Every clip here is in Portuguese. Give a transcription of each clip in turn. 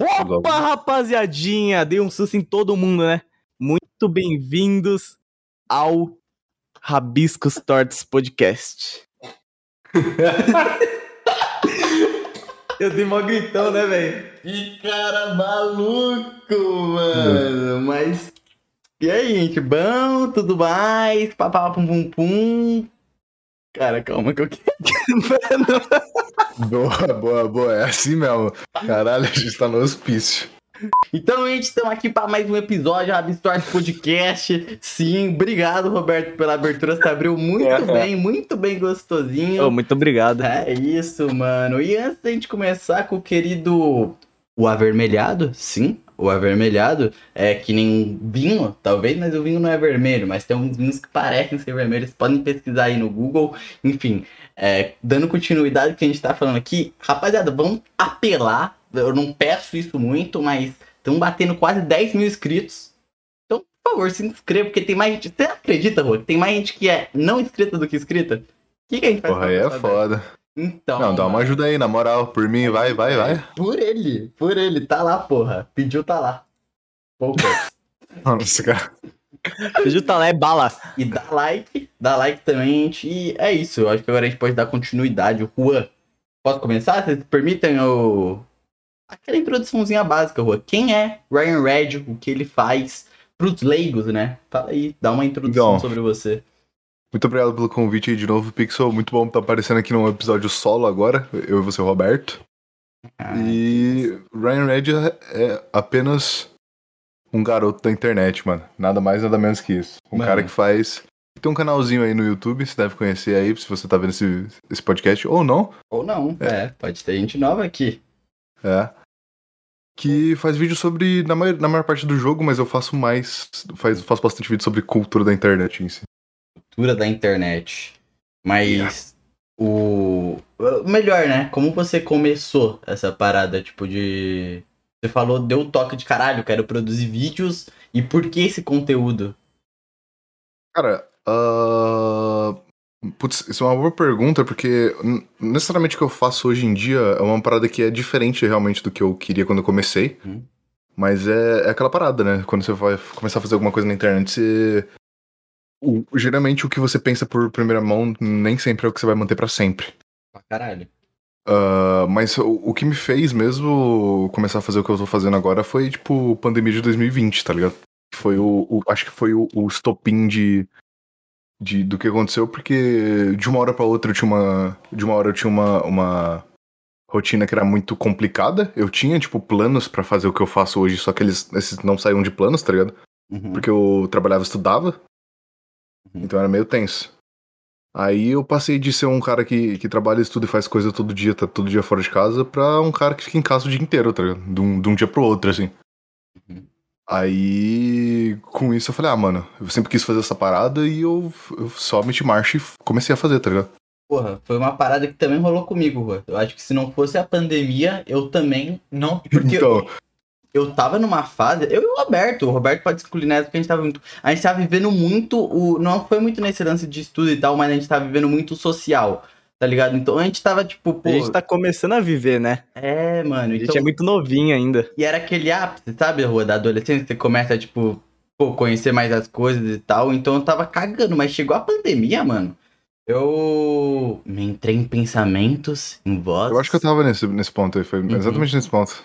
Opa, rapaziadinha! Dei um susto em todo mundo, né? Muito bem-vindos ao Rabiscos Tortos Podcast. Eu dei mó gritão, né, velho? Que cara maluco, mano. Mas. E aí, gente? Bom? Tudo mais? Papá, pum, pum, pum. Cara, calma que eu quero. Boa, boa, boa. É assim mesmo. Caralho, a gente tá no hospício. Então, gente, estamos aqui para mais um episódio do Stories Podcast. Sim, obrigado, Roberto, pela abertura. Você abriu muito bem, muito bem gostosinho. Oh, muito obrigado. É isso, mano. E antes da gente começar com o querido. O avermelhado, sim, o avermelhado é que nem vinho, talvez, mas o vinho não é vermelho, mas tem uns vinhos que parecem ser vermelhos, podem pesquisar aí no Google, enfim, é, dando continuidade ao que a gente tá falando aqui, rapaziada, vamos apelar, eu não peço isso muito, mas estão batendo quase 10 mil inscritos, então, por favor, se inscreva, porque tem mais gente, você acredita, Rô, tem mais gente que é não inscrita do que inscrita? O que, que a gente faz? Porra, aí é foda. Então. Não, dá uma ajuda aí, na moral. Por mim, vai, vai, vai. Por ele, por ele. Tá lá, porra. Pediu, tá lá. Pouco. Nossa, cara. Pediu tá lá, é bala. E dá like, dá like também, gente. E é isso. Eu acho que agora a gente pode dar continuidade. Juan, posso começar? Vocês permitem eu. Aquela introduçãozinha básica, Juan. Quem é Ryan Red? O que ele faz? Pros leigos, né? Fala aí, dá uma introdução sobre você. Muito obrigado pelo convite aí de novo, Pixel. Muito bom estar aparecendo aqui num episódio solo agora. Eu e você, Roberto. Ah, E Ryan Red é apenas um garoto da internet, mano. Nada mais, nada menos que isso. Um Mano. cara que faz. Tem um canalzinho aí no YouTube, você deve conhecer aí, se você tá vendo esse, esse podcast, ou não. Ou não, é. Pode ter gente nova aqui. É. Que faz vídeo sobre. Na maior, na maior parte do jogo, mas eu faço mais. Faz, faço bastante vídeo sobre cultura da internet em si. cultura da internet. Mas o o melhor, né? Como você começou essa parada, tipo de você falou, deu o toque de caralho, quero produzir vídeos e por que esse conteúdo? Cara, ah, Putz, isso é uma boa pergunta, porque necessariamente o que eu faço hoje em dia é uma parada que é diferente realmente do que eu queria quando eu comecei. Uhum. Mas é, é aquela parada, né? Quando você vai começar a fazer alguma coisa na internet, você. o- geralmente o que você pensa por primeira mão nem sempre é o que você vai manter pra sempre. Pra caralho. Ah, mas o, o que me fez mesmo começar a fazer o que eu tô fazendo agora foi, tipo, pandemia de 2020, tá ligado? Foi o. o- acho que foi o, o estopim de, de. do que aconteceu, porque de uma hora pra outra eu tinha uma. De uma hora eu tinha uma. uma rotina que era muito complicada. Eu tinha, tipo, planos pra fazer o que eu faço hoje, só que eles esses não saíam de planos, tá ligado? Uhum. Porque eu trabalhava e estudava. Uhum. Então era meio tenso. Aí eu passei de ser um cara que, que trabalha, estuda e faz coisa todo dia, tá todo dia fora de casa, pra um cara que fica em casa o dia inteiro, tá ligado? De um, de um dia pro outro, assim. Uhum. Aí, com isso, eu falei, ah, mano, eu sempre quis fazer essa parada e eu, eu só meti marcha e comecei a fazer, tá ligado? Porra, foi uma parada que também rolou comigo, Rua. Eu acho que se não fosse a pandemia, eu também não. Porque Então, eu tava numa fase. Eu e o Roberto, o Roberto pode excluir nessa porque a gente tava muito. A gente tava vivendo muito. O, não foi muito nesse lance de estudo e tal, mas a gente tava vivendo muito social, tá ligado? Então a gente tava tipo, pô. A gente tá começando a viver, né? É, mano. A gente Então, é muito novinho ainda. E era aquele ápice, sabe, Rua, da adolescência, você começa, tipo, pô, conhecer mais as coisas e tal. Então eu tava cagando, mas chegou a pandemia, mano. Eu me entrei em pensamentos, em vozes. eu acho que eu tava nesse, nesse ponto aí, foi Uhum. exatamente nesse ponto.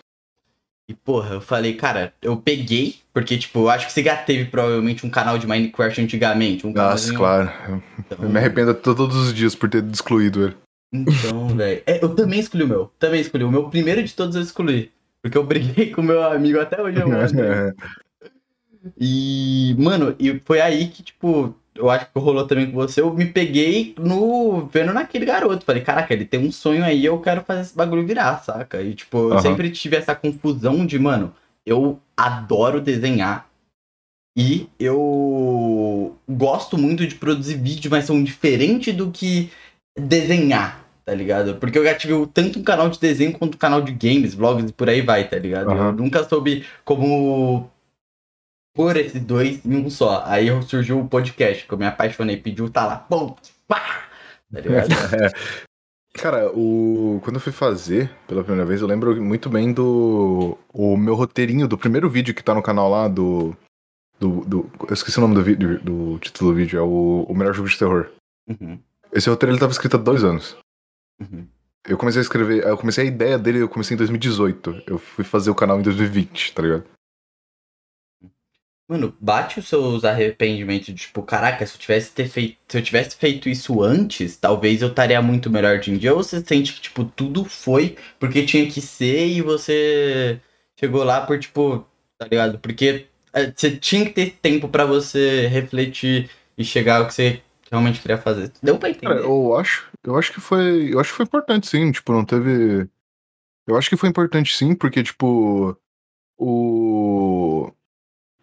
E, porra, eu falei, cara, eu peguei, porque, tipo, eu acho que você já teve provavelmente um canal de Minecraft antigamente. Um Nossa, claro. Eu, Então, eu me arrependo to- todos os dias por ter excluído ele. Então, velho. É, eu também escolhi o meu. Também escolhi. O meu primeiro de todos eu escolhi. Porque eu briguei com o meu amigo até hoje. Eu. E, mano, e foi aí que, tipo, eu acho que rolou também com você. Eu me peguei no. vendo naquele garoto. Falei, caraca, ele tem um sonho aí, eu quero fazer esse bagulho virar, saca? E, tipo, eu sempre tive essa confusão de, mano, eu adoro desenhar. E eu gosto muito de produzir vídeo, mas são diferentes do que desenhar, tá ligado? Porque eu já tive tanto um canal de desenho quanto um canal de games, vlogs e por aí vai, tá ligado? Eu Aham. nunca soube como por esses dois em um só. Aí surgiu o podcast, que eu me apaixonei, pediu, tá lá, pum, pá, tá? Cara, o... quando eu fui fazer pela primeira vez, eu lembro muito bem do o meu roteirinho do primeiro vídeo que tá no canal lá do. do, do... Eu esqueci o nome do, vídeo, do título do vídeo, é o, o melhor jogo de terror. Uhum, Esse roteiro ele tava escrito há dois anos. uhum. Eu comecei a escrever, eu comecei a ideia dele, eu comecei em 2018. Eu fui fazer o canal em 2020, tá ligado? Mano, bate os seus arrependimentos de tipo, caraca, se eu tivesse ter feito, se eu tivesse feito isso antes, talvez eu estaria muito melhor hoje em dia. Ou você sente que tipo tudo foi porque tinha que ser e você chegou lá por tipo, tá ligado? Porque é, você tinha que ter tempo pra você refletir e chegar ao que você realmente queria fazer. Deu pra entender? Cara, eu acho, eu acho que foi, eu acho que foi importante sim, tipo, não teve Eu acho que foi importante sim, porque tipo o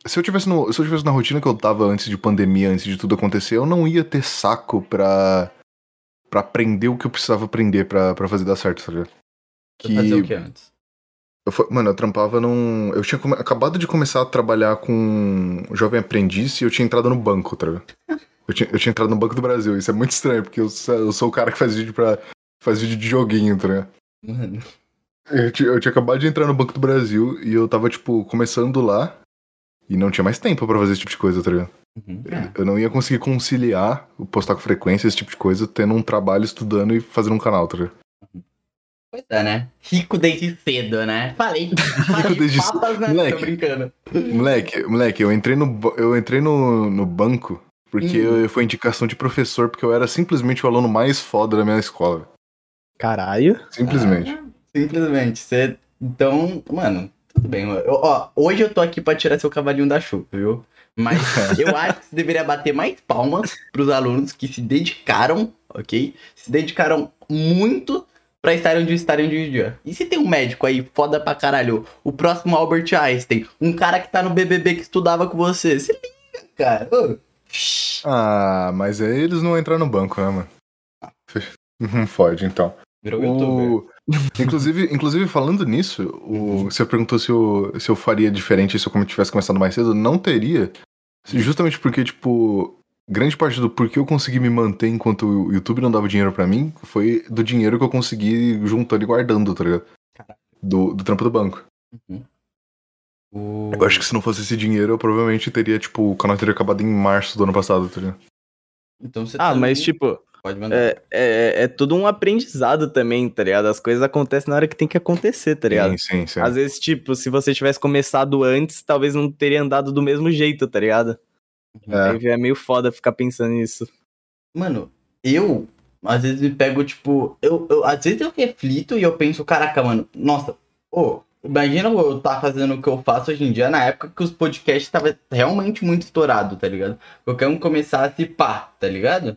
se eu tivesse no, se eu tivesse na rotina que eu tava antes de pandemia, antes de tudo acontecer, eu não ia ter saco pra para aprender o que eu precisava aprender pra pra fazer dar certo, tá ligado? Você fazer o que antes? Eu, mano, eu trampava num. Eu tinha come- acabado de começar a trabalhar com um jovem aprendiz e eu tinha entrado no banco, tá ligado? Eu tinha, eu tinha entrado no Banco do Brasil. Isso é muito estranho, porque eu, sou- eu sou o cara que faz vídeo pra. faz vídeo de joguinho, tá ligado? Mano, Eu eu tinha acabado de entrar no Banco do Brasil e eu tava, tipo, começando lá e não tinha mais tempo pra fazer esse tipo de coisa, tá ligado? uhum. É. Eu não ia conseguir conciliar o postar com frequência, esse tipo de coisa, tendo um trabalho, estudando e fazendo um canal, tá ligado? Pois é, né? Rico desde cedo, né? Falei, falei desde papas, né? Moleque. Tô brincando. Moleque, moleque, eu entrei no, eu entrei no, no banco porque Hum. eu- foi indicação de professor, porque eu era simplesmente o aluno mais foda da minha escola. Caralho. Simplesmente. Ah, simplesmente. Você. Então, mano, tudo bem. Eu- ó, hoje eu tô aqui pra tirar seu cavalinho da chuva, viu? Mas eu acho que você deveria bater mais palmas pros alunos que se dedicaram, ok? Se dedicaram muito pra estarem onde estarem hoje em dia. E se tem um médico aí foda pra caralho, o próximo Albert Einstein, um cara que tá no BBB que estudava com você, se liga, cara. Ô, Ah, mas aí eles não entraram no banco, né, mano? Não fode, então. Virou youtuber. O... Inclusive, inclusive, falando nisso, o... você perguntou se eu, se eu faria diferente se eu como tivesse começado mais cedo. Não teria. Justamente porque, tipo, grande parte do porquê eu consegui me manter enquanto o YouTube não dava dinheiro pra mim foi do dinheiro que eu consegui juntando e guardando, tá ligado? Do, do trampo do banco. O- Eu acho que se não fosse esse dinheiro, eu provavelmente teria, tipo, o canal teria acabado em março do ano passado, tá ligado? Então você Ah, tá mas tipo, Pode mandar. é, é, é tudo um aprendizado também, tá ligado? As coisas acontecem na hora que tem que acontecer, tá ligado? Sim, sim, sim. Às vezes, tipo, se você tivesse começado antes, talvez não teria andado do mesmo jeito, tá ligado? É. Aí é meio foda ficar pensando nisso. Mano, eu às vezes me pego, tipo, eu, eu às vezes eu reflito e eu penso, caraca, mano, nossa, ô, imagina eu estar fazendo o que eu faço hoje em dia na época que os podcasts estavam realmente muito estourado, tá ligado? Qualquer um começasse pá, tá ligado?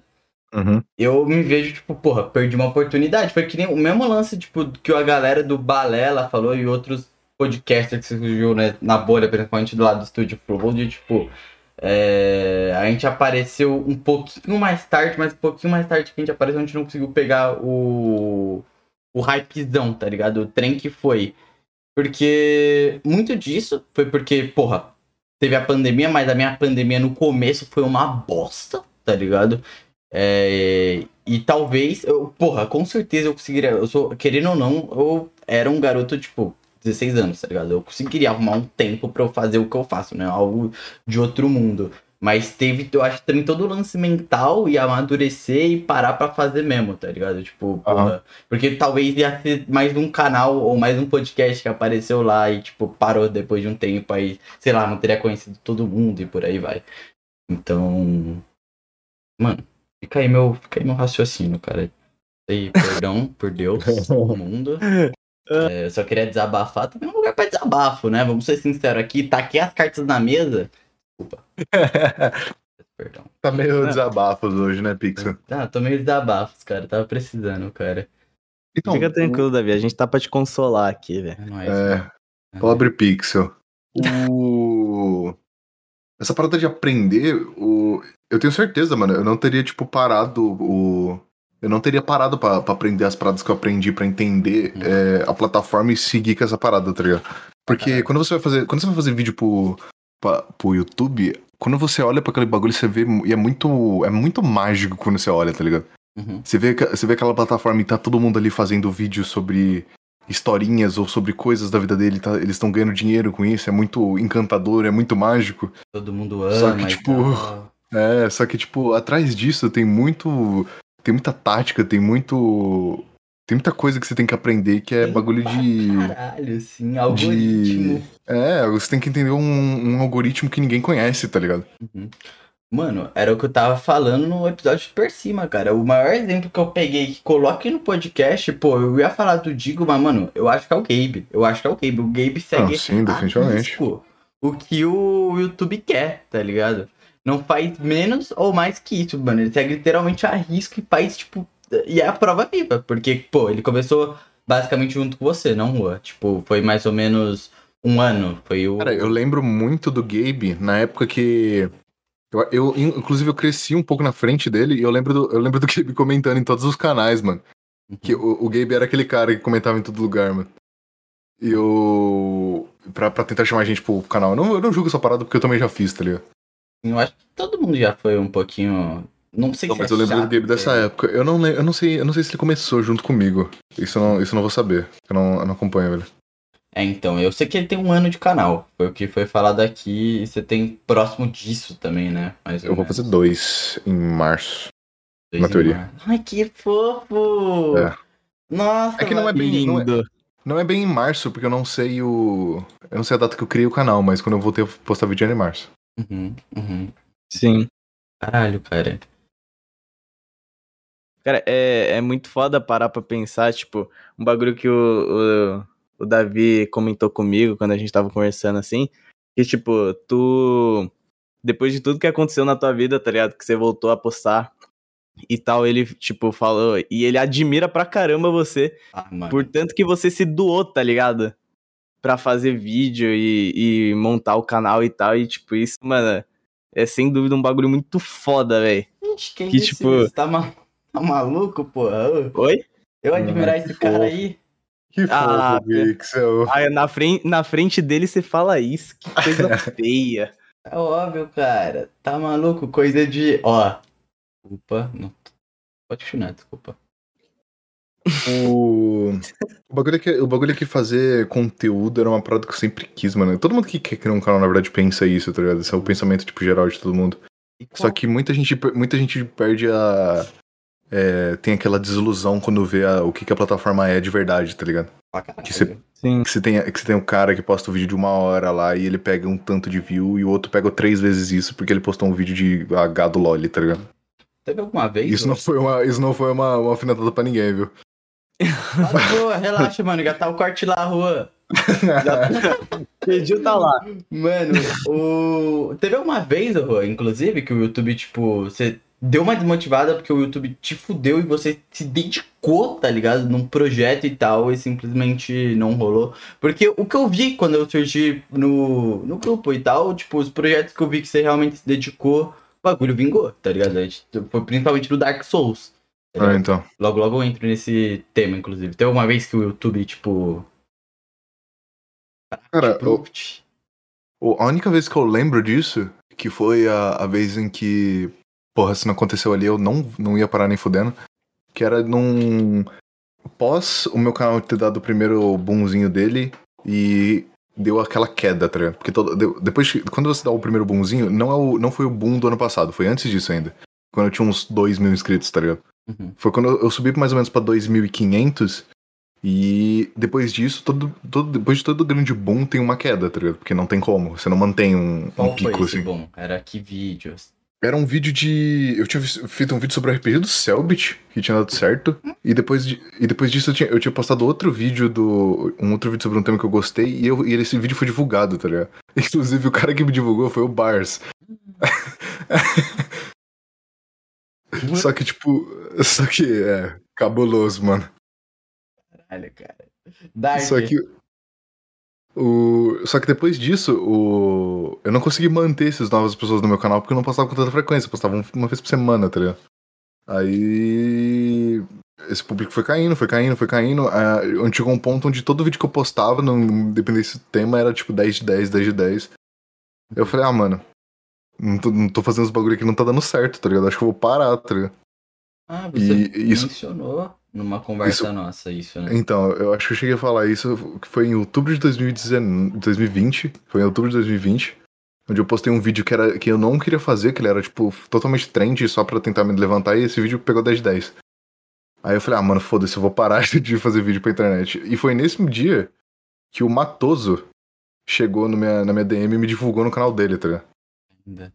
Uhum. Eu me vejo, tipo, porra, perdi uma oportunidade. Foi que nem o mesmo lance, tipo, que a galera do Balela falou e outros podcasters que surgiu né, na bolha, principalmente do lado do Estúdio Flow, de tipo. é, a gente apareceu um pouquinho mais tarde, mas um pouquinho mais tarde que a gente apareceu, a gente não conseguiu pegar o. o hypezão, tá ligado? O trem que foi. Porque muito disso foi porque, porra, teve a pandemia, mas a minha pandemia no começo foi uma bosta, tá ligado? É, e talvez, eu, porra, com certeza eu conseguiria. Eu sou, querendo ou não, eu era um garoto, tipo, 16 anos, tá ligado? Eu conseguiria arrumar um tempo pra eu fazer o que eu faço, né? Algo de outro mundo. Mas teve, eu acho também todo o lance mental e amadurecer e parar pra fazer mesmo, tá ligado? Tipo, porra. Porque talvez ia ser mais um canal ou mais um podcast que apareceu lá e, tipo, parou depois de um tempo aí, sei lá, não teria conhecido todo mundo e por aí vai. Então. Mano, fica aí meu, fica aí meu raciocínio, cara. E perdão por Deus, todo mundo. É, eu só queria desabafar, também é um lugar pra desabafo, né? Vamos ser sinceros aqui, taquei as cartas na mesa. Desculpa, perdão. tá meio É. desabafos hoje, né, Pixel? Ah, tô meio desabafos, cara. Tava precisando, cara. Então, Fica tranquilo, Davi. A gente tá pra te consolar aqui, velho. É. É, né? pobre Pixel. O... Essa parada de aprender, o... eu tenho certeza, mano, eu não teria, tipo, parado o... Eu não teria parado pra, pra aprender as paradas que eu aprendi, pra entender Hum. é, a plataforma e seguir com essa parada, tá ligado? Porque quando você vai fazer. Quando você vai fazer vídeo pro, pra- pro YouTube, quando você olha pra aquele bagulho, você vê. E é muito. É muito mágico quando você olha, tá ligado? Uhum. Você vê, você vê aquela plataforma e tá todo mundo ali fazendo vídeo sobre historinhas ou sobre coisas da vida dele, tá- eles estão ganhando dinheiro com isso, é muito encantador, é muito mágico. Todo mundo ama. Só que, tipo, tal. É, só que, tipo, atrás disso tem muito. Tem muita tática, tem muito. Tem muita coisa que você tem que aprender que é Tem bagulho de. Caralho, assim, algoritmo. É, você tem que entender um, um algoritmo que ninguém conhece, tá ligado? Uhum. Mano, era o que eu tava falando no episódio por cima, cara. O maior exemplo que eu peguei que coloque no podcast, pô, eu ia falar do Digo, mas, mano, eu acho que é o Gabe. Eu acho que é o Gabe. O Gabe segue Não, sim, definitivamente. risco o que o YouTube quer, tá ligado? Não faz menos ou mais que isso, mano. Ele segue literalmente a risco e faz, tipo. E é a prova viva. Porque, pô, ele começou basicamente junto com você, não Rua. Tipo, foi mais ou menos um ano. Foi o. Cara, eu lembro muito do Gabe na época que. Eu, eu, inclusive, eu cresci um pouco na frente dele e eu lembro do, eu lembro do Gabe comentando em todos os canais, mano. Que o, o Gabe era aquele cara que comentava em todo lugar, mano. E eu. Pra, pra tentar chamar a gente pro canal. Eu não, eu não julgo essa parada porque eu também já fiz, tá ligado? Eu acho que todo mundo já foi um pouquinho. Não sei Não, se mas é eu lembro do Gabe dessa é. época. Eu não, eu não sei, eu não sei se ele começou junto comigo. Isso eu não, isso eu não vou saber. Eu não, eu não acompanho, velho. É, então, eu sei que ele tem um ano de canal. Foi o que foi falado aqui. E você tem próximo disso também, né? Mais Eu vou menos. fazer dois em março. Dois na em teoria. março. Ai, que fofo! É. Nossa, É que não é bem- não é- Lindo. Não é bem em março, porque eu não sei o. Eu não sei a data que eu criei o canal, mas quando eu voltei a postar vídeo era em março. Uhum, uhum. Sim. Caralho, cara. Cara, é, é muito foda parar pra pensar, tipo, um bagulho que o, o, o Davi comentou comigo quando a gente tava conversando assim, que, tipo, tu. Depois de tudo que aconteceu na tua vida, tá ligado? Que você voltou a postar e tal, ele, tipo, falou. E ele admira pra caramba você, Ah, por tanto que você se doou, tá ligado? Pra fazer vídeo e, e montar o canal e tal. E, tipo, isso, mano, é sem dúvida um bagulho muito foda, velho. Gente, que, que, isso? tipo- tá, ma- tá maluco, porra? Oi? Eu admirar Ah, esse cara fofo. aí. Que Ah, fofo, Pixel. Ah, na, frente, na frente dele você fala isso, que coisa feia. É óbvio, cara. Tá maluco? Coisa de. Ó. Desculpa. Não. Pode continuar, desculpa. O... o, bagulho é que, o bagulho é que fazer conteúdo era uma parada que eu sempre quis, mano. Todo mundo que quer criar um canal, na verdade, pensa isso, tá ligado? Esse é o pensamento, tipo, geral de todo mundo. Só que muita gente, muita gente perde a. é, tem aquela desilusão quando vê a- o que, que a plataforma é de verdade, tá ligado? Que você- Sim. Que você, tem, que você tem um cara que posta um vídeo de uma hora lá e ele pega um tanto de view e o outro pega três vezes isso porque ele postou um vídeo de ah, gado loli, tá ligado? Teve alguma vez? Isso não foi uma, isso não foi uma, uma alfinetada pra ninguém, viu? Tá boa, relaxa, mano. Já tá o corte lá, rua. Pediu tá lá. Mano, o. Teve alguma vez, Rua, inclusive, que o YouTube, tipo, você deu uma desmotivada porque o YouTube te fudeu e você se dedicou, tá ligado? Num projeto e tal, e simplesmente não rolou. Porque o que eu vi quando eu surgi no, no grupo e tal, tipo, os projetos que eu vi que você realmente se dedicou, o bagulho vingou, tá ligado? Foi principalmente no Dark Souls. Ah, então. Logo, logo eu entro nesse tema, inclusive. Teve uma vez que o YouTube, tipo. Cara, tipo, o- a única vez que eu lembro disso, que foi a, a vez em que, porra, se não aconteceu ali, eu não, não ia parar nem fudendo, que era num... Pós o meu canal ter dado o primeiro boomzinho dele e deu aquela queda, tá ligado? Porque todo, depois, que- quando você dá o primeiro boomzinho, não, é o, não foi o boom do ano passado, foi antes disso ainda. Quando eu tinha uns 2 mil inscritos, tá ligado? Uhum. Foi quando eu eu subi mais ou menos pra 2.500 e depois disso, todo, todo, depois de todo grande boom tem uma queda, tá ligado? Porque não tem como, você não mantém um, um Qual pico foi esse assim. bom? Era que vídeos? Era um vídeo de. Eu tinha feito um vídeo sobre o RPG do Selbit, que tinha dado certo. E depois, de- e depois disso eu tinha, eu tinha postado outro vídeo do. Um outro vídeo sobre um tema que eu gostei. E, eu, e esse vídeo foi divulgado, tá ligado? Inclusive o cara que me divulgou foi o Bars. Só que, tipo. Só que é. Cabuloso, mano. Caralho, cara. Dark. Só que. O... Só que depois disso, o... eu não consegui manter essas novas pessoas no meu canal porque eu não postava com tanta frequência, eu postava um- uma vez por semana, tá ligado? Aí. Esse público foi caindo, foi caindo, foi caindo. ah, Onde chegou um ponto onde todo vídeo que eu postava, não independente do tema, era tipo 10 de 10, 10 de 10. Eu falei, ah, mano, não tô, não tô fazendo os bagulho aqui, não tá dando certo, tá ligado? Acho que eu vou parar, tá ligado? Ah, você E isso- mencionou numa conversa isso- nossa isso, né? Então, eu acho que eu cheguei a falar isso, que foi em outubro de 2019, 2020, foi em outubro de 2020, onde eu postei um vídeo que, era, que eu não queria fazer, que ele era, tipo, totalmente trend, só pra tentar me levantar, e esse vídeo pegou 10 de 10. Aí eu falei, ah, mano, foda-se, eu vou parar de fazer vídeo pra internet. E foi nesse dia que o Matoso chegou minha, na minha DM e me divulgou no canal dele, tá ligado? Ainda.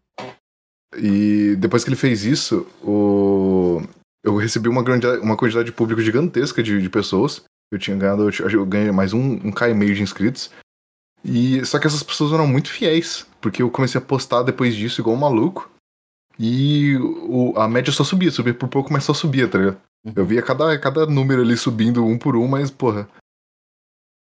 E depois que ele fez isso, o... eu recebi uma, grande, uma quantidade de público gigantesca de, de pessoas. Eu tinha ganhado, eu, ganhei mais um, um K e meio de inscritos. E só que essas pessoas eram muito fiéis, porque eu comecei a postar depois disso igual um maluco. E o- a média só subia, subia por pouco, mas só subia, tá ligado? Eu via cada, cada número ali subindo um por um, mas, porra.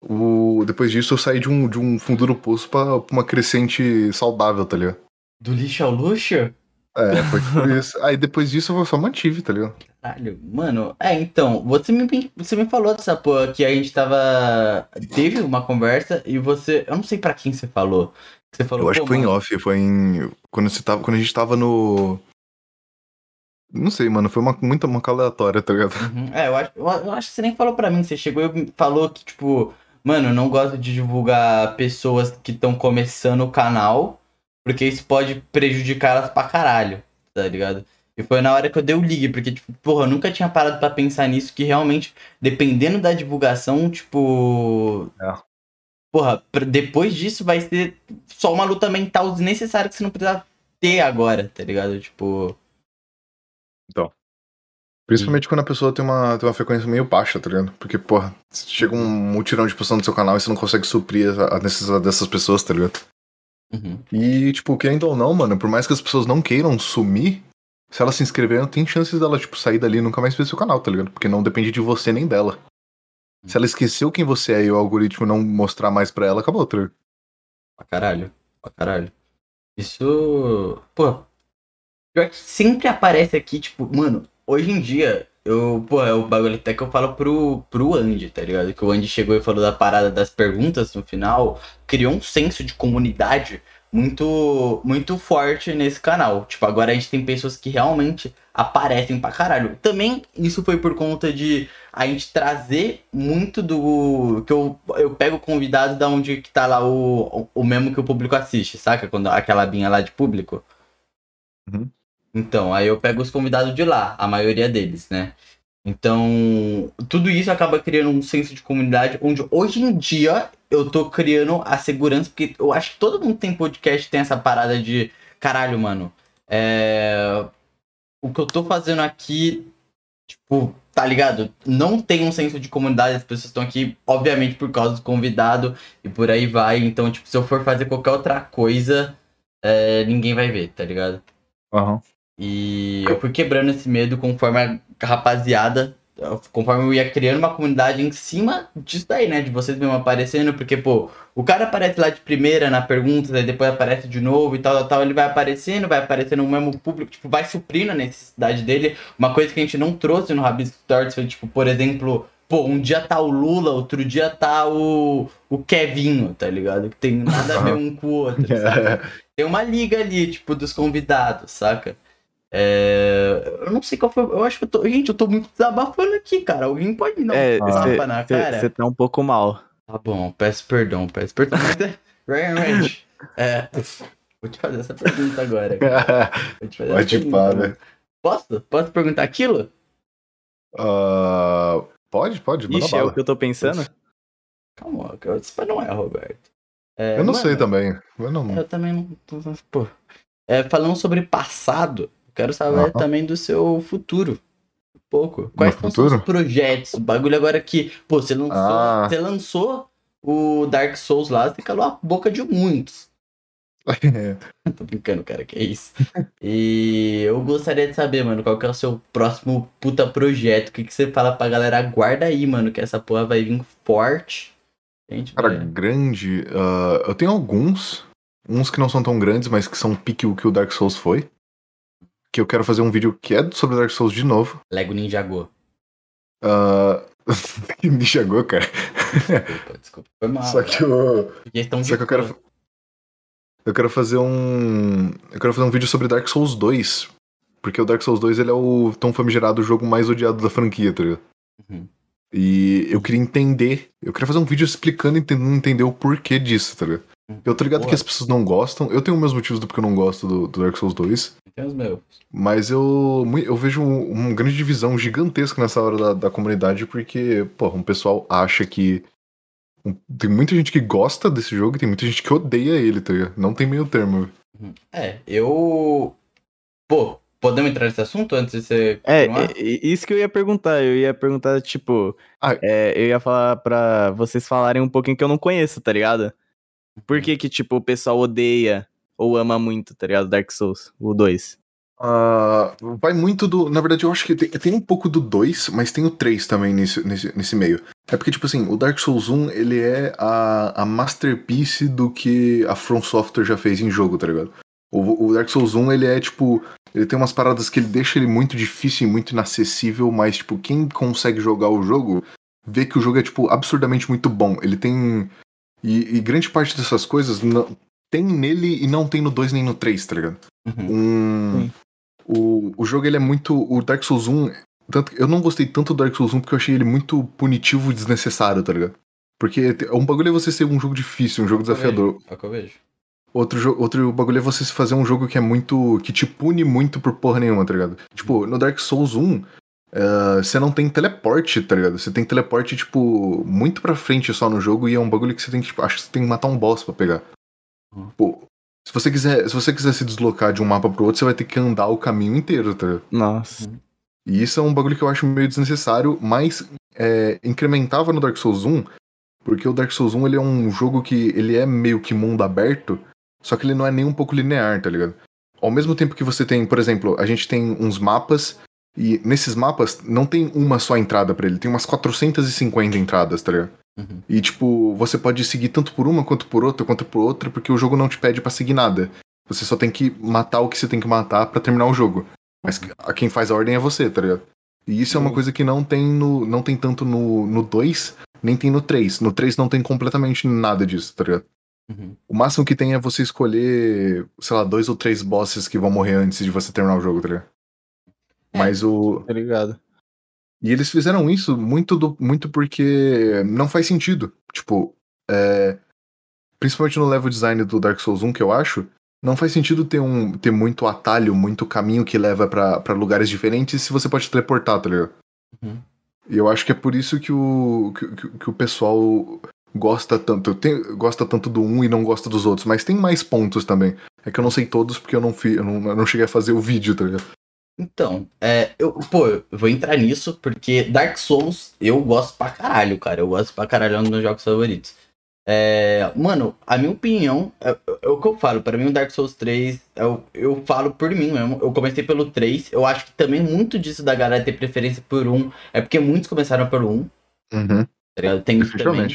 O, depois disso eu saí de um, de um fundo do poço pra, pra uma crescente saudável, tá ligado? Do lixo ao luxo? É, foi por isso. Aí depois disso eu só mantive, tá ligado? Caralho, mano, é, então, você me, você me falou dessa porra que a gente tava. Teve uma conversa e você. Eu não sei pra quem você falou. Você falou, Eu acho "Pô, que foi em mano, off, foi em. Quando, você tava, quando a gente tava no. Não sei, mano, foi uma, muita uma aleatória, tá ligado? Uhum. É, eu acho, eu eu acho que você nem falou pra mim. Você chegou e falou que, tipo, mano, eu não gosto de divulgar pessoas que estão começando o canal, porque isso pode prejudicar elas pra caralho, tá ligado? E foi na hora que eu dei o ligue, porque, tipo, porra, eu nunca tinha parado pra pensar nisso, que realmente, dependendo da divulgação, tipo. É. Porra, depois disso vai ser só uma luta mental desnecessária que você não precisa ter agora, tá ligado? Tipo. Principalmente quando a pessoa tem uma, tem uma frequência meio baixa, tá ligado? Porque, porra, chega um mutirão de postão no seu canal e você não consegue suprir a necessidade dessas pessoas, tá ligado? Uhum. E, tipo, querendo ou não, mano, por mais que as pessoas não queiram sumir, se elas se inscreveram, tem chances dela, tipo, sair dali e nunca mais ver seu canal, tá ligado? Porque não depende de você nem dela. Se ela esqueceu quem você é e o algoritmo não mostrar mais pra ela, acabou, tá ligado? Pra caralho. Pra caralho. Isso. Pô. Pior que sempre aparece aqui, tipo, mano, hoje em dia, eu, pô, é o bagulho até que eu falo pro, pro Andy, tá ligado? Que o Andy chegou e falou da parada das perguntas no final, criou um senso de comunidade muito, muito forte nesse canal. Tipo, agora a gente tem pessoas que realmente aparecem pra caralho. Também isso foi por conta de a gente trazer muito do. que eu, eu pego convidado da onde que tá lá o, o mesmo que o público assiste, saca? Quando aquela abinha lá de público. Uhum. Então, aí eu pego os convidados de lá, a maioria deles, né? Então, tudo isso acaba criando um senso de comunidade onde hoje em dia eu tô criando a segurança, porque eu acho que todo mundo tem podcast tem essa parada de caralho, mano. É... O que eu tô fazendo aqui, tipo, tá ligado? Não tem um senso de comunidade, as pessoas estão aqui, obviamente, por causa do convidado e por aí vai. Então, tipo, se eu for fazer qualquer outra coisa, é, ninguém vai ver, tá ligado? Aham. E eu fui quebrando esse medo conforme a rapaziada, conforme eu ia criando uma comunidade em cima disso daí, né? De vocês mesmo aparecendo, porque, pô, o cara aparece lá de primeira na pergunta, aí depois aparece de novo e tal, tal, tal, ele vai aparecendo, vai aparecendo no mesmo público, tipo, vai suprindo a necessidade dele. Uma coisa que a gente não trouxe no Rabisco Stories foi, tipo, por exemplo, pô, um dia tá o Lula, outro dia tá o, o Kevinho, tá ligado? Que tem nada a ver um com o outro, sabe? Tem uma liga ali, tipo, dos convidados, saca? É... Eu não sei qual foi. Eu acho que eu tô. Gente, eu tô muito desabafando aqui, cara. Alguém pode me dar É, um tapa na cara? Você tá um pouco mal. Tá bom, peço perdão, peço perdão. Ryan Ranch. É. Vou te fazer essa pergunta agora. cara. Vou te fazer essa Pode pergunta. pá, né? Posso? Posso perguntar aquilo? Ah, pode, pode, manda Ixi, é bala. o que eu tô pensando? Calma, cara. Isso não é, Roberto. É, Eu não mano, sei também. Eu não... Eu também não. Pô. É, falando sobre passado, quero saber também do seu futuro. Um pouco. Quais são os seus projetos? O bagulho agora que, pô, você lançou, Ah. você lançou o Dark Souls lá, você calou a boca de muitos. Tô brincando, cara, que é isso. e eu gostaria de saber, mano, qual que é o seu próximo puta projeto? O que, que você fala pra galera? Aguarda aí, mano, que essa porra vai vir forte. Gente, Cara, vai- grande. ah, eu tenho alguns. Uns que não são tão grandes, mas que são pique o que o Dark Souls foi. Que eu quero fazer um vídeo que é sobre Dark Souls de novo. Lego Ninja Go. Ah, me chegou, cara. Desculpa, desculpa. Foi mal. Só que eu. Só que eu quero. Eu quero fazer um. Eu quero fazer um vídeo sobre Dark Souls 2. Porque o Dark Souls 2 ele é o tão famigerado jogo mais odiado da franquia, tá ligado? Uhum. E eu queria entender. Eu queria fazer um vídeo explicando e tentando entender o porquê disso, tá ligado? Eu tô ligado Boa. que as pessoas não gostam. Eu tenho meus motivos do porque eu não gosto do, do Dark Souls 2. Tem os meus. Mas eu, eu vejo um- uma grande divisão gigantesca nessa hora da, da comunidade, porque, pô, um pessoal acha que. um- tem muita gente que gosta desse jogo e tem muita gente que odeia ele, tá ligado? Não tem meio termo. Uhum. É, eu. Pô, podemos entrar nesse assunto antes de você É, é, é isso que eu ia perguntar. Eu ia perguntar, tipo, Ah. é, eu ia falar pra vocês falarem um pouquinho que eu não conheço, tá ligado? Por que que, tipo, o pessoal odeia ou ama muito, tá ligado? Dark Souls, o 2. Ah, vai muito do. Na verdade, eu acho que tem, tem um pouco do 2, mas tem o 3 também nesse, nesse, nesse meio. É porque, tipo assim, o Dark Souls 1, ele é a, a masterpiece do que a From Software já fez em jogo, tá ligado? O, o Dark Souls 1, ele é, tipo. Ele tem umas paradas que ele deixa ele muito difícil e muito inacessível, mas, tipo, quem consegue jogar o jogo vê que o jogo é, tipo, absurdamente muito bom. Ele tem. E, e grande parte dessas coisas não- tem nele e não tem no 2 nem no 3, tá ligado? Uhum. Um. O, o jogo ele é muito. O Dark Souls 1. Tanto, eu não gostei tanto do Dark Souls 1 porque eu achei ele muito punitivo e desnecessário, tá ligado? Porque te- um bagulho é você ser um jogo difícil, um jogo desafiador. É o que eu vejo. Outro, outro bagulho é você fazer um jogo que é muito. que te pune muito por porra nenhuma, tá ligado? Tipo, no Dark Souls 1, eh, você não tem teleporte, tá ligado? Você tem teleporte, tipo, muito pra frente só no jogo e é um bagulho que você tem que, tipo, acho que você tem que matar um boss pra pegar. Uhum. Pô, se você quiser, se você quiser se deslocar de um mapa pro outro, você vai ter que andar o caminho inteiro, tá ligado? Nossa. E isso é um bagulho que eu acho meio desnecessário, mas é, incrementava no Dark Souls 1, porque o Dark Souls 1 ele é um jogo que ele é meio que mundo aberto, só que ele não é nem um pouco linear, tá ligado? Ao mesmo tempo que você tem, por exemplo, a gente tem uns mapas, e nesses mapas não tem uma só entrada pra ele, tem umas 450 entradas, tá ligado? Uhum. E tipo, você pode seguir tanto por uma quanto por outra, quanto por outra, porque o jogo não te pede pra seguir nada. Você só tem que matar o que você tem que matar pra terminar o jogo. Mas a quem faz a ordem é você, tá ligado? E isso é uma Uhum. coisa que não tem no não tem tanto no no 2, nem tem no 3. No 3 não tem completamente nada disso, tá ligado? Uhum. O máximo que tem é você escolher, sei lá, dois ou três bosses que vão morrer antes de você terminar o jogo, tá ligado? É. Mas o ligado? e eles fizeram isso muito, do- muito porque não faz sentido. Tipo, é, principalmente no level design do Dark Souls 1, que eu acho, não faz sentido ter, um, ter muito atalho, muito caminho que leva pra pra lugares diferentes se você pode teleportar, tá ligado? Uhum. E eu acho que é por isso que o, que, que- que o pessoal gosta tanto. Tem- gosta tanto do um e não gosta dos outros. Mas tem mais pontos também. É que eu não sei todos porque eu não, fi, eu não, eu não cheguei a fazer o vídeo, tá ligado? Então, é, eu, pô, eu vou entrar nisso porque Dark Souls eu gosto pra caralho, cara. Eu gosto pra caralho, é um dos meus jogos favoritos. É, mano, a minha opinião, é, é- é o que eu falo, pra mim o Dark Souls 3, eu, eu falo por mim mesmo. Eu comecei pelo 3, eu acho que também muito disso da galera ter preferência por um é porque muitos começaram pelo 1, Uhum. tá ligado? Tem isso também.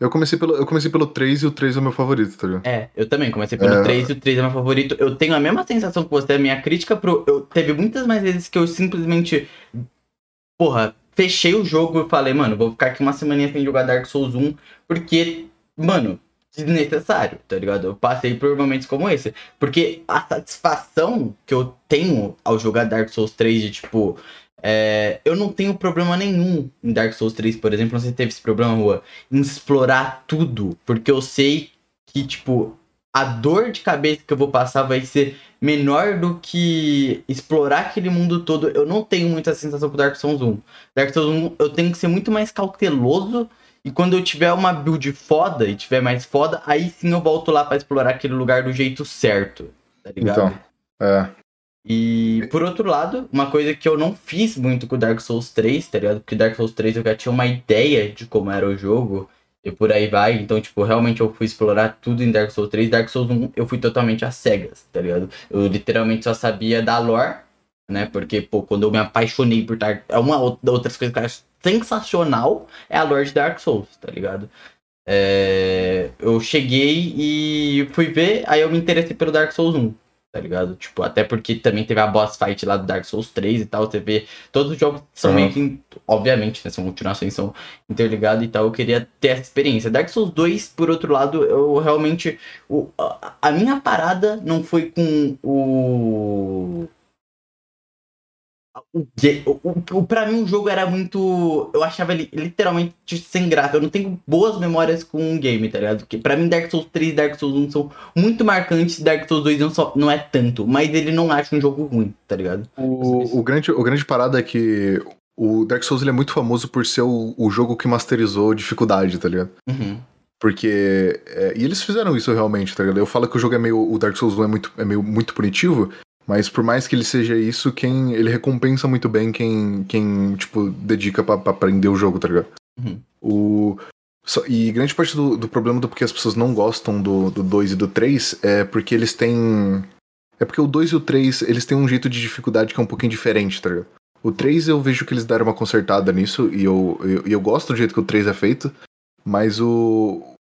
Eu comecei, pelo, eu comecei pelo 3 e o 3 é o meu favorito, tá ligado? É, eu também comecei pelo É. 3 e o 3 é meu favorito. Eu tenho a mesma sensação que você, a minha crítica pro. Eu, teve muitas mais vezes que eu simplesmente. Porra, fechei o jogo e falei, mano, vou ficar aqui uma semaninha sem jogar Dark Souls 1, porque, mano, desnecessário, tá ligado? Eu passei por momentos como esse. Porque a satisfação que eu tenho ao jogar Dark Souls 3 de tipo. É, eu não tenho problema nenhum em Dark Souls 3, por exemplo. Se teve esse problema, Rua. Em explorar tudo. Porque eu sei que, tipo, a dor de cabeça que eu vou passar vai ser menor do que explorar aquele mundo todo. Eu não tenho muita sensação com Dark Souls 1. Dark Souls 1 eu tenho que ser muito mais cauteloso. E quando eu tiver uma build foda e tiver mais foda, aí sim eu volto lá pra explorar aquele lugar do jeito certo. Tá ligado? Então, é. E por outro lado, uma coisa que eu não fiz muito com Dark Souls 3, tá ligado? Porque Dark Souls 3 eu já tinha uma ideia de como era o jogo e por aí vai. Então, tipo, realmente eu fui explorar tudo em Dark Souls 3. Dark Souls 1 eu fui totalmente às cegas, tá ligado? Eu literalmente só sabia da lore, né? Porque, pô, quando eu me apaixonei por Dark. É uma outra- outras coisas que eu acho sensacional é a lore de Dark Souls, tá ligado? É, eu cheguei e fui ver, aí eu me interessei pelo Dark Souls 1 tá ligado? Tipo, até porque também teve a boss fight lá do Dark Souls 3 e tal, você vê, todos os jogos são Uhum. meio que, obviamente, né, são continuações, são interligados e tal, eu queria ter essa experiência. Dark Souls 2, por outro lado, eu realmente, o, a, a minha parada não foi com o... o, o, o, pra mim o jogo era muito. Eu achava ele literalmente sem graça. Eu não tenho boas memórias com o game, tá ligado? Porque pra mim Dark Souls 3 e Dark Souls 1 são muito marcantes, Dark Souls 2 não, só, não é tanto. Mas ele não acha um jogo ruim, tá ligado? O, o, grande, o grande parada é que o Dark Souls ele é muito famoso por ser o, o jogo que masterizou dificuldade, tá ligado? Uhum. Porque. é, e eles fizeram isso realmente, tá ligado? Eu falo que o jogo é meio. O Dark Souls 1 é muito, é meio muito punitivo, mas por mais que ele seja isso, quem. Ele recompensa muito bem quem, quem tipo, dedica pra, pra aprender o jogo, tá ligado? Uhum. O. e grande parte do, do problema do porque as pessoas não gostam do, do 2 e do 3 é porque eles têm. É porque o 2 e o 3, eles têm um jeito de dificuldade que é um pouquinho diferente, tá ligado? O 3 eu vejo que eles deram uma consertada nisso, e eu, eu, e eu gosto do jeito que o 3 é feito, mas o.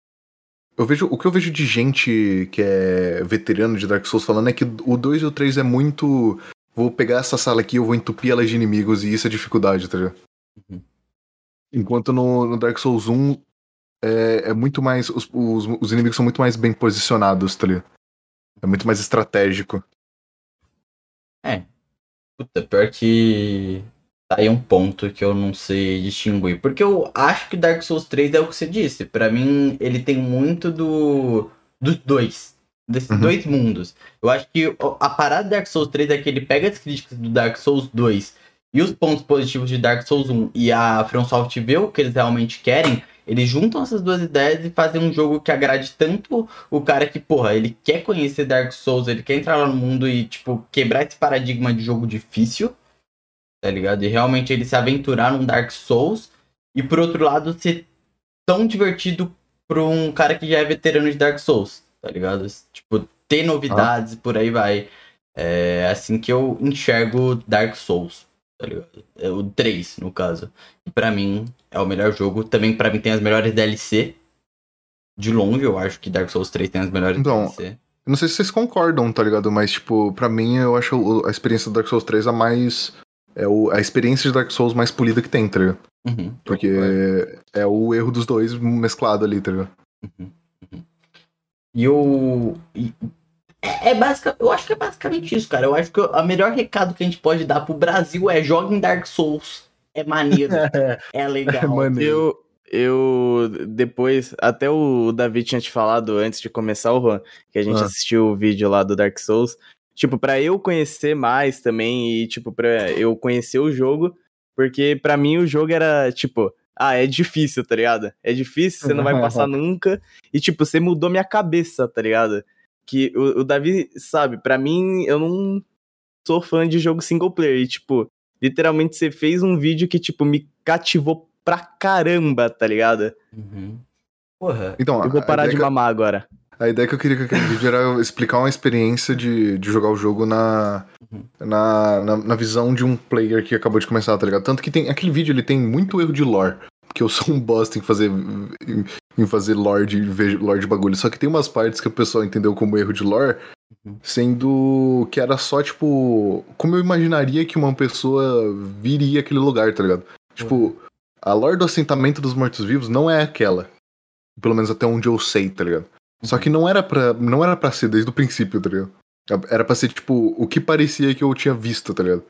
Eu vejo. O que eu vejo de gente que é veterano de Dark Souls falando é que o 2 e o 3 é muito. Vou pegar essa sala aqui, eu vou entupir ela de inimigos, e isso é dificuldade, tá ligado? Uhum. Enquanto no, no Dark Souls 1 é, é muito mais. Os, os, os inimigos são muito mais bem posicionados, tá ligado? É muito mais estratégico. É. Puta, pior que. Tá aí um ponto que eu não sei distinguir. Porque eu acho que Dark Souls 3 é o que você disse. Pra mim, ele tem muito do. dos dois. Desses Uhum. dois mundos. Eu acho que a parada do Dark Souls 3 é que ele pega as críticas do Dark Souls 2 e os pontos positivos de Dark Souls 1 e a FromSoft vê o que eles realmente querem. Eles juntam essas duas ideias e fazem um jogo que agrade tanto o cara que, porra, ele quer conhecer Dark Souls, ele quer entrar lá no mundo e, tipo, quebrar esse paradigma de jogo difícil, tá ligado? E realmente ele se aventurar num Dark Souls. E por outro lado, ser tão divertido pra um cara que já é veterano de Dark Souls, tá ligado? Tipo, ter novidades e por aí vai. É assim que eu enxergo Dark Souls, tá ligado? É o 3, no caso. E pra mim é o melhor jogo. Também pra mim tem as melhores DLC. De longe, eu acho que Dark Souls 3 tem as melhores Então, DLC. Eu não sei se vocês concordam, tá ligado? Mas, tipo, pra mim, eu acho a experiência do Dark Souls 3 a mais. É o, a experiência de Dark Souls mais polida que tem, tá ligado? Uhum, Porque concordo. é o erro dos dois mesclado ali, tá ligado? Uhum, uhum. E eu. e- É, é eu acho que é basicamente isso, cara. Eu acho que a melhor recado que a gente pode dar pro Brasil é joguem Dark Souls. É maneiro, é legal. Eu, eu depois, até o Davi tinha te falado antes de começar o Juan, que a gente Ah. assistiu o vídeo lá do Dark Souls. Tipo, pra eu conhecer mais também e, tipo, pra eu conhecer o jogo, porque pra mim o jogo era, tipo, ah, é difícil, tá ligado? É difícil, você não vai passar nunca. E, tipo, você mudou minha cabeça, tá ligado? Que o, o Davi, sabe, pra mim, eu não sou fã de jogo single player. E, tipo, literalmente você fez um vídeo que, tipo, me cativou pra caramba, tá ligado? Uhum. Porra. Então, Eu vou parar de que mamar agora. A ideia que eu queria com aquele vídeo era explicar uma experiência de, de jogar o jogo na, Uhum. na, na, na visão de um player que acabou de começar, tá ligado? Tanto que tem aquele vídeo ele tem muito erro de lore. Porque eu sou um bosta em fazer, em, em fazer lore de, lore de bagulho. Só que tem umas partes que o pessoal entendeu como erro de lore, sendo que era só, tipo, como eu imaginaria que uma pessoa viria aquele lugar, tá ligado? Tipo, a lore do assentamento dos mortos-vivos não é aquela. Pelo menos até onde eu sei, tá ligado? Só que não era pra, não era pra ser desde o princípio, tá ligado? Era pra ser, tipo, o que parecia que eu tinha visto, tá ligado?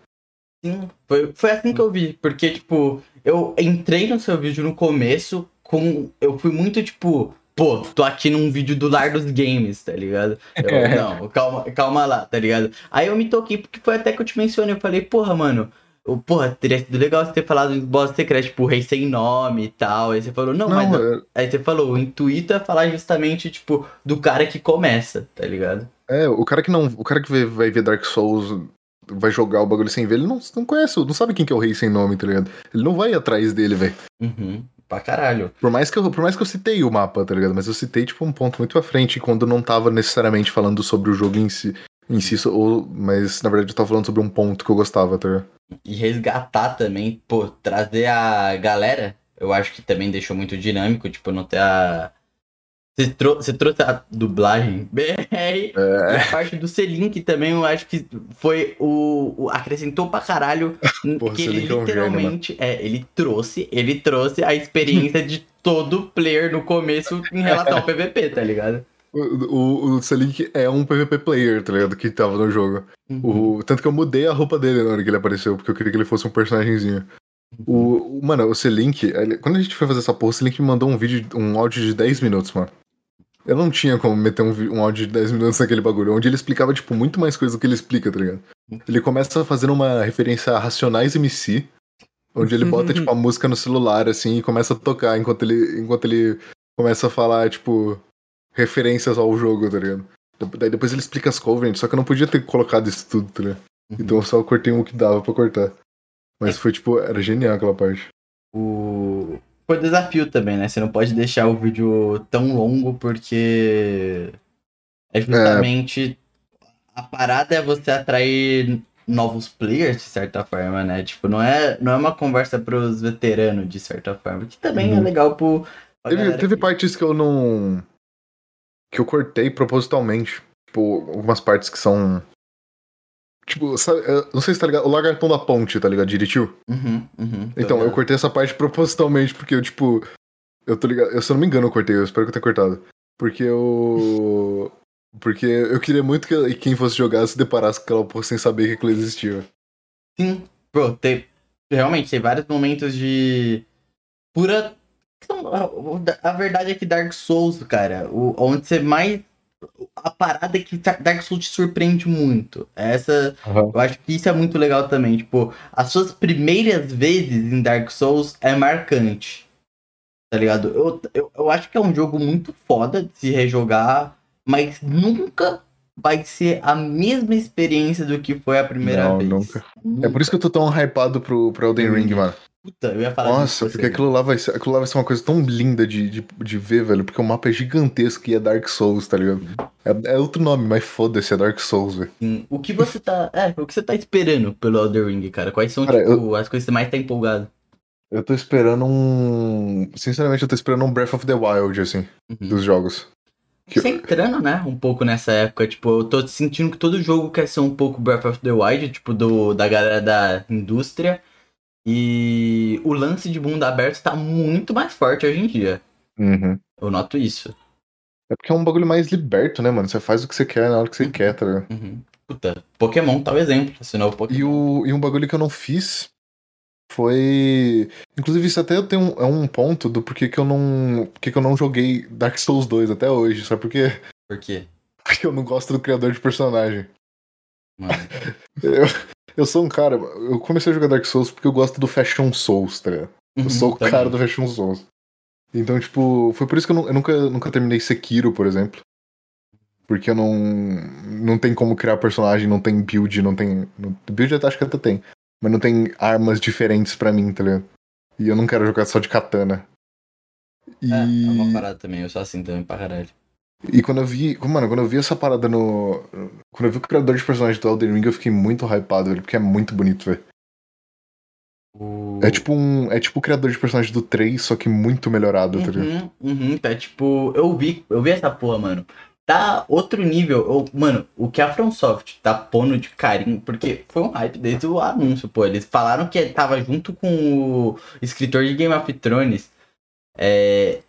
Sim, foi, foi assim que eu vi. Porque, tipo, eu entrei no seu vídeo no começo com. Eu fui muito, tipo, pô, tô aqui num vídeo do Lar dos Games, tá ligado? Eu, não, calma, calma lá, tá ligado? Aí eu me toquei, porque foi até que eu te mencionei. Eu falei, porra, mano. Eu- Porra, teria sido legal você ter falado em boss secreto, tipo, rei sem nome e tal. Aí você falou, não, mas. é- Aí você falou, o intuito é falar justamente, tipo, do cara que começa, tá ligado? É, o cara que não. O cara que vai, vai ver Dark Souls, vai jogar o bagulho sem ver, ele não, não conhece, não sabe quem que é o rei sem nome, tá ligado? Ele não vai atrás dele, velho. Uhum, pra caralho. Por mais, que eu, por mais que eu citei o mapa, tá ligado? Mas eu citei, tipo, um ponto muito à frente, quando não tava necessariamente falando sobre o jogo em si. Em si, ou, mas na verdade eu tava falando sobre um ponto que eu gostava, tá ligado? E resgatar também, pô, trazer a galera, eu acho que também deixou muito dinâmico, tipo, não ter a. Você, trou você trouxe a dublagem BR É. e a parte do Selink também, eu acho que foi o. o- acrescentou pra caralho. Porra, que ele Selink é um gênio, literalmente. é, ele trouxe, ele trouxe a experiência de todo player no começo em relação ao PVP, tá ligado? O, o, Selink é um PVP player, tá ligado? Que tava no jogo. Uhum. O, tanto que eu mudei a roupa dele na hora que ele apareceu, porque eu queria que ele fosse um personagemzinho. O, o- mano, o Selink, ele- quando a gente foi fazer essa porra, o Selink me mandou um vídeo, um áudio de 10 minutos, mano. Eu não tinha como meter um, um áudio de 10 minutos naquele bagulho, onde ele explicava, tipo, muito mais coisa do que ele explica, tá ligado? Ele começa fazendo uma referência a Racionais MC, onde ele bota, tipo, a música no celular, assim, e começa a tocar enquanto ele, enquanto ele começa a falar, tipo, referências ao jogo, tá ligado? Daí depois ele explica as covers, só que eu não podia ter colocado isso tudo, tá ligado? Uhum. Então eu só cortei o que dava pra cortar. Mas foi, tipo, era genial aquela parte. O... Foi desafio também, né? Você não pode deixar o vídeo tão longo porque é justamente a parada é você atrair novos players de certa forma, né? Tipo, não é, não é uma conversa pros veteranos de certa forma, que também é Uhum. legal pro Teve, teve que- partes que eu não. Que eu cortei propositalmente. Tipo, algumas partes que são. Tipo, sabe, não sei se tá ligado. O lagartão da ponte, tá ligado? Diritiu? Uhum, uhum, Então, eu cortei essa parte propositalmente, porque eu, tipo. Eu tô ligado. Eu, se eu não me engano, eu cortei, eu espero que eu tenha cortado. Porque eu. Porque eu queria muito que quem fosse jogar se deparasse com aquela porra sem saber que aquilo existia. Sim, bro, tem, realmente tem vários momentos de pura. A, a verdade é que Dark Souls, cara, o, onde você mais. A parada é que Dark Souls te surpreende muito. Essa. Eu acho que isso é muito legal também. Tipo, as suas primeiras vezes em Dark Souls é marcante. Tá ligado? Eu, eu, eu acho que é um jogo muito foda de se rejogar, mas nunca vai ser a mesma experiência do que foi a primeira Não, vez. nunca. É por isso que eu tô tão hypado pro, pro Elden Ring, mano. Puta, eu ia falar Nossa, porque aquilo lá, vai ser, aquilo lá vai ser uma coisa tão linda de, de, de ver, velho. Porque o mapa é gigantesco e é Dark Souls, tá ligado? É, é outro nome, mas foda-se, é Dark Souls, velho. O que você tá. É, o que você tá esperando pelo Elder Ring, cara? Quais são, Cara, tipo, as coisas que você mais tá empolgado? Eu tô esperando um. Sinceramente, eu tô esperando um Breath of the Wild, assim, Uhum. dos jogos. Que- Você entrando, né? Um pouco nessa época, tipo, eu tô sentindo que todo jogo quer ser um pouco Breath of the Wild, tipo, do, da galera da indústria. E o lance de mundo aberto tá muito mais forte hoje em dia. Uhum. Eu noto isso. É porque é um bagulho mais liberto, né, mano? Você faz o que você quer na hora que você Uhum. quer, tá ligado? Uhum. Puta, Pokémon tá o exemplo, esse novo Pokémon. E, o, e um bagulho que eu não fiz foi. Inclusive, isso até tem um, é um ponto do porquê que eu não. Porquê que eu não joguei Dark Souls 2 até hoje. Sabe por quê? Por quê? Porque eu não gosto do criador de personagem. Mano. Eu, eu sou um cara. Eu comecei a jogar Dark Souls porque eu gosto do Fashion Souls, tá ligado? Eu Uhum, sou o cara do Fashion Souls. Então, tipo, foi por isso que eu, nu- eu nunca, nunca terminei Sekiro, por exemplo. Porque eu não. Não tem como criar personagem, não tem build, não tem. não- build eu acho que até tem. Mas não tem armas diferentes pra mim, tá ligado? E eu não quero jogar só de katana. E, É, é uma parada também, eu sou assim também pra caralho. E quando eu vi. Mano, quando eu vi essa parada no. Quando eu vi o criador de personagem do Elden Ring, eu fiquei muito hypado, velho, porque é muito bonito, velho. O... É tipo um. É tipo o criador de personagem do 3, só que muito melhorado, tá ligado? Uhum, uhum, tá tipo, eu vi, eu vi essa porra, mano. Tá outro nível. Eu, mano, o que a FromSoft tá pondo de carinho, porque foi um hype desde o anúncio, pô. Eles falaram que tava junto com o escritor de Game of Thrones. É.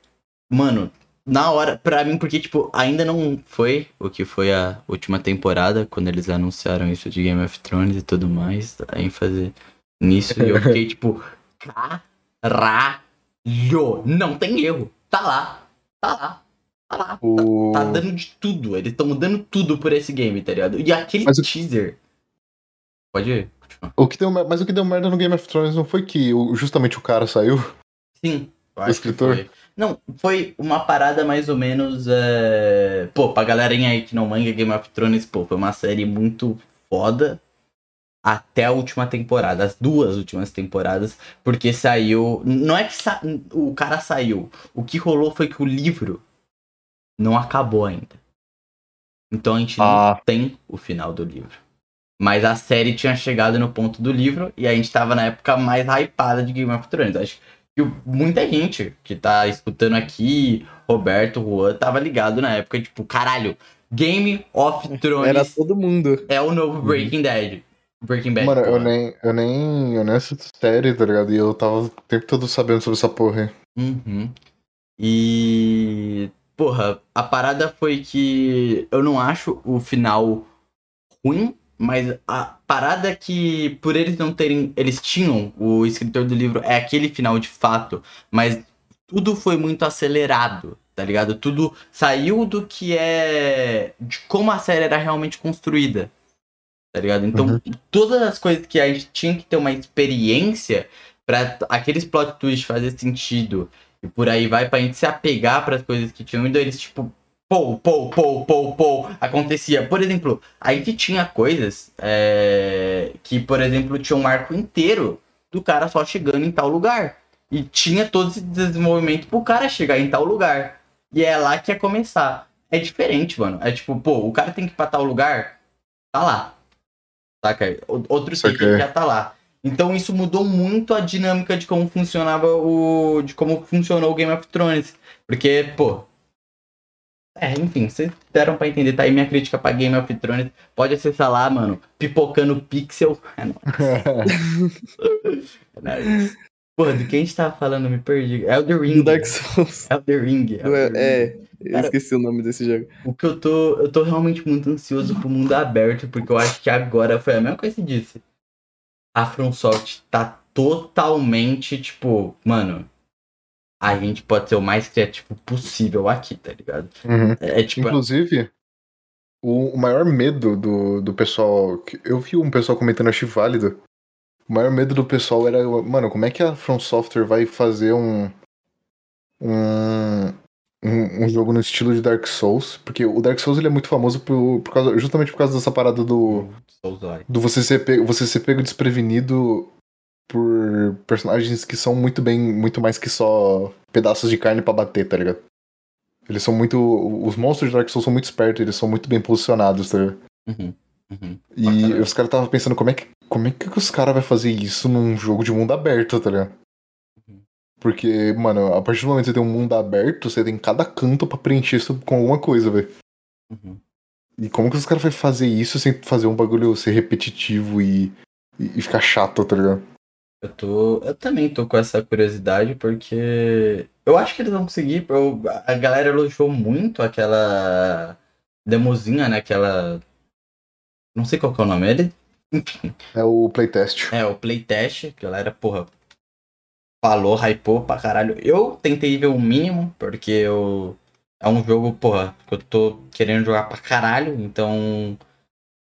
Mano, na hora, pra mim, porque, tipo, ainda não foi o que foi a última temporada, quando eles anunciaram isso de Game of Thrones e tudo mais, a ênfase nisso, e eu fiquei, tipo, caralho, não tem erro, tá lá, tá lá, tá lá, O... tá dando de tudo, eles estão dando tudo por esse game, tá ligado? E aquele Mas o- teaser, pode ir. O que deu, mas o que deu merda no Game of Thrones não foi que o- justamente o cara saiu. Sim, O escritor? Não, foi uma parada mais ou menos. É... Pô, pra galerinha aí que não manga Game of Thrones, pô, foi uma série muito foda até a última temporada, as duas últimas temporadas, porque saiu. Não é que sa... o cara saiu. O que rolou foi que o livro não acabou ainda. Então a gente Ah. não tem o final do livro. Mas a série tinha chegado no ponto do livro e a gente tava na época mais hypada de Game of Thrones. Acho que muita gente que tá escutando aqui, Roberto, Juan, tava ligado na época, tipo, caralho, Game of Thrones Era todo mundo. é o novo Breaking Bad. Breaking Bad. Mano, eu nem, eu nem. Eu nem assisto série, tá ligado? E eu tava o tempo todo sabendo sobre essa porra aí. Uhum. E porra, a parada foi que eu não acho o final ruim, mas a parada que por eles não terem, eles tinham o escritor do livro é aquele final de fato, mas tudo foi muito acelerado, tá ligado? Tudo saiu do que é de como a série era realmente construída. Tá ligado? Então, Uhum. todas as coisas que a gente tinha que ter uma experiência pra aqueles plot twists fazer sentido e por aí vai pra gente se apegar pras coisas que tinham ido, eles tipo pou, pou, pou, pou, pou, acontecia. Por exemplo, a gente tinha coisas é, que, por exemplo, tinha um arco inteiro do cara só chegando em tal lugar. E tinha todo esse desenvolvimento pro cara chegar em tal lugar. E é lá que ia começar. É diferente, mano. É tipo, pô, o cara tem que ir pra tal lugar, tá lá. Saca? Outro take ele já tá lá. Então isso mudou muito a dinâmica de como funcionava o. de como funcionou o Game of Thrones. Porque, pô. É, enfim, vocês deram pra entender. Tá aí minha crítica pra Game of Thrones. Pode acessar lá, mano. Pipocando pixel. É nóis. É nóis. Porra, do que a gente tava falando? Me perdi. Elder Ring. Do Dark Souls. Elder Ring. Elder Ring. É, eu Cara- esqueci o nome desse jogo. O que eu tô. Eu tô realmente muito ansioso pro mundo aberto, porque eu acho que agora foi a mesma coisa que você disse. A FromSoft tá totalmente, tipo, mano. A gente pode ser o mais criativo possível aqui, tá ligado? Uhum. É, é tipo. Inclusive, o, o maior medo do, do pessoal. que- Eu vi um pessoal comentando, achei válido. O maior medo do pessoal era, mano, como é que a From Software vai fazer um. Um. Um, um jogo no estilo de Dark Souls? Porque o Dark Souls ele é muito famoso por, por causa, justamente por causa dessa parada do. Do você ser pego, você ser pego desprevenido por personagens que são muito bem, muito mais que só pedaços de carne pra bater, tá ligado? Eles são muito. Os monstros de Dark Souls são muito espertos, eles são muito bem posicionados, tá ligado? Uhum. Uhum. E Bacana. os caras estavam pensando como é que. Como é que os caras vão fazer isso num jogo de mundo aberto, tá ligado? Uhum. Porque, mano, a partir do momento que você tem um mundo aberto, você tem cada canto pra preencher isso com alguma coisa, velho. Uhum. E como que os caras vão fazer isso sem fazer um bagulho ser repetitivo e, e, e ficar chato, tá ligado? Eu tô. Eu também tô com essa curiosidade, porque. Eu acho que eles vão conseguir. Eu, a galera elogiou muito aquela demozinha, né? Aquela. Não sei qual que é o nome. Ele. Enfim. É o playtest. É, o playtest, que a galera, porra, falou, hypou pra caralho. Eu tentei ver o mínimo, porque eu. É um jogo, porra, que eu tô querendo jogar pra caralho, então.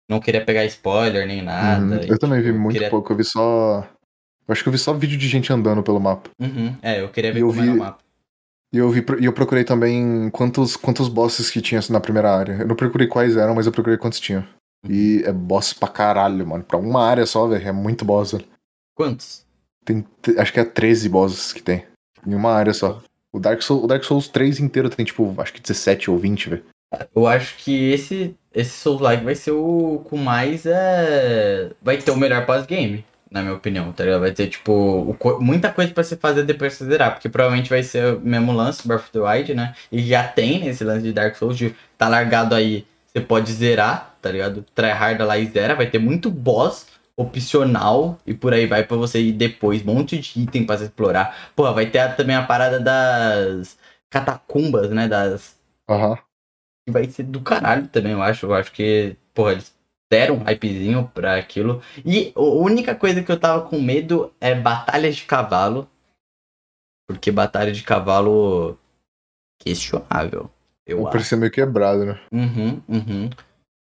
Não queria pegar spoiler nem nada. Uhum. Eu também vi muito queria- pouco, eu vi só. Eu acho que eu vi só vídeo de gente andando pelo mapa. Uhum, É, eu queria ver E eu como era o vi- mapa. E eu vi e eu procurei também quantos, quantos bosses que tinha na primeira área. Eu não procurei quais eram, mas eu procurei quantos tinha. Uhum. E é boss pra caralho, mano. Pra uma área só, velho. É muito boss, velho. Quantos? Tem, te- acho que é 13 bosses que tem. Em uma área só. O Dark, Souls, o Dark Souls 3 inteiro tem, tipo, acho que 17 ou 20, velho. Eu acho que esse, esse Souls Like vai ser o com mais. É... Vai ter o melhor pós-game, na minha opinião, tá ligado? Vai ter, tipo, co- muita coisa pra você fazer depois que você zerar, porque provavelmente vai ser o mesmo lance, Breath of the Wild, né? E já tem nesse lance de Dark Souls, de tá largado aí, você pode zerar, tá ligado? Tryhard lá e zera, vai ter muito boss opcional e por aí vai pra você ir depois, um monte de item pra você explorar. Porra, vai ter a- também a parada das catacumbas, né? Das Aham. que vai ser do caralho também, eu acho. Eu acho que, porra, eles deram um hypezinho pra aquilo. E a única coisa que eu tava com medo é batalhas de cavalo. Porque batalha de cavalo questionável. Eu O acho. preço é meio quebrado, né? Uhum, uhum.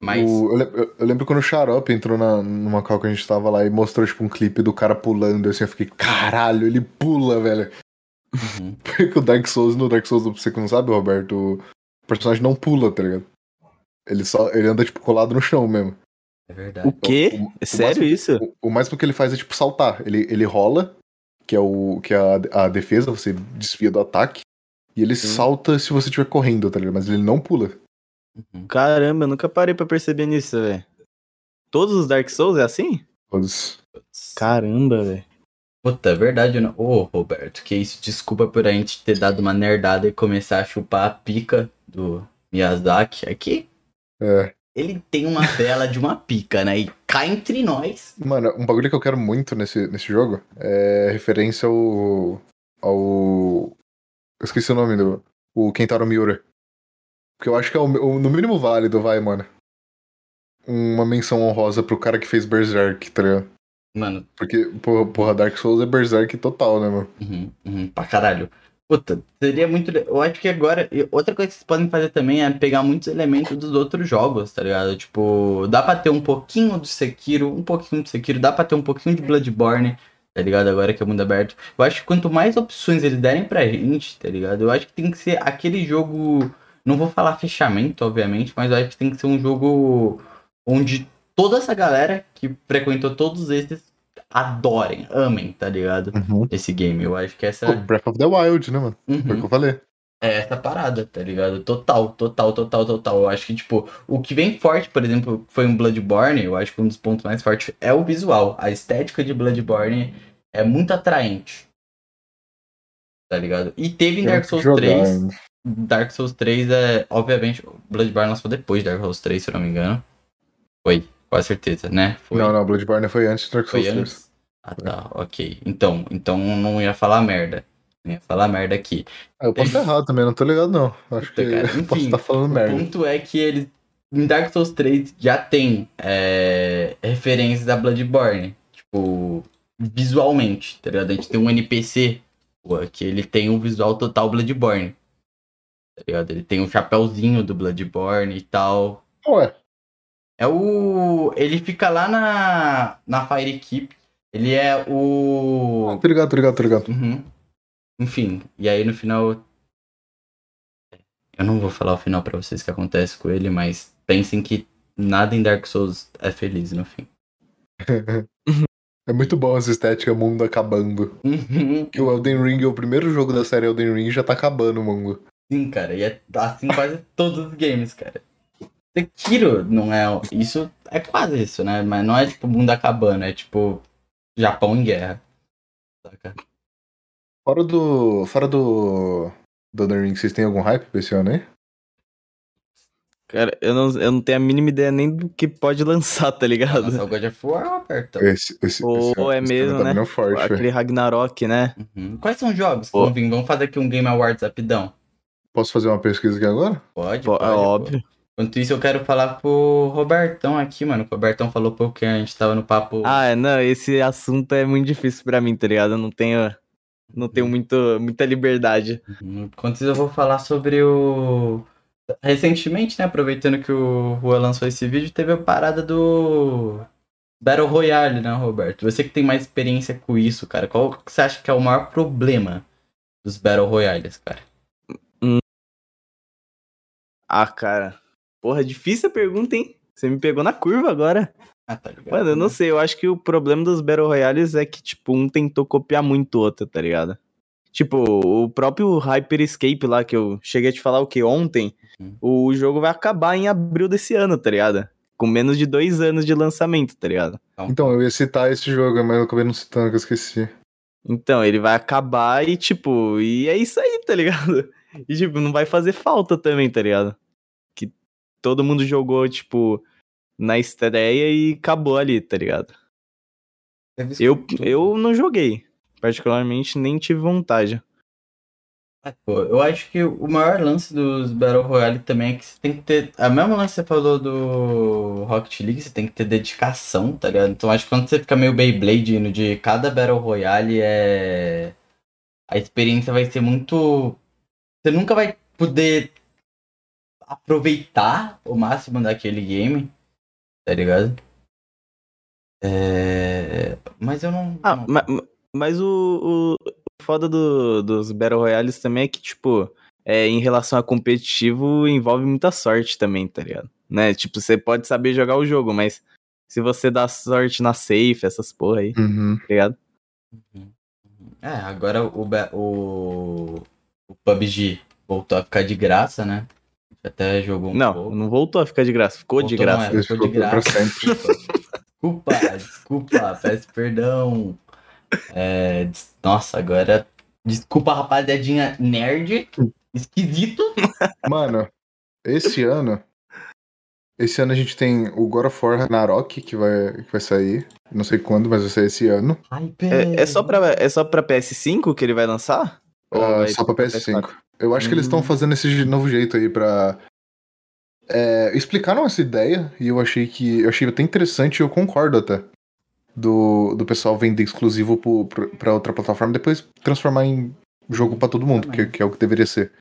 Mas. O- eu, eu- lembro quando o Xarope entrou na, numa call que a gente tava lá e mostrou, tipo, um clipe do cara pulando, assim, eu fiquei, caralho, ele pula, velho. Uhum. Porque o Dark Souls, no Dark Souls, você que não sabe, Roberto, o personagem não pula, tá ligado? Ele só, ele anda, tipo, colado no chão mesmo. É verdade. O quê? O- o- É sério máximo- isso? O, o mais que ele faz é, tipo, saltar. Ele, ele rola, que é, o, que é a, a defesa, você desvia do ataque, e ele salta se você estiver correndo, tá ligado? Mas ele não pula. Uhum. Caramba, eu nunca parei pra perceber nisso, velho. Todos os Dark Souls é assim? Todos. Caramba, velho. Puta, é verdade, não. Ô, Roberto, que isso. Desculpa por a gente ter dado uma nerdada e começar a chupar a pica do Miyazaki aqui. É. ele tem uma bela de uma pica, né? E cá entre nós. Mano, um bagulho que eu quero muito nesse, nesse jogo é referência ao. ao. Eu esqueci o nome do. O Kentaro Miura. Porque eu acho que é o, o- no mínimo válido, vai, mano. Uma menção honrosa pro cara que fez Berserk, tá ligado? Mano, Porque, porra, Dark Souls é Berserk total, né, mano? Uhum, uhum, pra caralho. Puta, seria muito. Eu acho que agora. Outra coisa que vocês podem fazer também é pegar muitos elementos dos outros jogos, tá ligado? Tipo, dá pra ter um pouquinho do Sekiro, um pouquinho do Sekiro, dá pra ter um pouquinho de Bloodborne, tá ligado? Agora que é mundo aberto. Eu acho que quanto mais opções eles derem pra gente, tá ligado? Eu acho que tem que ser aquele jogo. Não vou falar fechamento, obviamente, mas eu acho que tem que ser um jogo onde toda essa galera que frequentou todos esses adorem, amem, tá ligado? esse game. Eu acho que essa Pô, Breath of the Wild, né, mano? Foi o Uhum. que eu falei. é essa parada, tá ligado? Total, total, total, total. Eu acho que, tipo, o que vem forte, por exemplo, foi um Bloodborne, eu acho que um dos pontos mais fortes é o visual. A estética de Bloodborne é muito atraente. Tá ligado? E teve em Dark Souls jogar 3. ainda. Dark Souls 3 é, obviamente, o Bloodborne lançou depois de Dark Souls 3, se eu não me engano. Foi, com certeza, né? Foi. Não, não, Bloodborne foi antes do Dark Foi Souls 3. antes? Ah, tá, ok. Então, então não ia falar merda. Não ia falar merda aqui. Ah, eu posso estar errado também, não tô ligado, não. Acho que cara, eu posso enfim, estar falando O merda. ponto é que eles. Em Dark Souls 3 já tem é, referências da Bloodborne. Tipo, visualmente, tá ligado? A gente tem um NPC pô, que ele tem um visual total Bloodborne. Tá ligado? Ele tem um chapéuzinho do Bloodborne e tal. Ué, É o. Ele fica lá na. Na Fire Keep. Ele é o. tô ligado, tô ligado, tô ligado. Uhum. Enfim, e aí no final. Eu não vou falar o final pra vocês que acontece com ele, mas pensem que nada em Dark Souls é feliz no fim. É muito bom essa estética, mundo acabando. Uhum. Que o Elden Ring o primeiro jogo da série Elden Ring já tá acabando o mundo. Sim, cara, e é assim quase todos os games, cara. Sekiro não é. Isso é quase isso, né? Mas não é tipo mundo acabando, é tipo Japão em guerra. Saca? Fora do. Fora do. Do Elden Ring, vocês têm algum hype pra esse ano aí? Cara, eu não, eu não tenho a mínima ideia nem do que pode lançar, tá ligado? Nossa, o God of War, Roberto. Esse, esse, Ou esse é esse mesmo, tá né? forte. Aquele Ragnarok, né? Uhum. Quais são os jogos que Pô. Vamos fazer aqui um Game Awards rapidão. Posso fazer uma pesquisa aqui agora? Pode, Pô, pode. é pô. Enquanto isso, eu quero falar pro Robertão aqui, mano. O Robertão falou pouco que a gente tava no papo. Ah, é, não, esse assunto é muito difícil pra mim, tá ligado? Eu não tenho, não tenho muito, muita liberdade. Uhum. Enquanto isso, eu vou falar sobre o. Recentemente, né? Aproveitando que o Juan lançou esse vídeo, teve a parada do. Battle Royale, né, Roberto? Você que tem mais experiência com isso, cara. Qual que você acha que é o maior problema dos Battle Royales, cara? Ah, cara. Porra, difícil a pergunta, hein? Você me pegou na curva agora. Ah, tá ligado. Mano, eu não sei, eu acho que o problema dos Battle Royales é que, tipo, um tentou copiar muito o outro, tá ligado? Tipo, o próprio Hyper Escape lá, que eu cheguei a te falar o que ontem, Uhum. o jogo vai acabar em abril desse ano, tá ligado? Com menos de dois anos de lançamento, tá ligado? Então, eu ia citar esse jogo, mas eu acabei não citando, que eu esqueci. Então, ele vai acabar e, tipo, e é isso aí, tá ligado? E, tipo, não vai fazer falta também, tá ligado? Todo mundo jogou, tipo, na estreia e acabou ali, tá ligado? Eu, eu não joguei. Particularmente, nem tive vontade. Ah, pô, eu acho que o maior lance dos Battle Royale também é que você tem que ter. A mesma lance que você falou do Rocket League, você tem que ter dedicação, tá ligado? Então acho que quando você fica meio Beyblade indo de cada Battle Royale é. A experiência vai ser muito. Você nunca vai poder aproveitar o máximo daquele game, tá ligado? É... Mas eu não. Ah, não- ma- ma- mas o, o, foda do- dos Battle Royales também é que, tipo, é, em relação a competitivo, envolve muita sorte também, tá ligado? Né? Tipo, você pode saber jogar o jogo, mas se você dá sorte na safe, essas porra aí, Uhum. tá ligado? É, agora o, o, o PUBG voltou a ficar de graça, né? Até jogou um não, pouco. não voltou a ficar de graça, ficou de Voltou, não, graça. é, ficou de ficou pra graça. sempre. Desculpa, desculpa, peço perdão. É, des- nossa, agora. Desculpa, rapaziadinha nerd. Esquisito. Mano, esse ano. Esse ano a gente tem o God of War Ragnarok, que vai, que vai sair. Não sei quando, mas vai sair esse ano. É, é só pra, é só pra PS5 que ele vai lançar? Ou vai só pra pra PS5. Eu acho que eles estão Hum. fazendo esse novo jeito aí pra, é, explicaram essa ideia e eu achei que. Eu achei até interessante e eu concordo até. Do, do pessoal vender exclusivo pro, pro, pra outra plataforma e depois transformar em jogo pra todo mundo, que, que é o que deveria ser.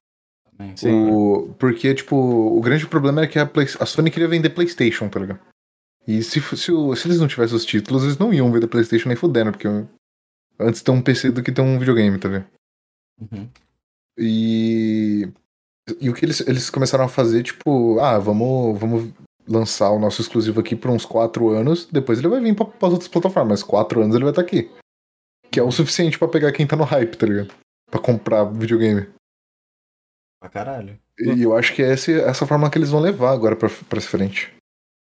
Também. O, porque, tipo, o grande problema é que a, Play- a Sony queria vender PlayStation, tá ligado? E se, se, se eles não tivessem os títulos, eles não iam vender PlayStation nem fudendo, porque antes ter um PC do que ter um videogame, tá ligado? Uhum. E. E o que eles, eles começaram a fazer, tipo, ah, vamos, vamos lançar o nosso exclusivo aqui por uns 4 anos, depois ele vai vir pra, pras outras plataformas, mas 4 anos ele vai estar aqui. Que é o suficiente pra pegar quem tá no hype, tá ligado? Pra comprar videogame. Pra caralho. E eu acho que é esse, essa forma que eles vão levar agora pra, pra frente.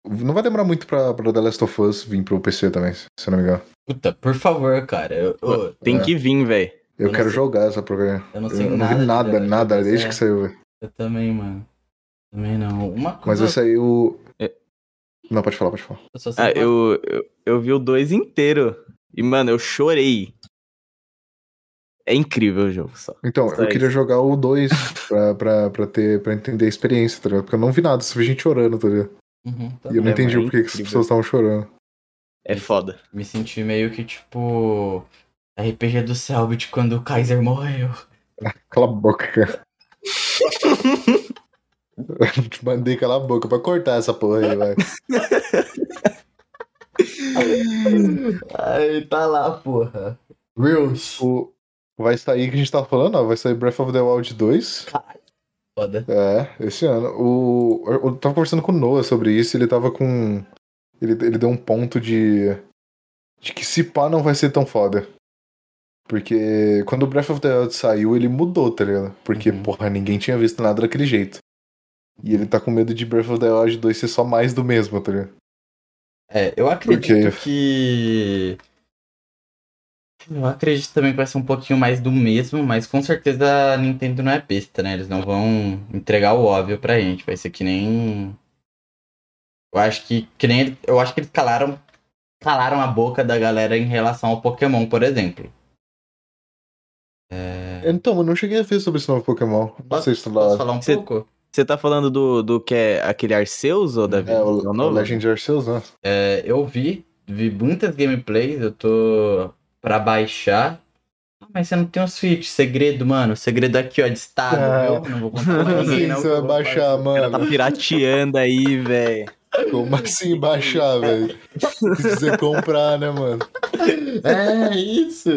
Não vai demorar muito pra, pra The Last of Us vir pro PC também, se eu não me engano. Puta, por favor, cara. Eu, eu, Tem É. que vir, velho. Eu, Eu não quero sei- jogar essa programa. eu não Eu, sei não nada. vi de nada, nada, desde é. que saiu, velho. Eu também, mano. Também não. Uma Mas coisa. vai sair o. É. Não, pode falar, pode falar. eu só sei Ah, eu, eu, eu vi o 2 inteiro. E, mano, eu chorei. É incrível o jogo só. Então, Só eu queria isso. jogar o 2 pra, pra, pra, ter, pra entender a experiência, tá ligado? Porque eu não vi nada, só vi gente chorando, tá ligado? Uhum, tá E eu não É, entendi mas é por que que as incrível. pessoas estavam chorando. É foda. Me senti meio que tipo. RPG do Selbit quando o Kaiser morreu. Cala a boca, cara. Eu te mandei calar a boca pra cortar essa porra aí, vai. Aí tá lá, porra. Reels. O... Vai sair que a gente tava falando, ó. Vai sair Breath of the Wild 2. Foda. É, esse ano. O... Eu tava conversando com o Noah sobre isso, ele tava com. Ele, ele deu um ponto de. De que se pá não vai ser tão foda. Porque quando o Breath of the Wild saiu, ele mudou, tá ligado? Porque, Uhum. porra, ninguém tinha visto nada daquele jeito. E ele tá com medo de Breath of the Wild 2 ser só mais do mesmo, tá ligado? É, eu acredito quê? que. Eu acredito também que vai ser um pouquinho mais do mesmo, mas com certeza a Nintendo não é besta, né? Eles não vão entregar o óbvio pra gente. Vai ser que nem. Eu acho que. que nem... Eu acho que eles calaram. Calaram a boca da galera em relação ao Pokémon, por exemplo. É... Então, eu não cheguei a ver sobre esse novo Pokémon. Não Posso, sei se tá posso falar um Você- pouco? Você tá falando do, do que é aquele Arceus, ou Davi? É, o, É o novo? Legend Arceus, né? É, eu vi, vi muitas gameplays, eu tô pra baixar. Ah, mas você não tem um Switch, segredo, mano. Segredo aqui, ó, de estado, Ah. viu? Não vou contar pra ninguém, Assim não. você vai vou baixar, fazer. Tá mano. pirateando aí, velho. Como assim baixar, velho? Precisa comprar, né, mano? É, isso.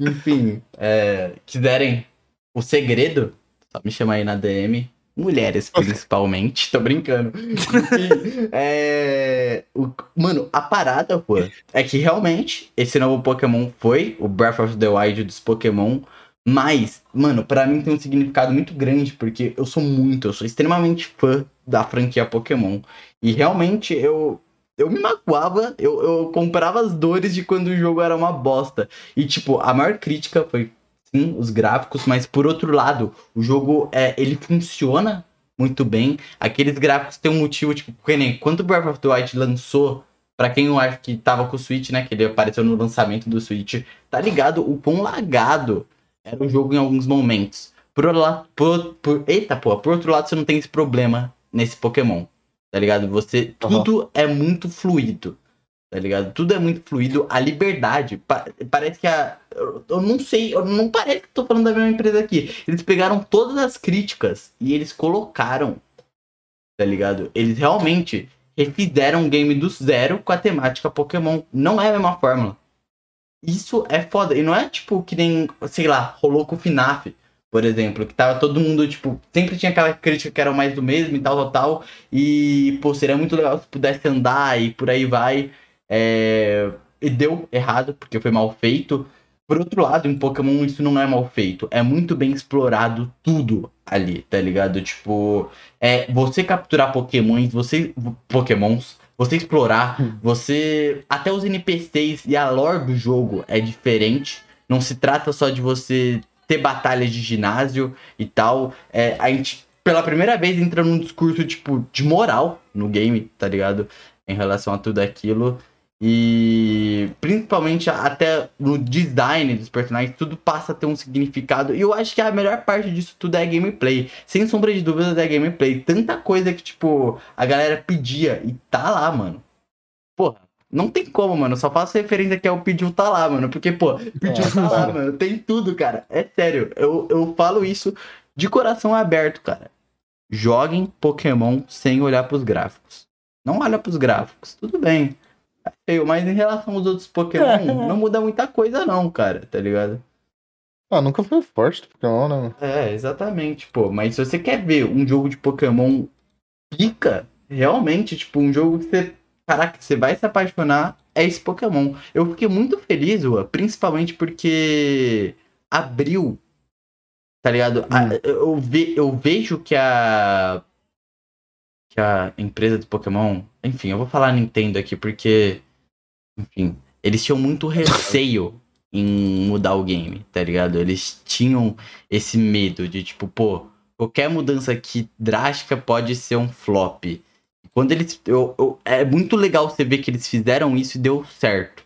Enfim, é, quiserem o segredo, só me chamar aí na DM. Mulheres, principalmente. Tô brincando. Enfim, é... o- Mano, a parada, pô, é que realmente esse novo Pokémon foi o Breath of the Wild dos Pokémon. Mas, mano, pra mim tem um significado muito grande, porque eu sou muito, eu sou extremamente fã da franquia Pokémon. E realmente eu, eu me magoava, eu, eu comprava as dores de quando o jogo era uma bosta. E, tipo, a maior crítica foi, sim, os gráficos, mas por outro lado, o jogo, é, ele funciona muito bem. Aqueles gráficos têm um motivo, tipo, que nem quando o Breath of the Wild lançou, pra quem eu acho que tava com o Switch, né, que ele apareceu no lançamento do Switch, tá ligado o quão lagado era o jogo em alguns momentos. Por, la- por, por, eita, pô, por outro lado, você não tem esse problema nesse Pokémon. Tá ligado? Você. Tudo é muito fluido. Tá ligado? Tudo é muito fluido. A liberdade. pa- parece que a. Eu, eu não sei. Eu não parece que eu tô falando da mesma empresa aqui. Eles pegaram todas as críticas e eles colocaram. Tá ligado? Eles realmente refizeram um game do zero com a temática Pokémon. Não é a mesma fórmula. Isso é foda. E não é tipo que nem, sei lá, rolou com o FNAF, por exemplo, que tava todo mundo, tipo, sempre tinha aquela crítica que era mais do mesmo e tal, tal, tal. E, pô, seria muito legal se pudesse andar e por aí vai. É, E deu errado, porque foi mal feito. Por outro lado, em Pokémon isso não é mal feito. É muito bem explorado tudo ali, tá ligado? Tipo, é você capturar Pokémons, você. Pokémons, você explorar, você. Até os NPCs e a lore do jogo é diferente. Não se trata só de você ter batalhas de ginásio e tal. É, a gente, pela primeira vez, entra num discurso, tipo, de moral no game, tá ligado? Em relação a tudo aquilo. E principalmente até no design dos personagens, tudo passa a ter um significado. E eu acho que a melhor parte disso tudo é gameplay. Sem sombra de dúvidas é gameplay. Tanta coisa que, tipo, a galera pedia e tá lá, mano. Não tem como, mano. Eu só faço referência que é o pediu tá lá, mano. Porque, pô, pediu tá lá, mano. Tem tudo, cara. É sério. Eu, eu falo isso de coração aberto, cara. Joguem Pokémon sem olhar pros gráficos. Não olha pros gráficos. Tudo bem. É feio, mas em relação aos outros Pokémon, não muda muita coisa, não, cara, tá ligado? Ah, nunca foi forte do Pokémon, né? É, exatamente, pô. Mas se você quer ver um jogo de Pokémon pica, realmente, tipo, um jogo que você. Caraca, você vai se apaixonar, é esse Pokémon. Eu fiquei muito feliz, Ua, principalmente porque abriu. Tá ligado? A- Hum. eu, ve, eu vejo que a. Que a empresa do Pokémon. Enfim, eu vou falar Nintendo aqui porque. Enfim. Eles tinham muito receio em mudar o game, tá ligado? Eles tinham esse medo de tipo, pô, qualquer mudança aqui drástica pode ser um flop. Quando eles. Eu, eu- é muito legal você ver que eles fizeram isso e deu certo.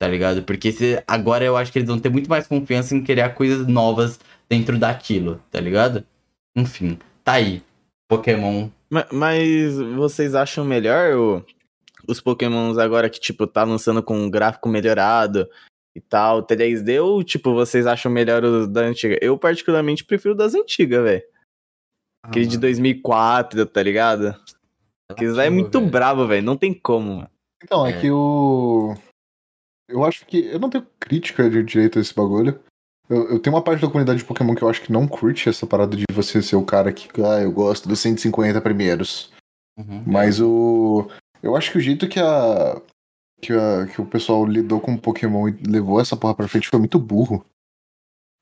Tá ligado? Porque se, agora eu acho que eles vão ter muito mais confiança em criar coisas novas dentro daquilo, tá ligado? Enfim, tá aí. Pokémon. Ma- Mas vocês acham melhor o- os Pokémons agora que, tipo, tá lançando com um gráfico melhorado e tal, 3D, ou, tipo, vocês acham melhor os da antiga? Eu, particularmente, prefiro das antigas, velho. Aquele Ah, de 2004, tá ligado? Aquele lá é muito velho. bravo, velho. Não tem como, mano. Então, é, É. que o. Eu acho que. Eu não tenho crítica de direito a esse bagulho. Eu, eu tenho uma parte da comunidade de Pokémon que eu acho que não curte essa parada de você ser o cara que. Ah, eu gosto dos 150 primeiros. Uhum. Mas o. Eu acho que o jeito que a. Que, a, que o pessoal lidou com o Pokémon e levou essa porra pra frente foi muito burro.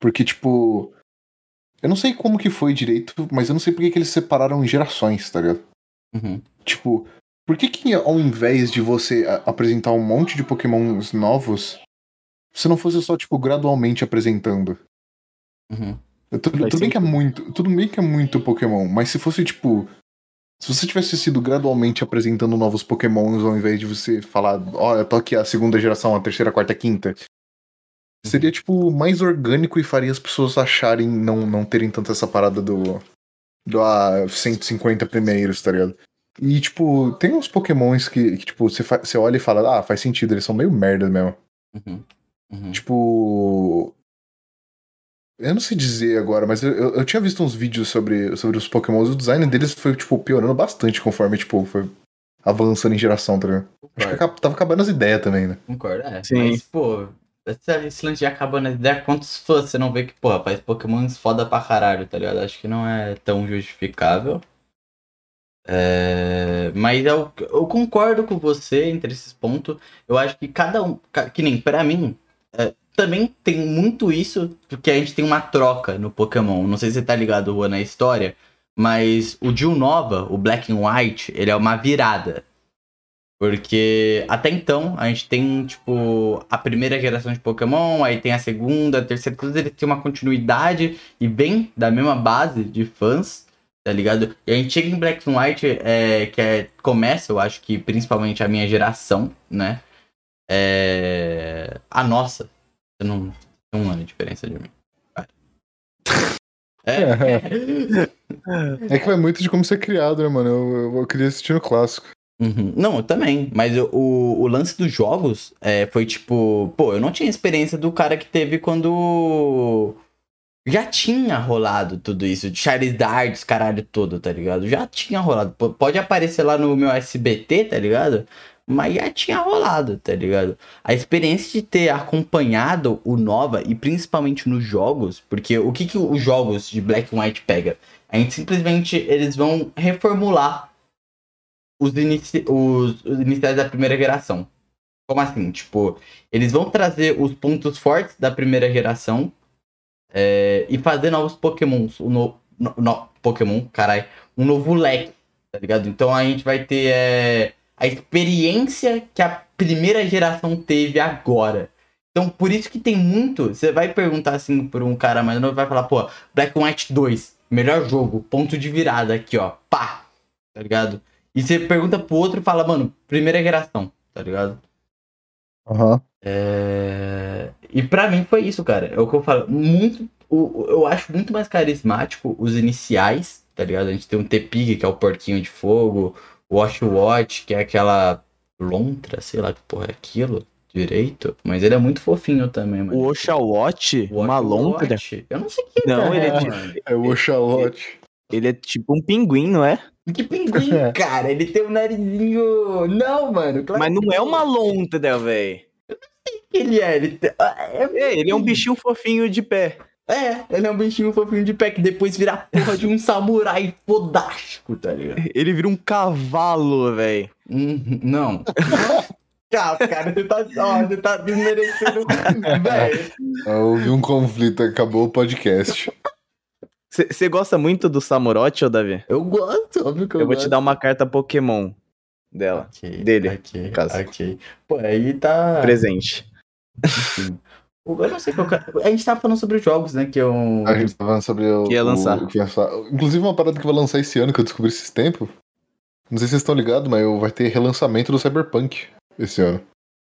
Porque, tipo. Eu não sei como que foi direito, mas eu não sei por que que eles separaram em gerações, tá ligado? Uhum. Tipo, por que que ao invés de você apresentar um monte de pokémons novos, você não fosse só, tipo, gradualmente apresentando? Uhum. Tudo, tudo bem que é muito, tudo bem que é muito pokémon, mas se fosse, tipo... Se você tivesse sido gradualmente apresentando novos pokémons ao invés de você falar, ó, eu tô aqui a segunda geração, a terceira, a quarta, a quinta... Seria, tipo, mais orgânico e faria as pessoas acharem não, não terem tanto essa parada do... Do ah, 150 primeiros, tá ligado? E, tipo, tem uns pokémons que, que, tipo, você, você olha e fala, ah, faz sentido, eles são meio merda mesmo. Uhum. Uhum. Tipo. Eu não sei dizer agora, mas eu, eu, eu tinha visto uns vídeos sobre, sobre os pokémons e o design deles foi, tipo, piorando bastante conforme, tipo, foi avançando em geração, tá ligado? Acho que Concordo. tava acabando as ideias também, né? Concordo, é. Sim. Mas, pô, esse, esse lance de acabando as ideias, quantos fãs você não vê que, porra, faz Pokémons foda pra caralho, tá ligado? Acho que não é tão justificável. É, mas eu, eu concordo com você entre esses pontos. Eu acho que cada um, que nem pra mim, é, também tem muito isso, porque a gente tem uma troca no Pokémon. Não sei se você tá ligado Juan, na história, mas o Jill Nova, o Black and White, ele é uma virada. Porque até então a gente tem, tipo, a primeira geração de Pokémon, aí tem a segunda, a terceira, todos eles têm uma continuidade e vem da mesma base de fãs, tá ligado? E a gente chega em Black and White, é, que é, começa, eu acho que principalmente a minha geração, né? É, a nossa. Eu não tem um ano de diferença de mim. É. É que vai muito de como ser criado, né, mano? Eu, eu, eu queria assistir no clássico. Uhum. Não, eu também. Mas o, o, o lance dos jogos é, foi tipo. Pô, eu não tinha experiência do cara que teve quando. Já tinha rolado tudo isso. De Charizard, caralho todo, tá ligado? Já tinha rolado. P- Pode aparecer lá no meu SBT, tá ligado? Mas já tinha rolado, tá ligado? A experiência de ter acompanhado o Nova, e principalmente nos jogos, porque o que, que os jogos de Black and White pega? A gente simplesmente, eles vão reformular os, inici os, os iniciais da primeira geração. Como assim? Tipo, eles vão trazer os pontos fortes da primeira geração é, e fazer novos pokémons. Um no, no, no- Pokémon, caralho. Um novo leque, tá ligado? Então a gente vai ter é, a experiência que a primeira geração teve agora. Então, por isso que tem muito. Você vai perguntar assim por um cara mais novo, vai falar, pô, Black White 2, melhor jogo, ponto de virada aqui, ó. Pá! Tá ligado? E você pergunta pro outro e fala, mano, primeira geração. tá ligado? Aham. É... E pra mim foi isso, cara. É o que eu falo. Muito. o- Eu acho muito mais carismático os iniciais, tá ligado? A gente tem um Tepig, que é o porquinho de fogo, o Watch Watch, que é aquela lontra, sei lá que porra é aquilo direito. Mas ele é muito fofinho também, mano. O Oshawott, O uma lontra, Eu não sei o que Não, é, ele é de-. É o Oxalote. Ele é tipo um pinguim, não é? Que pinguim, cara. Ele tem um narizinho. Não, mano. claro Mas não que é uma lontra, velho. que ele é. Ele, tem- Ah, é, É, ele é um bichinho fofinho de pé. É, ele é um bichinho fofinho de pé que depois vira a porra de um samurai fodástico, tá ligado? Ele vira um cavalo, velho. Uhum, Não. Cara, cara, você tá, ó, você tá desmerecendo. Houve um conflito, acabou o podcast. Você gosta muito do Samurote, ô Davi? Eu gosto, óbvio que eu, Eu vou te gosto. dar uma carta Pokémon dela. Ok, dele, Ok, caso. ok. Pô, aí tá. Presente. Eu não sei qual que é- A gente tava falando sobre os jogos, né? Que eu. A gente tá falando sobre o. Que ia lançar. o- que ia. Inclusive, uma parada que vai lançar esse ano, que eu descobri esses tempos. Não sei se vocês estão ligados, mas vai ter relançamento do Cyberpunk esse ano.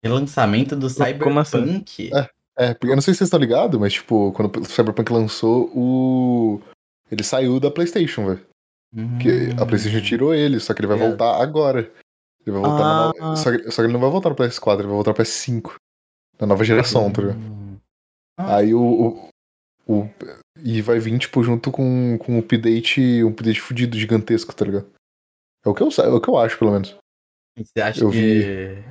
Relançamento do Como assim? Cyberpunk. É, porque eu não sei se vocês estão ligados, mas, tipo, quando o Cyberpunk lançou, o. Ele saiu da PlayStation, velho. Porque a PlayStation tirou ele, só que ele vai É. voltar agora. Ele vai voltar na Ah. nova... só, que, só que ele não vai voltar no PS4, ele vai voltar no PS5. Na nova geração, tá ligado? Hum. Ah. Aí o, o, o- E vai vir, tipo, junto com, com um update. Um update fudido, gigantesco, tá ligado? É o que eu, é o que eu acho, pelo menos. Você acha Eu que.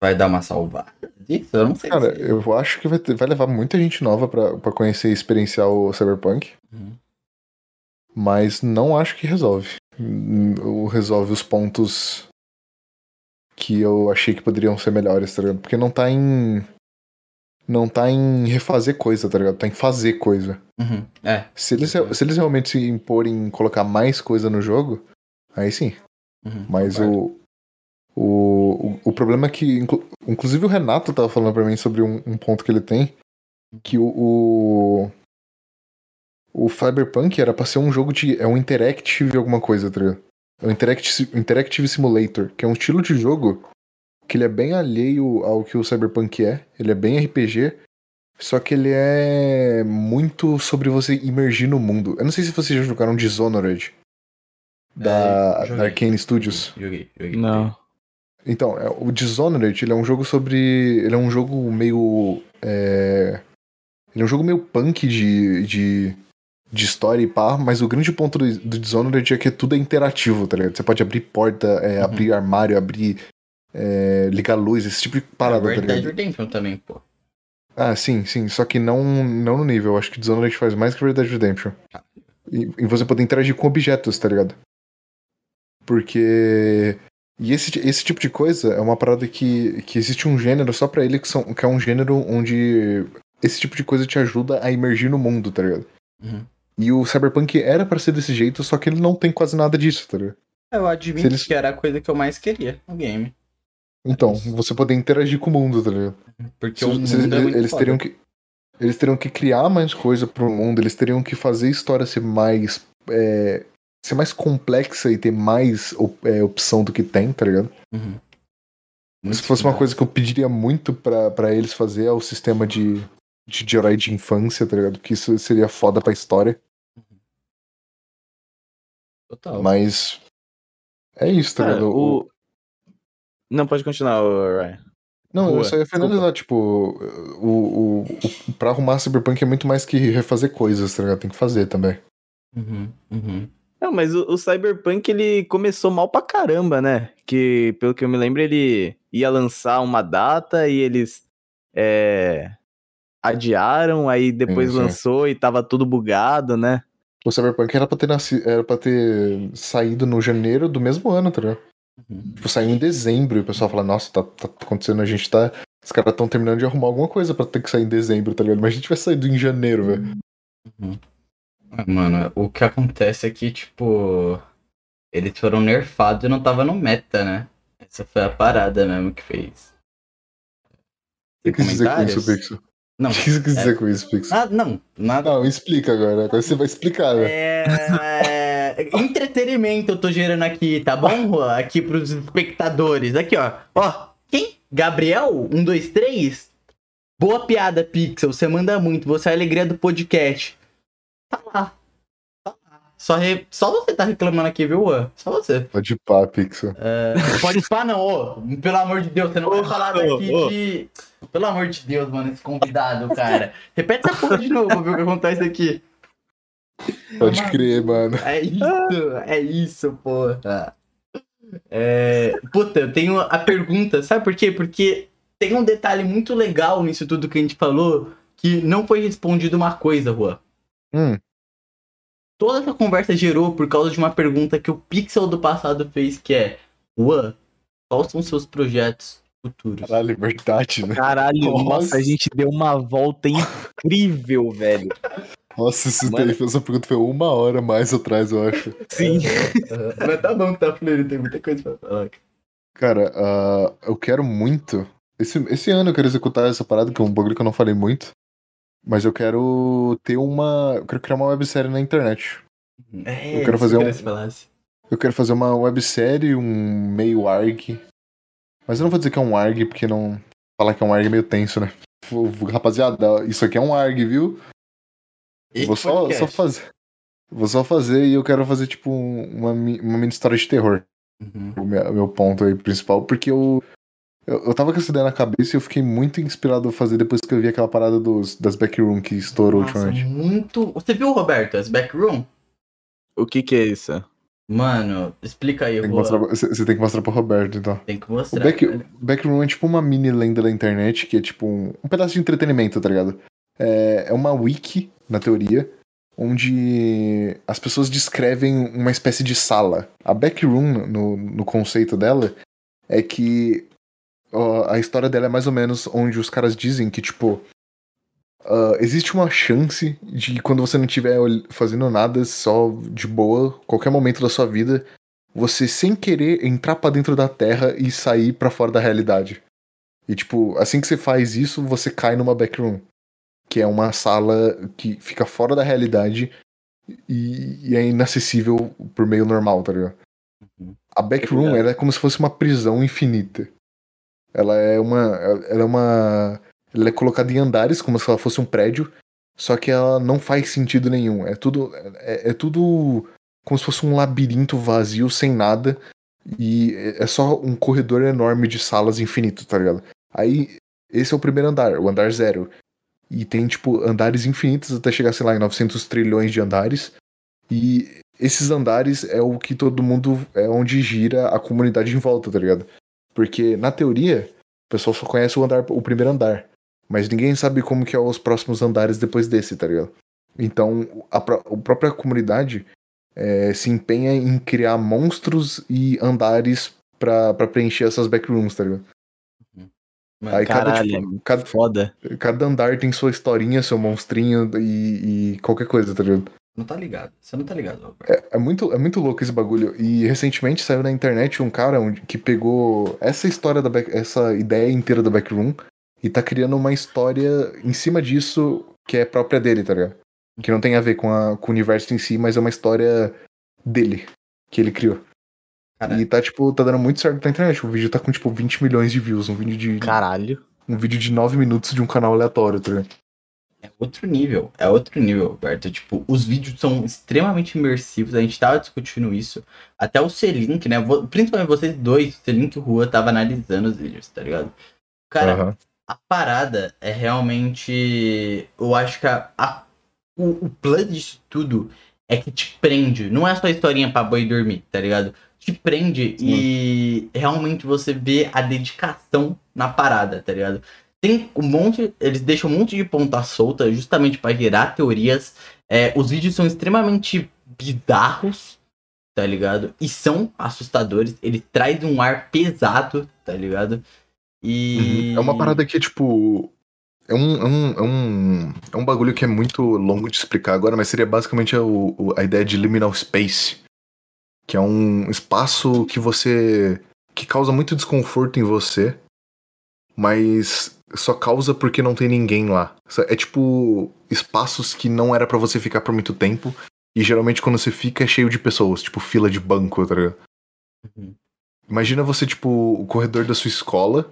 Vai dar uma salvada disso? Eu não sei. Cara, se- eu acho que vai, ter- vai levar muita gente nova pra, pra conhecer e experienciar o Cyberpunk. Uhum. Mas não acho que resolve. Ou resolve os pontos que eu achei que poderiam ser melhores, tá ligado? Porque não tá em. Não tá em refazer coisa, tá ligado? Tá em fazer coisa. Uhum. É. Se eles, se eles realmente se imporem em colocar mais coisa no jogo, aí sim. Uhum. Mas o, o, o. O problema é que. inclu- Inclusive o Renato tava falando pra mim sobre um, um ponto que ele tem. Que o. O, o Cyberpunk era pra ser um jogo de. É um interactive alguma coisa, tá ligado? É um interactive, interactive Simulator, que é um estilo de jogo que ele é bem alheio ao que o Cyberpunk é. Ele é bem RPG. Só que ele é muito sobre você imergir no mundo. Eu não sei se vocês já jogaram Dishonored. Da, É, joguei. da Arcane Studios. Joguei, joguei. Não. Então, é, o Dishonored, ele é um jogo sobre. Ele é um jogo meio. é, ele é um jogo meio punk de, de, de história e pá, mas o grande ponto do, do Dishonored é que tudo é interativo, tá ligado? Você pode abrir porta, é, Uhum. abrir armário, abrir. é, ligar luz, esse tipo de parada, é, tá Dead ligado? Redemption também, pô. Ah, sim, sim. Só que não, não no nível. Eu acho que Dishonored faz mais que Red Dead Redemption. E, e você poder interagir com objetos, tá ligado? Porque. E esse, esse tipo de coisa é uma parada que, que existe um gênero só pra ele, que, são, que é um gênero onde esse tipo de coisa te ajuda a imergir no mundo, tá ligado? Uhum. E o Cyberpunk era pra ser desse jeito, só que ele não tem quase nada disso, tá ligado? Eu admito eles- que era a coisa que eu mais queria no game. Então, você poder interagir com o mundo, tá ligado? Porque Se- o mundo se- é muito eles foda. teriam que eles teriam que criar mais coisa pro mundo, eles teriam que fazer a história ser mais é, ser mais complexa e ter mais op- é, opção do que tem, tá ligado? Uhum. Se fosse uma coisa que eu pediria muito pra pra eles fazer é o sistema de de, de herói de infância, tá ligado? Que isso seria foda pra história, Total. mas é isso, tá Cara, ligado? o... Não, pode continuar, Ryan. Não, Rua, eu só ia finalizar, tipo, o, o, o, pra arrumar Cyberpunk é muito mais que refazer coisas, tá ligado? Tem que fazer também. Uhum. Uhum. Não, mas o, o Cyberpunk ele começou mal pra caramba, né? Que, pelo que eu me lembro, ele ia lançar uma data e eles é, adiaram, aí depois Sim, sim. lançou e tava tudo bugado, né? O Cyberpunk era pra ter, nasci... era pra ter saído no janeiro do mesmo ano, tá ligado? Uhum. Tipo, saiu em dezembro e o pessoal fala, nossa, tá, tá acontecendo, a gente tá. Os caras tão terminando de arrumar alguma coisa pra ter que sair em dezembro, tá ligado? Mas a gente vai sair em janeiro, velho. Ah, Mano, o que acontece é que, tipo, eles foram nerfados e não tava no meta, né? Essa foi a parada mesmo que fez. O que dizer com isso, Pixel? Não. O que você quis é- dizer com isso, Pixel? Ah, não, nada. Não, explica agora. Agora você vai explicar, velho. É, É, entretenimento eu tô gerando aqui, tá bom, Juan? Aqui pros espectadores. Aqui, ó. Ó, quem? Gabriel? Um, dois, três? Boa piada, Pixel. Você manda muito. Você é a alegria do podcast. Tá lá. Tá lá. Só, re... Só você tá reclamando aqui, viu, Juan? Só você. Pode pá, Pixel. É, pode pá, não, ô. Pelo amor de Deus, você não vai falar daqui ô. de. Pelo amor de Deus, mano, esse convidado, cara. Repete essa porra de novo, viu, o que acontece aqui. Pode crer, mano. É isso, é isso, porra. É, puta, eu tenho a pergunta, sabe por quê? Porque tem um detalhe muito legal nisso tudo que a gente falou, que não foi respondido uma coisa, Juan. Hum, Toda essa conversa gerou por causa de uma pergunta que o Pixel do passado fez, que é, Juan, quais são seus projetos futuros? caralho, verdade, né? Caralho, Nossa. nossa, a gente deu uma volta incrível, velho. Nossa, esse Mano. daí, essa pergunta foi uma hora mais atrás, eu acho. Sim. Mas tá bom, tá, Fleury, tem muita coisa pra falar. Cara, ah, eu quero muito. Esse, esse ano eu quero executar essa parada, que é um bagulho que eu não falei muito. Mas eu quero ter uma. Eu quero criar uma websérie na internet. É, Eu quero fazer um- eu quero fazer uma websérie, um meio ARG. Mas eu não vou dizer que é um ARG, porque não. Falar que é um ARG é meio tenso, né? Rapaziada, isso aqui é um ARG, viu? Esse Vou só, só fazer. Vou só fazer e eu quero fazer, tipo, um- uma, uma mini história de terror. Uhum. O meu, o meu ponto aí principal, porque eu, eu. Eu tava com essa ideia na cabeça e eu fiquei muito inspirado a fazer depois que eu vi aquela parada dos, das backroom que estourou Nossa, ultimamente. muito. Você viu, Roberto, as backroom? O que que é isso? Mano, explica aí, Tem mostrar, você tem que mostrar pro Roberto, então. Tem que O mostrar. back, velho. Backroom é tipo uma mini lenda da internet, que é tipo um, um pedaço de entretenimento, tá ligado? É, é uma wiki, na teoria, onde as pessoas descrevem uma espécie de sala. A Backroom, no, no conceito dela, é que a história dela é mais ou menos onde os caras dizem que, tipo, ah, existe uma chance de quando você não estiver fazendo nada, só de boa, qualquer momento da sua vida, você sem querer entrar pra dentro da Terra e sair pra fora da realidade. E tipo, assim que você faz isso, você cai numa backroom, que é uma sala que fica fora da realidade e, e é inacessível por meio normal, tá ligado? Uhum. A backroom, ligado. ela é como se fosse uma prisão infinita. Ela é uma ela é uma ela é colocada em andares como se ela fosse um prédio, só que ela não faz sentido nenhum. É tudo é, é tudo como se fosse um labirinto vazio sem nada e é só um corredor enorme de salas infinito, tá ligado? Aí esse é o primeiro andar, o andar zero. E tem tipo andares infinitos até chegar, sei lá, em 900 trilhões de andares. E esses andares é o que todo mundo é onde gira a comunidade em volta, tá ligado? Porque na teoria, o pessoal só conhece o andar, o primeiro andar, mas ninguém sabe como que é os próximos andares depois desse, tá ligado? Então, a, a própria comunidade é, se empenha em criar monstros e andares pra, pra preencher essas backrooms, tá ligado? Mano, Aí cada, Caralho, tipo, cada, Foda. cada andar tem sua historinha, seu monstrinho e, e qualquer coisa, tá ligado? Não tá ligado. Você não tá ligado, Roberto. É muito, é muito louco esse bagulho. E recentemente saiu na internet um cara que pegou essa história da back, essa ideia inteira da Backroom e tá criando uma história em cima disso que é própria dele, tá ligado? Que não tem a ver com, a, com o universo em si, mas é uma história dele que ele criou. Caralho. E tá, tipo, tá dando muito certo na internet. O vídeo tá com, tipo, 20 milhões de views. Um vídeo de. Caralho. Um vídeo de 9 minutos de um canal aleatório, tá ligado? É outro nível, é outro nível, Roberto. Tipo, os vídeos são extremamente imersivos, a gente tava discutindo isso. Até o Selink, né? Principalmente vocês dois, o Selink e o Rua, tava analisando os vídeos, tá ligado? Cara, Aham. a parada é realmente. Eu acho que a, a- o, o plano disso tudo é que te prende. Não é só historinha pra boi dormir, tá ligado? Te prende e realmente você vê a dedicação na parada, tá ligado? Tem um monte. Eles deixam um monte de ponta solta justamente pra gerar teorias. É, os vídeos são extremamente bizarros, tá ligado? E são assustadores. Ele traz um ar pesado, tá ligado? E. É uma parada que, tipo. É um, é, um, é, um, é um bagulho que é muito longo de explicar agora, mas seria basicamente a, a ideia de liminal space. Que é um espaço que você. que causa muito desconforto em você, mas só causa porque não tem ninguém lá. É tipo espaços que não era pra você ficar por muito tempo E geralmente quando você fica é cheio de pessoas, tipo fila de banco, tá ligado? Uhum. Imagina você, tipo, o corredor da sua escola,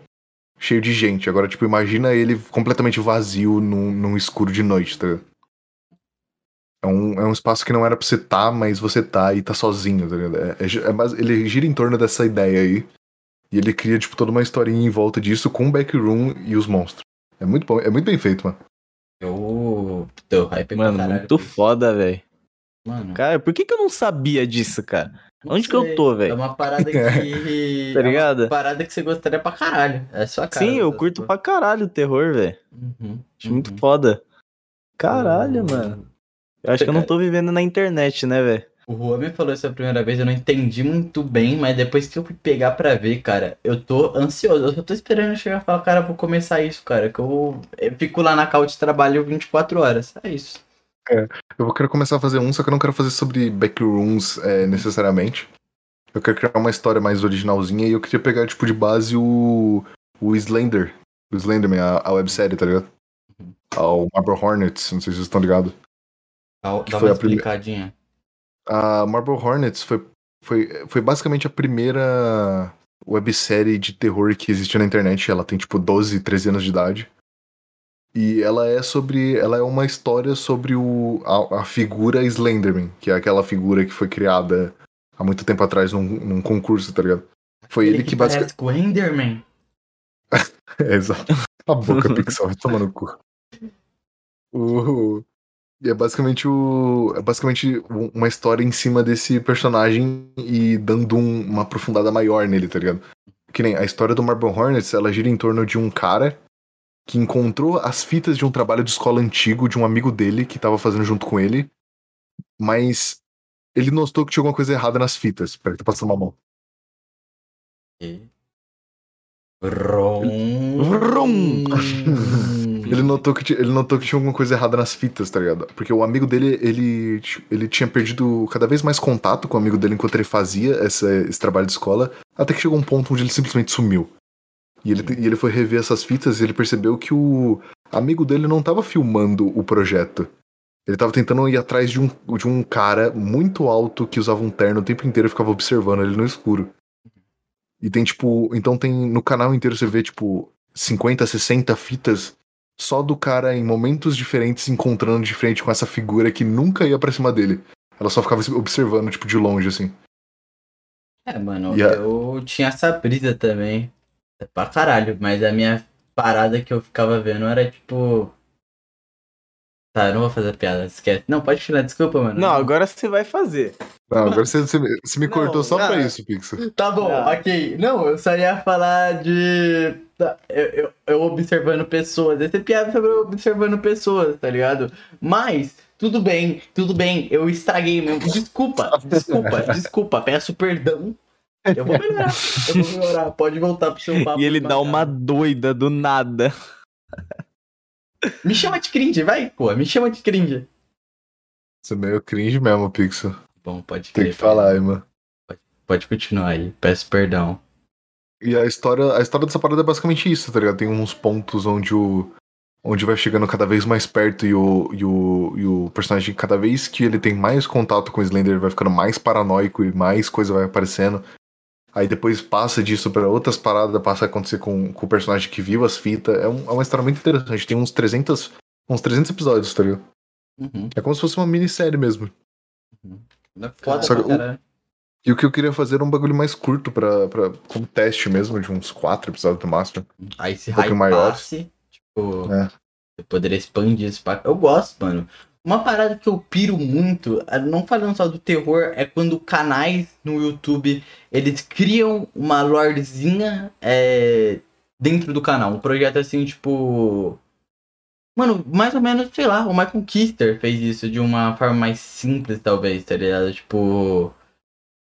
cheio de gente. Agora, tipo, imagina ele completamente vazio num, num escuro de noite, tá ligado? É um, é um espaço que não era pra você tá, mas você tá e tá sozinho, tá ligado? É, é, é ele gira em torno dessa ideia aí. E ele cria, tipo, toda uma historinha em volta disso com o backroom e os monstros. É muito bom, é muito bem feito, mano. Eu tô hype Mano, caralho muito foda, velho. Mano. Cara, por que, que eu não sabia disso, cara? não Onde que eu sei, tô, É velho? uma parada que. Tá É ligado? uma parada que você gostaria pra caralho. É sua cara. Sim, eu curto pra caralho o terror, velho. Uhum, Acho muito uhum. foda. Caralho, O- mano. Eu acho que eu não tô vivendo na internet, né, velho? O Juan me falou isso a primeira vez, eu não entendi muito bem, mas depois que eu fui pegar pra ver, cara, eu tô ansioso. Eu só tô esperando chegar e falar, cara, vou começar isso, cara. Que eu, eu fico lá na couch trabalho 24 horas. É isso. Eu quero começar a fazer um, só que eu não quero fazer sobre backrooms é, necessariamente. Eu quero criar uma história mais originalzinha e eu queria pegar, tipo, de base o. O Slender. O Slenderman, a, a websérie, tá ligado? Uhum. Ao Marble Hornets, não sei se vocês estão ligados. Dá, Que dá foi uma a primeira- explicadinha. A Marble Hornets foi, foi, foi basicamente a primeira websérie de terror que existiu na internet. Ela tem tipo 12, 13 anos de idade. E ela é sobre. Ela é uma história sobre o, a, a figura Slenderman, que é aquela figura que foi criada há muito tempo atrás num, num concurso, tá ligado? Foi ele, que, basicamente. parece com o Enderman. É, exato. A boca pixel, vai tomar no cu. O... E é basicamente o. É basicamente um- uma história em cima desse personagem e dando um- uma aprofundada maior nele, tá ligado? Que nem a história do Marble Hornets, ela gira em torno de um cara que encontrou as fitas de um trabalho de escola antigo de um amigo dele que tava fazendo junto com ele, mas ele notou que tinha alguma coisa errada nas fitas. Peraí, tô passando uma mão. Vrum. Vrum. Ele notou, que, ele notou que tinha alguma coisa errada nas fitas, tá ligado? Porque o amigo dele, ele, ti- ele tinha perdido cada vez mais contato com o amigo dele enquanto ele fazia essa- esse trabalho de escola, até que chegou um ponto onde ele simplesmente sumiu. E ele, e ele foi rever essas fitas e ele percebeu que o amigo dele não tava filmando o projeto. Ele tava tentando ir atrás de um, de um cara muito alto que usava um terno o tempo inteiro e ficava observando ele no escuro. E tem, tipo, então tem no canal inteiro você vê, tipo, 50, 60 fitas só do cara em momentos diferentes encontrando de frente com essa figura que nunca ia pra cima dele. Ela só ficava observando, tipo, de longe, assim. É, mano, E a- eu tinha essa brisa também. É pra caralho, mas a minha parada que eu ficava vendo era tipo. Tá, eu não vou fazer piada, esquece. Não, pode tirar, desculpa, mano. Não, agora você vai fazer. Não, agora você, você me- você me Não, cortou só pra cara. isso, Pixel. Tá bom, Não. ok. Não, eu só ia falar de. Tá, Eu, eu, eu observando pessoas. Esse piada sobre eu observando pessoas, tá ligado? Mas, tudo bem, tudo bem. Eu estraguei mesmo. Desculpa, desculpa, desculpa. Peço perdão. Eu vou melhorar. Eu vou melhorar. Pode voltar pro seu papo. E ele dá uma doida do nada. Me chama de cringe, vai, pô. Me chama de cringe. Você é meio cringe mesmo, Pixel. Bom, pode Tem crer, que falar aí, mano. Pode continuar aí. Peço perdão. E a história, a história dessa parada é basicamente isso, tá ligado? Tem uns pontos onde o. Onde vai chegando cada vez mais perto e o, e o, e o personagem, cada vez que ele tem mais contato com o Slender, ele vai ficando mais paranoico e mais coisa vai aparecendo. Aí depois passa disso pra outras paradas, passa a acontecer com, com o personagem que viu as fitas. É, um- é uma história muito interessante. Tem uns 300, uns 300 episódios, tá ligado? Uhum. É como se fosse uma minissérie mesmo. É Foda Só que o-. E o que eu queria fazer era um bagulho mais curto pra, pra, como teste mesmo, de uns quatro episódios no máximo. Aí se um pouquinho maior. tipo, É. eu poderia expandir isso pra... Eu gosto, mano. Uma parada que eu piro muito, eh, não falando só do terror, é quando canais no YouTube, eles criam uma lorezinha é, dentro do canal. Um projeto assim, tipo... Mano, mais ou menos, sei lá, o Michael Kister fez isso de uma forma mais simples, talvez, tá ligado? Tipo...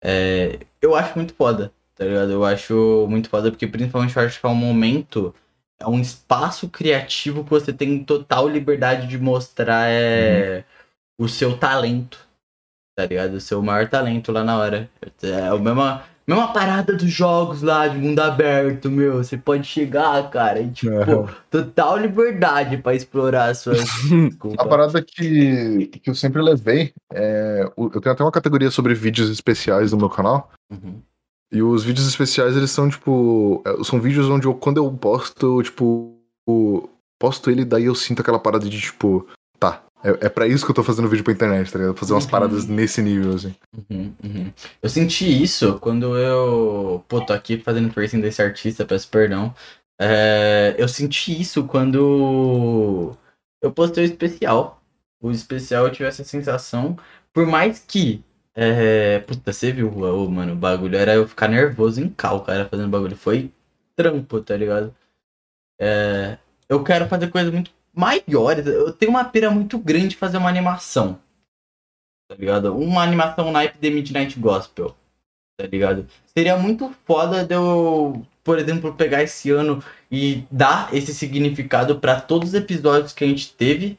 é, eu acho muito foda, tá ligado? Eu acho muito foda, porque principalmente eu acho que é um momento, é um espaço criativo que você tem total liberdade de mostrar é, o seu talento, tá ligado? O seu maior talento lá na hora. É o mesmo, Mesma parada dos jogos lá de mundo aberto, meu. Você pode chegar, cara, e tipo, Aham. total liberdade pra explorar as suas. A parada que, que eu sempre levei é. Eu tenho até uma categoria sobre vídeos especiais no meu canal. Uhum. E os vídeos especiais, eles são, tipo. é, São vídeos onde eu, quando eu posto, eu, tipo. Posto ele, daí eu sinto aquela parada de, tipo. É, é pra isso que eu tô fazendo vídeo pra internet, tá ligado? Fazer umas Uhum. paradas nesse nível, assim. Uhum, uhum. Eu senti isso quando eu. Pô, tô aqui fazendo tracing desse artista, peço perdão. É, eu senti isso quando eu postei o especial. O especial eu tive essa sensação. Por mais que. É... Puta, você viu, ô, mano, o bagulho era eu ficar nervoso em cal, cara, fazendo bagulho. Foi trampo, tá ligado? É, Eu quero fazer coisas muito maiores. Eu tenho uma pira muito grande de fazer uma animação tá ligado? Uma animação naipe de Midnight Gospel, tá ligado? Seria muito foda de eu, por exemplo, pegar esse ano e dar esse significado pra todos os episódios que a gente teve.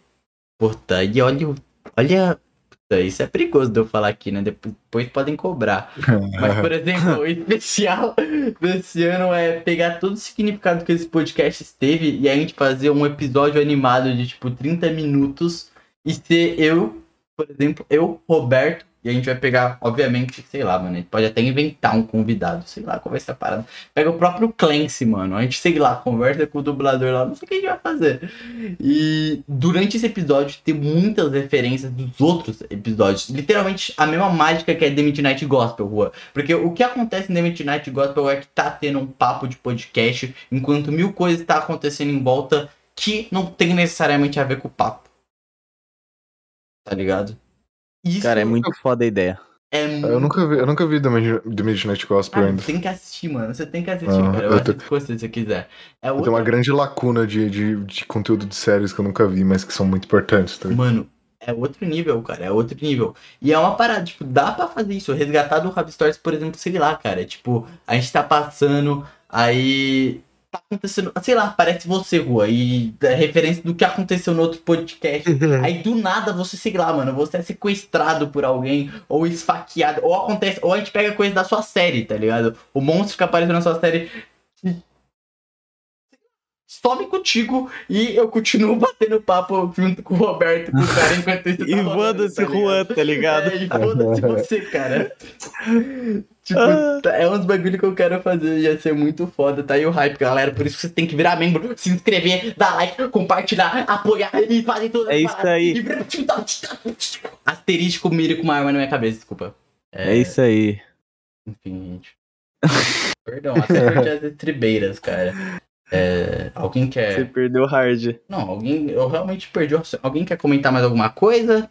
Puta, e olha, olha, isso é perigoso de eu falar aqui, né? Depois, podem cobrar. Mas, por exemplo, o especial desse ano é pegar todo o significado que esse podcast teve e a gente fazer um episódio animado de, tipo, 30 minutos e ser eu, por exemplo, eu, Roberto, e a gente vai pegar, obviamente, sei lá, mano, a gente pode até inventar um convidado, sei lá qual vai ser a parada. Pega o próprio Clancy, mano, a gente, sei lá, conversa com o dublador lá, não sei o que a gente vai fazer. E durante esse episódio tem muitas referências dos outros episódios. Literalmente a mesma mágica que é The Midnight Gospel, Rua. Porque o que acontece em The Midnight Gospel é que tá tendo um papo de podcast, enquanto mil coisas tá acontecendo em volta que não tem necessariamente a ver com o papo. Tá ligado? Isso Cara, é muito foda a ideia. é muito Eu nunca vi, eu nunca vi The Mid- The Midnight Gospel Cara, ainda. você tem que assistir, mano. Você tem que assistir, Ah, cara. Eu eu se você quiser. É outra... tenho uma grande lacuna de, de, de conteúdo de séries que eu nunca vi, mas que são muito importantes, tá? Mano, é outro nível, cara. É outro nível. E é uma parada, tipo, dá pra fazer isso. Resgatar do Rap Stories, por exemplo, sei lá, cara. Tipo, a gente tá passando, aí. Tá acontecendo. Sei lá, parece você, Rua. E é referência do que aconteceu no outro podcast. Aí do nada você, sei lá, mano, você é sequestrado por alguém, ou esfaqueado, ou acontece, ou a gente pega coisa da sua série, tá ligado? O monstro que apareceu na sua série some contigo e eu continuo batendo papo junto com o Roberto, com o cara, enquanto isso tá E foda-se tá Juan, tá ligado? É, e foda-se você, cara. tipo, Ah. tá- é uns bagulho que eu quero fazer, ia ser muito foda. Tá aí o hype, galera. Por isso que você tem que virar membro, se inscrever, dar like, compartilhar, apoiar e fazer tudo. É isso aí. Asterístico mira com uma arma na minha cabeça, desculpa. É isso aí. Enfim, gente. Perdão, até perdi as estribeiras, cara. É, alguém Você quer. perdeu hard. Não, alguém. Eu realmente perdi. Alguém quer comentar mais alguma coisa?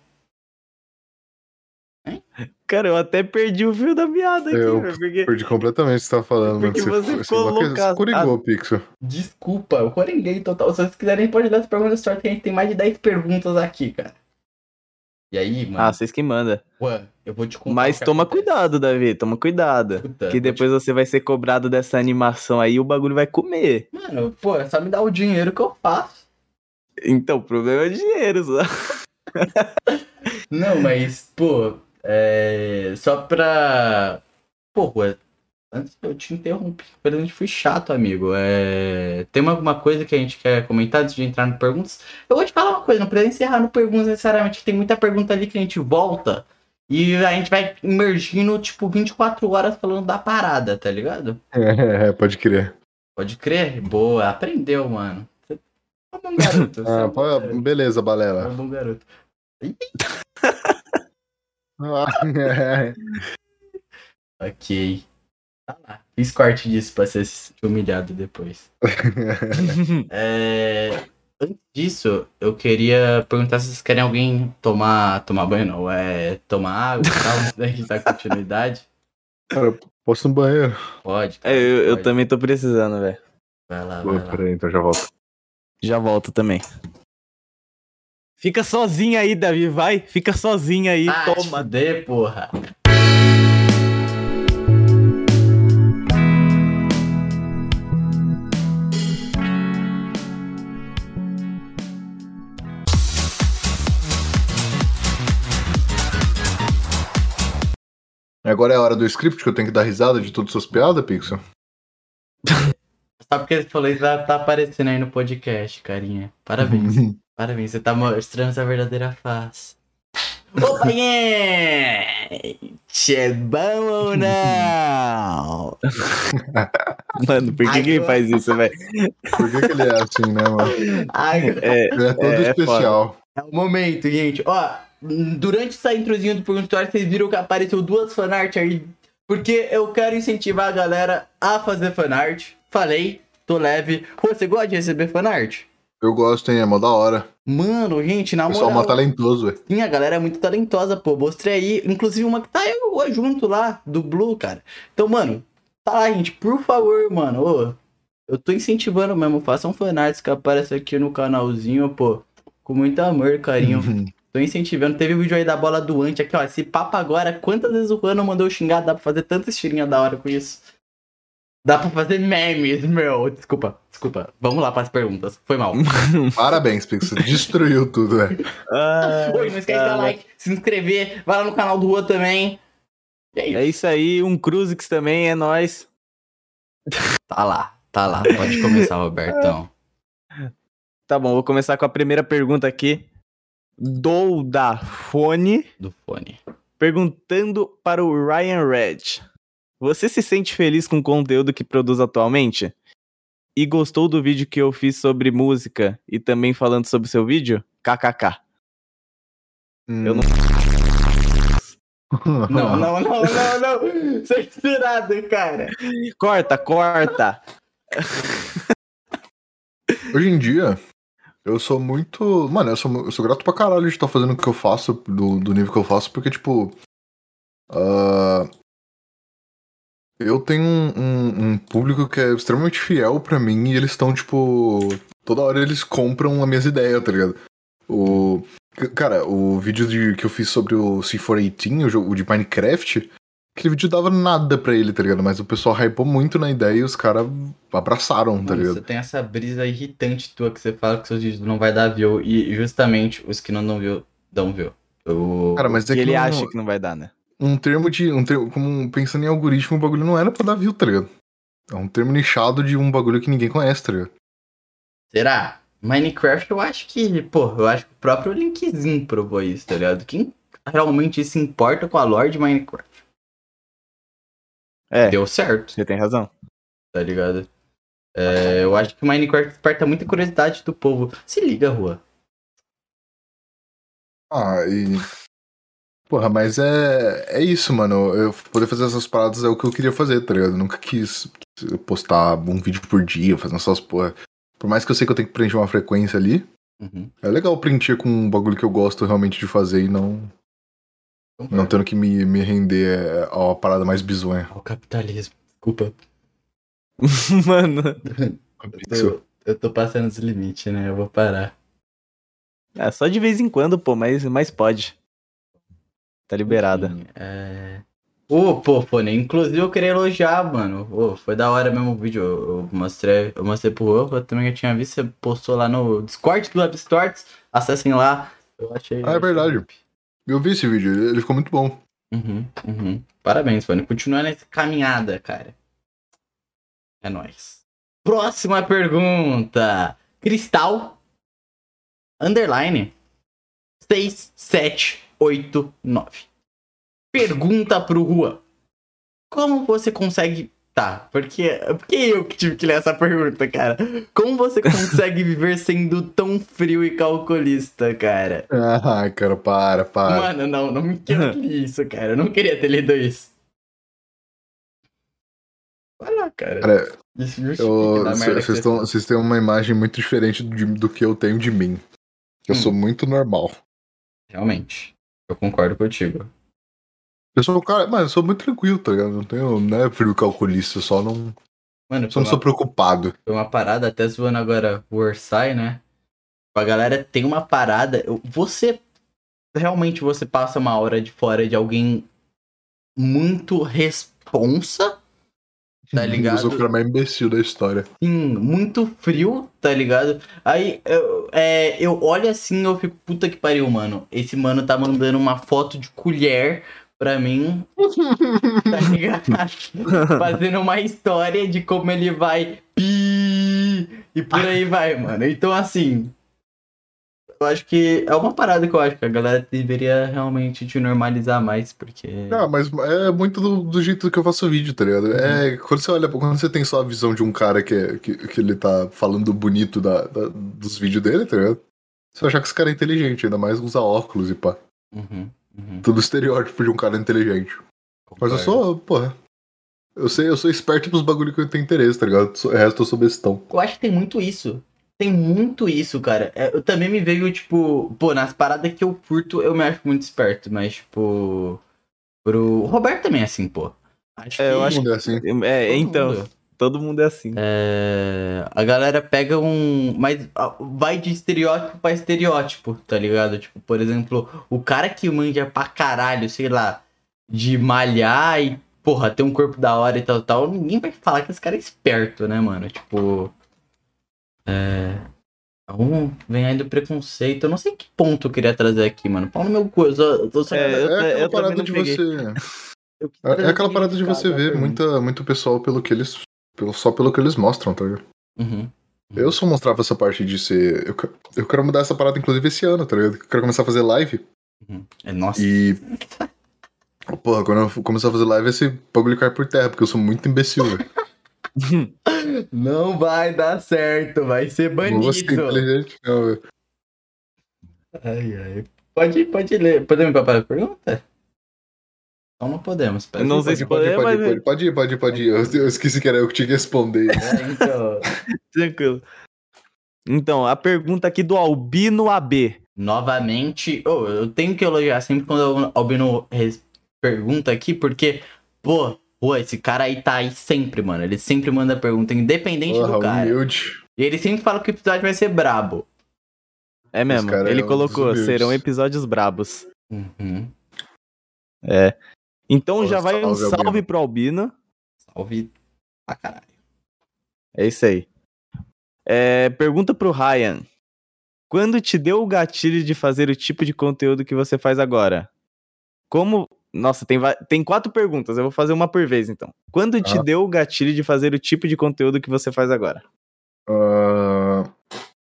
Cara, eu até perdi o fio da meada aqui, Eu velho, porque... Perdi completamente o que você tava falando, Porque mano. você Você, você, coloca- você corrigou, Pixel. Desculpa, eu coringuei total. Se vocês quiserem, pode dar as perguntas sorte que a gente tem mais de 10 perguntas aqui, cara. E aí, mano, Ah, vocês que mandam. Juan, eu vou te contar. Mas toma acontece. cuidado, Davi, toma cuidado. Puta, Que vou te- depois você vai ser cobrado dessa animação aí e o bagulho vai comer. Mano, pô, é só me dar o dinheiro que eu faço. Então, o problema é o dinheiro, só. Não, mas, pô, é. Só pra. Pô, Juan, antes eu te interrompi. Infelizmente fui chato, amigo. É... Tem alguma coisa que a gente quer comentar antes de entrar no perguntas? Eu vou te falar uma coisa, não precisa encerrar no perguntas necessariamente. Tem muita pergunta ali que a gente volta e a gente vai imergindo, tipo, 24 horas falando da parada, tá ligado? É, pode crer. Pode crer? Boa, aprendeu, mano. Você é um bom garoto. você é Ah, um bom pô, garoto. beleza, Você é balela. um bom garoto. Ah, é. Ok. Tá lá. Fiz corte disso pra ser humilhado depois. É, Antes disso, eu queria perguntar se vocês querem alguém tomar. Tomar banho, não. É. Tomar água e tal, antes da gente dar continuidade. Cara, posso ir no banheiro? Pode. É, cara, eu, eu pode. também tô precisando, velho. Vai lá, Pô, vai lá. peraí, então já volto. Já volto também. Fica sozinho aí, Davi, vai. Fica sozinho aí, Ah, te toma. fuder, porra. Agora é a hora do script que eu tenho que dar risada de todas as suas piadas, Pixel? Só porque você falou isso, tá tá aparecendo aí no podcast, carinha. Parabéns. Parabéns, você tá mostrando sua verdadeira face. Opa, gente! É bom ou não? Mano, por que, que ele faz isso, velho? Por que, que ele é assim, né, mano? Agora É, Ele é todo É, é especial. é o momento, gente. Ó, durante essa introzinha do Pergunta História, vocês viram que apareceu duas fanart aí. Porque eu quero incentivar a galera a fazer fanart. Falei, tô leve. Pô, você gosta de receber fanart? Eu gosto, hein? É mó da hora. Mano, gente, na O pessoal é mó moral. talentoso, velho. Sim, a galera é muito talentosa, pô. Mostrei aí, inclusive uma que tá eu junto lá, do Blue, cara. Então, mano, tá lá, gente, por favor, mano. Ô, eu tô incentivando mesmo. Façam fanarts que aparecem aqui no canalzinho, pô. Com muito amor, carinho. Tô incentivando. Teve o vídeo aí da bola doante aqui, ó. Esse papo agora, quantas vezes o Juan mandou xingar? Dá pra fazer tantas tirinhas da hora com isso. Dá pra fazer memes, meu. Desculpa, desculpa. Vamos lá pras perguntas. Foi mal. Parabéns, Pixel. Destruiu tudo, velho. Ah, Oi, não esquece de dar like, se inscrever. Vai lá no canal do Juan também. E é isso. É isso aí, um Cruzix também, é nóis. Tá lá, tá lá. Pode começar, Robertão. Tá bom, vou começar com a primeira pergunta aqui. Douda Fone Do fone. perguntando para o Ryan Red. Você se sente feliz com o conteúdo que produz atualmente? E gostou do vídeo que eu fiz sobre música e também falando sobre seu vídeo? KKK. Eu não- Não, não, não, não, não. Censurado, cara. Corta, corta. Hoje em dia, eu sou muito. Mano, eu sou, eu sou grato pra caralho de estar fazendo o que eu faço, do, do nível que eu faço, porque, tipo. ah, eu tenho um, um- um público que é extremamente fiel pra mim e eles estão, tipo. Toda hora eles compram as minhas ideias, tá ligado? O. Cara, o vídeo de, que eu fiz sobre o C418, o jogo de Minecraft, aquele vídeo dava nada pra ele, tá ligado? Mas o pessoal hypou muito na ideia e os caras abraçaram, tá ligado? você tem essa brisa irritante tua que você fala que seus vídeos não vai dar view. E justamente os que não dão view, dão view. Eu... Cara, mas é que que ele não- acha que não vai dar, né? um termo de. Um termo, como pensando em algoritmo, o bagulho não era pra dar view, tá ligado? É um termo nichado de um bagulho que ninguém conhece, tá ligado? Será? Minecraft eu acho que, pô, eu acho que o próprio Linkzinho provou isso, tá ligado? Quem realmente se importa com a lore de Minecraft? É, Deu certo. você tem razão. tá ligado? É, eu acho que o Minecraft desperta muita curiosidade do povo. Se liga, Rua. Ah, e. Porra, mas é. É isso, mano. Eu poder fazer essas paradas é o que eu queria fazer, tá ligado? Eu nunca quis postar um vídeo por dia, fazendo essas porra. Por mais que eu sei que eu tenho que preencher uma frequência ali, Uhum. é legal preencher com um bagulho que eu gosto realmente de fazer e não, não tendo que me, me render a uma parada mais bizonha. Ao capitalismo. Desculpa. Mano. Eu, eu tô passando os limites, né? Eu vou parar. É, só de vez em quando, pô, mas, mas pode. Tá liberada. Enfim, É... Ô, pô, Fone, inclusive eu queria elogiar, mano. Ô, foi da hora mesmo o vídeo. Eu, eu mostrei, eu mostrei pro eu também já tinha visto, você postou lá no Discord do Web Stories. Acessem lá. Eu achei. Ah, é verdade. Eu vi esse vídeo, ele ficou muito bom. Uhum, uhum. Parabéns, Fone. Continua nessa caminhada, cara. É nóis. Próxima pergunta. Cristal. Underline. 6789. Pergunta pro Rua. Como você consegue. Tá, porque, porque eu que tive que ler essa pergunta, cara. Como você consegue viver sendo tão frio e calculista, cara? Ah, cara, para, para. Mano, não, não me quero ler isso, cara. Eu não queria ter lido isso. Vai lá, cara. Cara, Vocês têm uma imagem muito diferente de- do que eu tenho de mim. Eu Hum. sou muito normal. Realmente. Eu concordo contigo. Eu sou um cara, mas eu sou muito tranquilo, tá ligado? Não tenho, não é frio calculista, só não, Mano, só não sou preocupado. foi uma parada, até zoando agora o Orsay, né? A galera tem uma parada. Você. Realmente você passa uma hora de fora de alguém muito responsa. Tá ligado? Eu sou o cara mais imbecil da história. Sim, muito frio, tá ligado? Aí eu, é, eu olho assim eu fico, puta que pariu, mano. Esse mano tá mandando uma foto de colher pra mim, tá ligado? Fazendo uma história de como ele vai pi e por aí vai, mano. Então, assim, eu acho que é uma parada que eu acho que a galera deveria realmente te normalizar mais, porque. Ah, mas é muito do, do jeito que eu faço vídeo, tá ligado? É, quando você olha, quando você tem só a visão de um cara que, é, que, que ele tá falando bonito da, da- dos vídeos dele, tá ligado? Você vai achar que esse cara é inteligente, ainda mais usar óculos e pá. Uhum, uhum. Tudo estereótipo de um cara inteligente. Mas eu sou, porra. Eu sei, eu sou esperto pros bagulho que eu tenho interesse, tá ligado? O resto eu sou bestão. Eu acho que tem muito isso. Tem muito isso, cara. É, Eu também me vejo, tipo, pô, nas paradas que eu curto, eu me acho muito esperto, mas, tipo. Pro. O Roberto também é assim, pô. Acho É, eu que acho Todo mundo é assim. É, então, mundo. Todo mundo é assim. É, a galera pega um. Mas vai de estereótipo pra estereótipo, tá ligado? Tipo, por exemplo, o cara que manja pra caralho, sei lá, de malhar e, porra, ter um corpo da hora e tal, tal, ninguém vai falar que esse cara é esperto, né, mano? Tipo. É. Um, vem aí do preconceito. Eu não sei que ponto eu queria trazer aqui, mano. Pau no meu cu. Eu só, eu só- É, É, eu ta- aquela eu também parada não de peguei. você. eu É, é aquela parada de você ver muita, muito pessoal pelo que eles. Pelo, só pelo que eles mostram, tá ligado? Uhum. Eu só mostrava essa parte de ser. Eu, eu quero mudar essa parada, inclusive, esse ano, tá ligado? Eu quero começar a fazer live. uhum. É, nossa. E. Porra, quando eu começar a fazer live, esse bagulho cai por terra, porque eu sou muito imbecil, velho. Não vai dar certo, vai ser Não vou ser banido. inteligente, não, velho. Ai, ai. Pode, pode ler. Podemos ir pra próxima pergunta? Então não podemos. Eu não sei Pode, se pode, pode, pode, pode ir, pode ir, pode ir. Eu, eu esqueci que era eu que tinha que responder. É, então, Tranquilo. Então, a pergunta aqui do Albino AB. novamente, oh, eu tenho que elogiar sempre quando o Albino pergunta aqui, porque, pô, pô, esse cara aí tá aí sempre, mano. Ele sempre manda pergunta, independente Porra, do cara. humilde. E ele sempre fala que o episódio vai ser brabo. É mesmo, ele é colocou, serão episódios brabos. Uhum. É. Então Pô, já vai um salve, salve Albino. pro Albino. Salve pra caralho. É isso aí. É, pergunta pro Ryan. Quando te deu o gatilho de fazer o tipo de conteúdo que você faz agora? Como. Nossa, tem, tem quatro perguntas, eu vou fazer uma por vez então. Quando te Ah. deu o gatilho de fazer o tipo de conteúdo que você faz agora? Ah,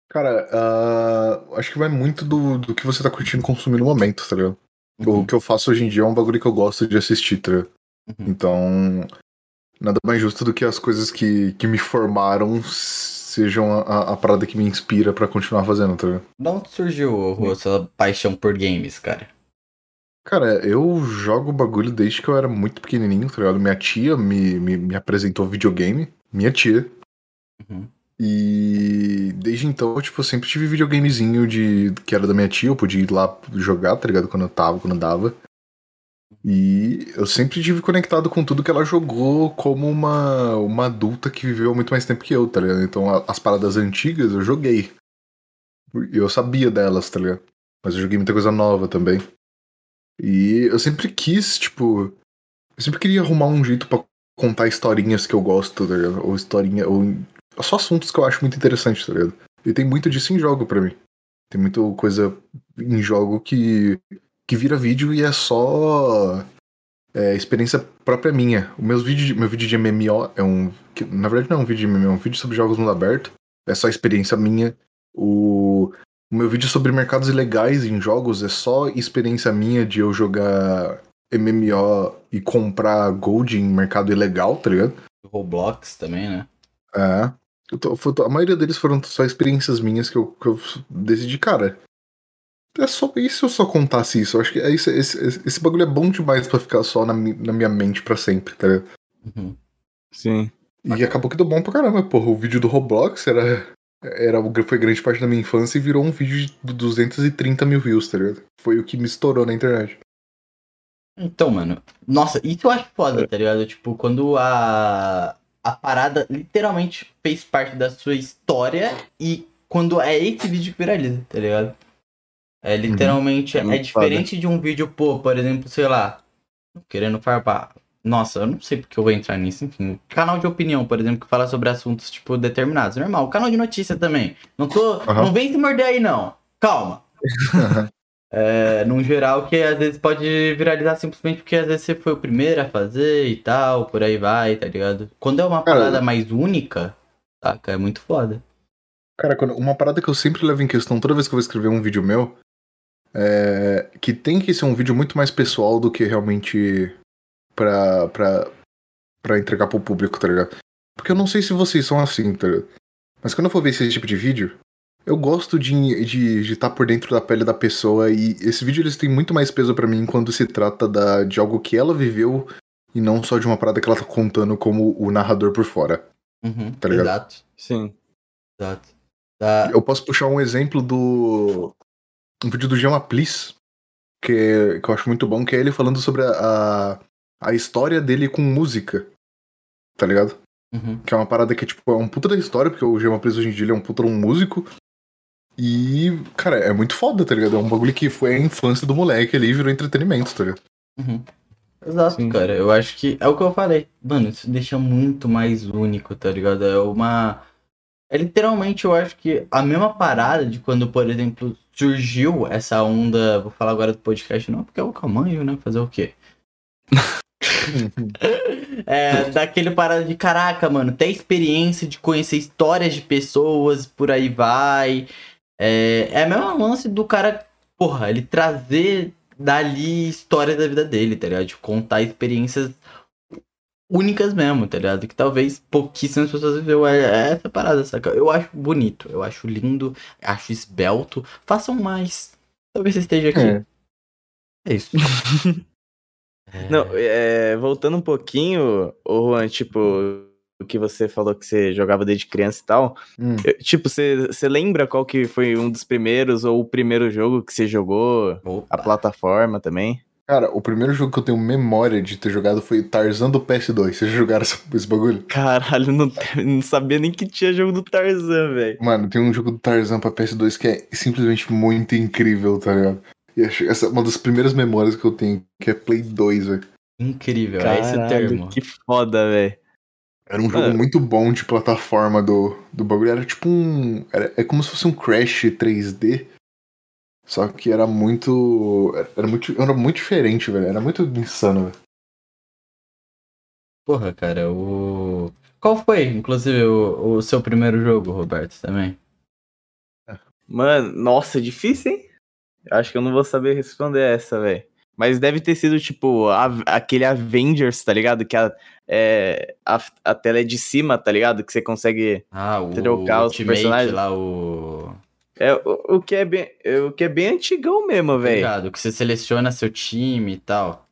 cara, ah, acho que vai muito do, do que você tá curtindo consumir no momento, tá ligado? Uhum. O que eu faço hoje em dia é um bagulho que eu gosto de assistir, tá ligado? Uhum. Então, nada mais justo do que as coisas que, que me formaram sejam a, a- a parada que me inspira pra continuar fazendo, tá ligado? Da onde surgiu a sua paixão por games, cara? Cara, eu jogo bagulho desde que eu era muito pequenininho, tá ligado? Minha tia me, me, me apresentou videogame, minha tia. Uhum. E desde então, eu, tipo, sempre tive videogamezinho de, que era da minha tia, eu podia ir lá jogar, tá ligado? Quando eu tava, quando dava. E eu sempre tive conectado com tudo que ela jogou como uma, uma adulta que viveu muito mais tempo que eu, tá ligado? Então a- as paradas antigas eu joguei. Eu sabia delas, tá ligado? Mas eu joguei muita coisa nova também. E eu sempre quis, tipo. Eu sempre queria arrumar um jeito pra contar historinhas que eu gosto, tá ligado? Ou historinha. Ou só assuntos que eu acho muito interessantes, tá ligado? E tem muito disso em jogo pra mim. Tem muita coisa em jogo que, que vira vídeo e é só é, experiência própria minha. O meus vídeo, meu vídeo de MMO é um. que, na verdade, não é um vídeo de MMO, é um vídeo sobre jogos mundo aberto. É só experiência minha. O, o meu vídeo sobre mercados ilegais em jogos é só experiência minha de eu jogar MMO e comprar gold em mercado ilegal, tá ligado? Roblox também, né? É. Eu tô- foi- a maioria deles foram só experiências minhas que eu, que eu decidi, cara. É só e se eu só contasse isso? Eu acho que é isso, esse, esse, esse bagulho é bom demais pra ficar só na, mi- na minha mente pra sempre, tá ligado? Uhum. Sim. E acabou que deu bom pra caramba, porra. O vídeo do Roblox era, era, foi grande parte da minha infância e virou um vídeo de 230 mil views, tá ligado? Foi o que me estourou na internet. Então, mano, nossa, isso eu acho foda, tá ligado? Tipo, quando a, a parada literalmente fez parte da sua história e quando é esse vídeo que viraliza, tá ligado? É literalmente, É é, muito diferente de um vídeo, pô, por exemplo, sei lá, querendo farpar. Nossa, eu não sei porque eu vou entrar nisso, enfim. Canal de opinião, por exemplo, que fala sobre assuntos, tipo, determinados. Normal, canal de notícia também. Não tô. Aham. Não vem se morder aí, não. Calma. É, num geral, que às vezes pode viralizar simplesmente porque às vezes você foi o primeiro a fazer e tal, por aí vai, tá ligado? Quando é uma Cara, parada mais única, saca? É muito foda. Cara, uma parada que eu sempre levo em questão toda vez que eu vou escrever um vídeo meu é que tem que ser um vídeo muito mais pessoal do que realmente pra, pra, pra entregar pro público, tá ligado? Porque eu não sei se vocês são assim, tá ligado? Mas quando eu for ver esse tipo de vídeo, eu gosto de estar de, de tá por dentro da pele da pessoa e esse vídeo eles têm muito mais peso pra mim quando se trata da, de algo que ela viveu e não só de uma parada que ela tá contando como o narrador por fora. Uhum, Tá ligado? Exato, Sim. exato. Tá, Eu posso puxar um exemplo do. Um vídeo do Gema Please, que, é- que eu acho muito bom, que é ele falando sobre a, a, a história dele com música. Tá ligado? uhum. Que é uma parada que tipo, é um puta da história, porque o Gema Please hoje em dia ele é um puta de um músico. E, cara, é muito foda, tá ligado? É um bagulho que foi a infância do moleque ali e virou entretenimento, tá ligado? Uhum. Exato, Sim. cara. Eu acho que é o que eu falei. Mano, isso deixa muito mais único, tá ligado? É uma. É literalmente, eu acho que a mesma parada de quando, por exemplo, surgiu essa onda. Vou falar agora do podcast, não, porque é o camanho, né? Fazer o quê? É, daquele parada de caraca, mano, ter experiência de conhecer histórias de pessoas, por aí vai. É, é a mesma lance do cara, porra, ele trazer dali histórias da vida dele, tá ligado? De contar experiências únicas mesmo, tá ligado? Que talvez pouquíssimas pessoas viveu é, é essa parada, saca? Eu acho bonito, eu acho lindo, acho esbelto. Façam mais. Talvez você esteja aqui. É. É isso. É. Não, voltando um pouquinho, ô Juan, tipo, o que você falou que você jogava desde criança e tal. Hum. eu- tipo, você, lembra qual que foi um dos primeiros ou o primeiro jogo que você jogou? Opa. A plataforma também? Cara, o primeiro jogo que eu tenho memória de ter jogado foi Tarzan do PS2. Vocês já jogaram esse bagulho? Caralho, não, não sabia nem que tinha jogo do Tarzan, velho. Mano, tem um jogo do Tarzan pra PS2 que é simplesmente muito incrível, tá ligado? E acho- essa é uma das primeiras memórias que eu tenho, que é Play 2, velho. Incrível, é esse Caralho, termo. que foda, velho. Era um jogo Ah. muito bom de plataforma do, do bagulho. Era tipo um. Era, é como se fosse um Crash 3D. Só que era muito. Era muito, era muito diferente, velho. Era muito insano, velho. Porra, cara, o. Qual foi, inclusive, o, o seu primeiro jogo, Roberto, também? Mano, nossa, difícil, hein? Acho que eu não vou saber responder essa, velho. Mas deve ter sido, tipo, a- aquele Avengers, tá ligado? Que a, é, a, a tela é de cima, tá ligado? Que você consegue. Ah, o Trocar os Ultimate personagens? lá, o. É, o, o que é bem, é, o que é bem antigão mesmo, velho. Obrigado, que você seleciona seu time e tal.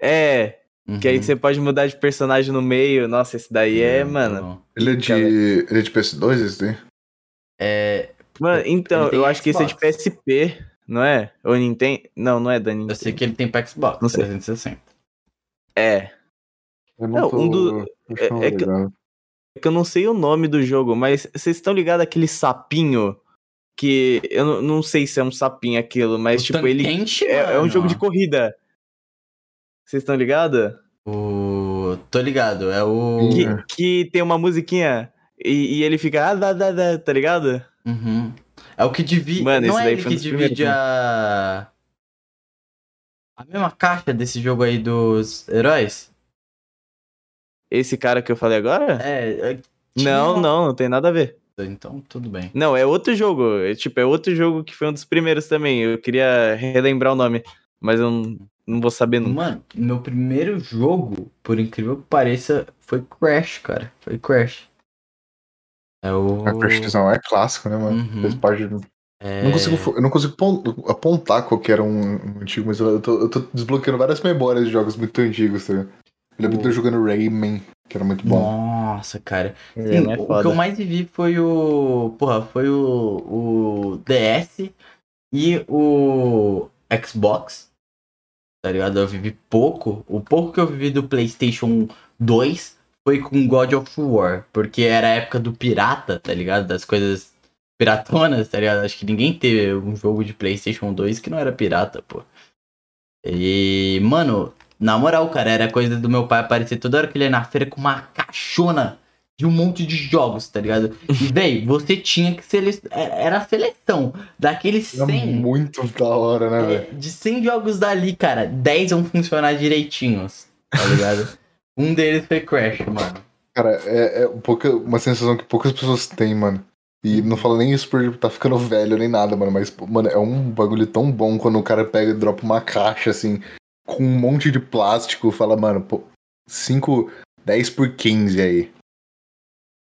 É, que aí Uhum. você pode mudar de personagem no meio. Nossa, esse daí é, Muito mano. bom. Ele é de. Ele é de PS2, esse daí? É, Mano, então, eu acho que esse é de. PSP, não é? Ou Nintendo? Não, não é da Nintendo. eu sei que ele tem pra Xbox Não sei. 360. É. Eu Não, um do- Deixa eu é- é que-. É que eu não sei o nome do jogo, mas vocês estão ligados àquele sapinho que eu não, não sei se é um sapinho aquilo, mas O tipo ele é, é um jogo de corrida. Vocês estão ligados? O... Tô ligado, é o... Que, que tem uma musiquinha e, e ele fica ah, dá, dá, dá, tá ligado? Uhum. É o que divide... Mano, Não esse é daí ele foi que divide a... A mesma caixa desse jogo aí dos heróis? Esse cara que eu falei agora? É... é- não, não, não tem nada a ver. Então, tudo bem. Não, é outro jogo. É, tipo, é outro jogo que foi um dos primeiros também. Eu queria relembrar o nome, mas eu não, não vou saber nunca. Mano, meu primeiro jogo, por incrível que pareça, foi Crash, cara. Foi Crash. É o... Crashzão é clássico, né, mano? Uhum. Fez parte do. É... Eu não consigo, eu não consigo pon- apontar qual que era um, um antigo, mas eu tô, eu tô desbloqueando várias memórias de jogos muito antigos, tá ligado? Eu lembro de eu jogando Rayman, que era muito bom. Nossa, cara. Sim, é o que eu mais vivi foi o. Porra, foi o, o DS e o Xbox. Tá ligado? Eu vivi pouco. O pouco que eu vivi do PlayStation 2 foi com God of War. Porque era a época do pirata, tá ligado? Das coisas piratonas, tá ligado? Acho que ninguém teve um jogo de PlayStation 2 que não era pirata, pô. E, mano, na moral, cara, era coisa do meu pai aparecer toda hora que ele ia na feira com uma caixona de um monte de jogos, tá ligado? E, véi, você tinha que selecionar. Era a seleção daqueles Era 100. muito da hora, né, é, velho? de 100 jogos dali, cara, 10 vão funcionar direitinhos, tá ligado? um deles foi Crash, mano. Cara, é, é pouca, uma sensação que poucas pessoas têm, mano. E não falo nem isso por tá ficando velho nem nada, mano. Mas, mano, é um bagulho tão bom quando o cara pega e dropa uma caixa, assim, com um monte de plástico. Fala, mano, pô, 5, 10 por 15 aí.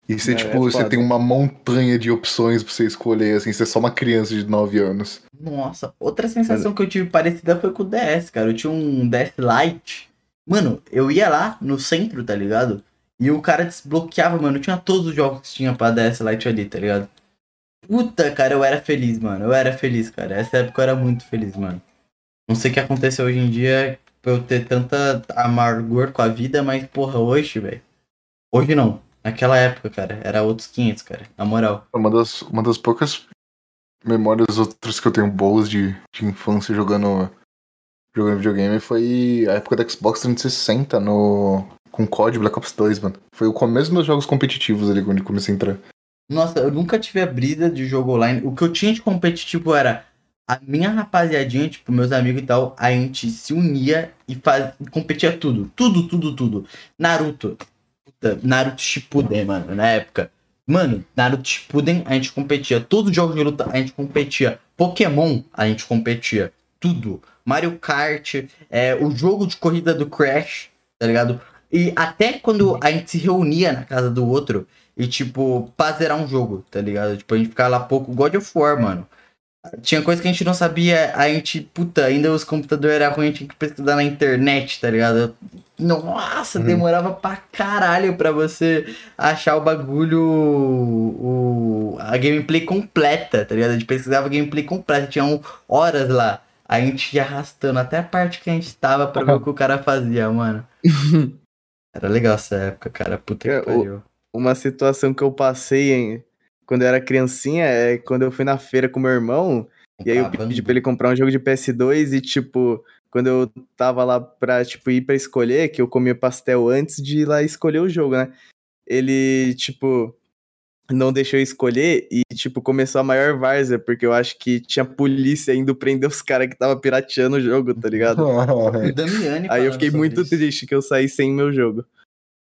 E você, É, tipo, é você tem uma montanha de opções pra você escolher, assim, você é só uma criança de 9 anos. Nossa, outra sensação que eu tive parecida foi com o DS, cara. Eu tinha um DS Lite. Mano, eu ia lá no centro, tá ligado? E o cara desbloqueava, mano. Tinha todos os jogos que tinha pra DS Lite ali, tá ligado? Puta, cara, eu era feliz, mano. Eu era feliz, cara. Essa época eu era muito feliz, mano. Não sei o que aconteceu hoje em dia pra eu ter tanta amargor com a vida, mas, porra, hoje, velho. Hoje não. Naquela época, cara, era outros 500, cara. Na moral. Uma das, uma das poucas memórias outras que eu tenho boas de, de infância jogando, jogando videogame foi a época da Xbox 360 no, com COD Black Ops 2, mano. Foi o começo dos meus jogos competitivos ali quando eu comecei a entrar. Nossa, eu nunca tive a brisa de jogo online. O que eu tinha de competitivo era a minha rapaziadinha, tipo, meus amigos e tal, a gente se unia e faz, competia tudo. Tudo, tudo, tudo. Naruto. Puta, Naruto Shippuden, mano, na época. Mano, Naruto Shippuden a gente competia. Todos os jogos de luta a gente competia. Pokémon a gente competia. Tudo. Mario Kart, é, o jogo de corrida do Crash, tá ligado? E até quando a gente se reunia na casa do outro e, tipo, pra zerar um jogo, tá ligado? Tipo, a gente ficava lá pouco. God of War, mano. Tinha coisa que a gente não sabia, a gente, puta, ainda os computadores eram ruins, tinha que pesquisar na internet, tá ligado? Nossa, Uhum. demorava pra caralho pra você achar o bagulho, o, a gameplay completa, tá ligado? A gente pesquisava gameplay completa, tinha um- horas lá. A gente ia arrastando até a parte que a gente tava pra ver o que o cara fazia, mano. Era legal essa época, cara. Puta É, que pariu. Uma situação que eu passei em- quando eu era criancinha é quando eu fui na feira com meu irmão. E aí eu pedi pra ele comprar um jogo de PS2 e, tipo, quando eu tava lá pra, tipo, ir pra escolher, que eu comia pastel antes de ir lá escolher o jogo, né? Ele, tipo, não deixou eu escolher e, tipo, começou a maior várzea, porque eu acho que tinha polícia indo prender os caras que tava pirateando o jogo, tá ligado? O Damiani Aí eu fiquei muito isso. triste que eu saí sem meu jogo.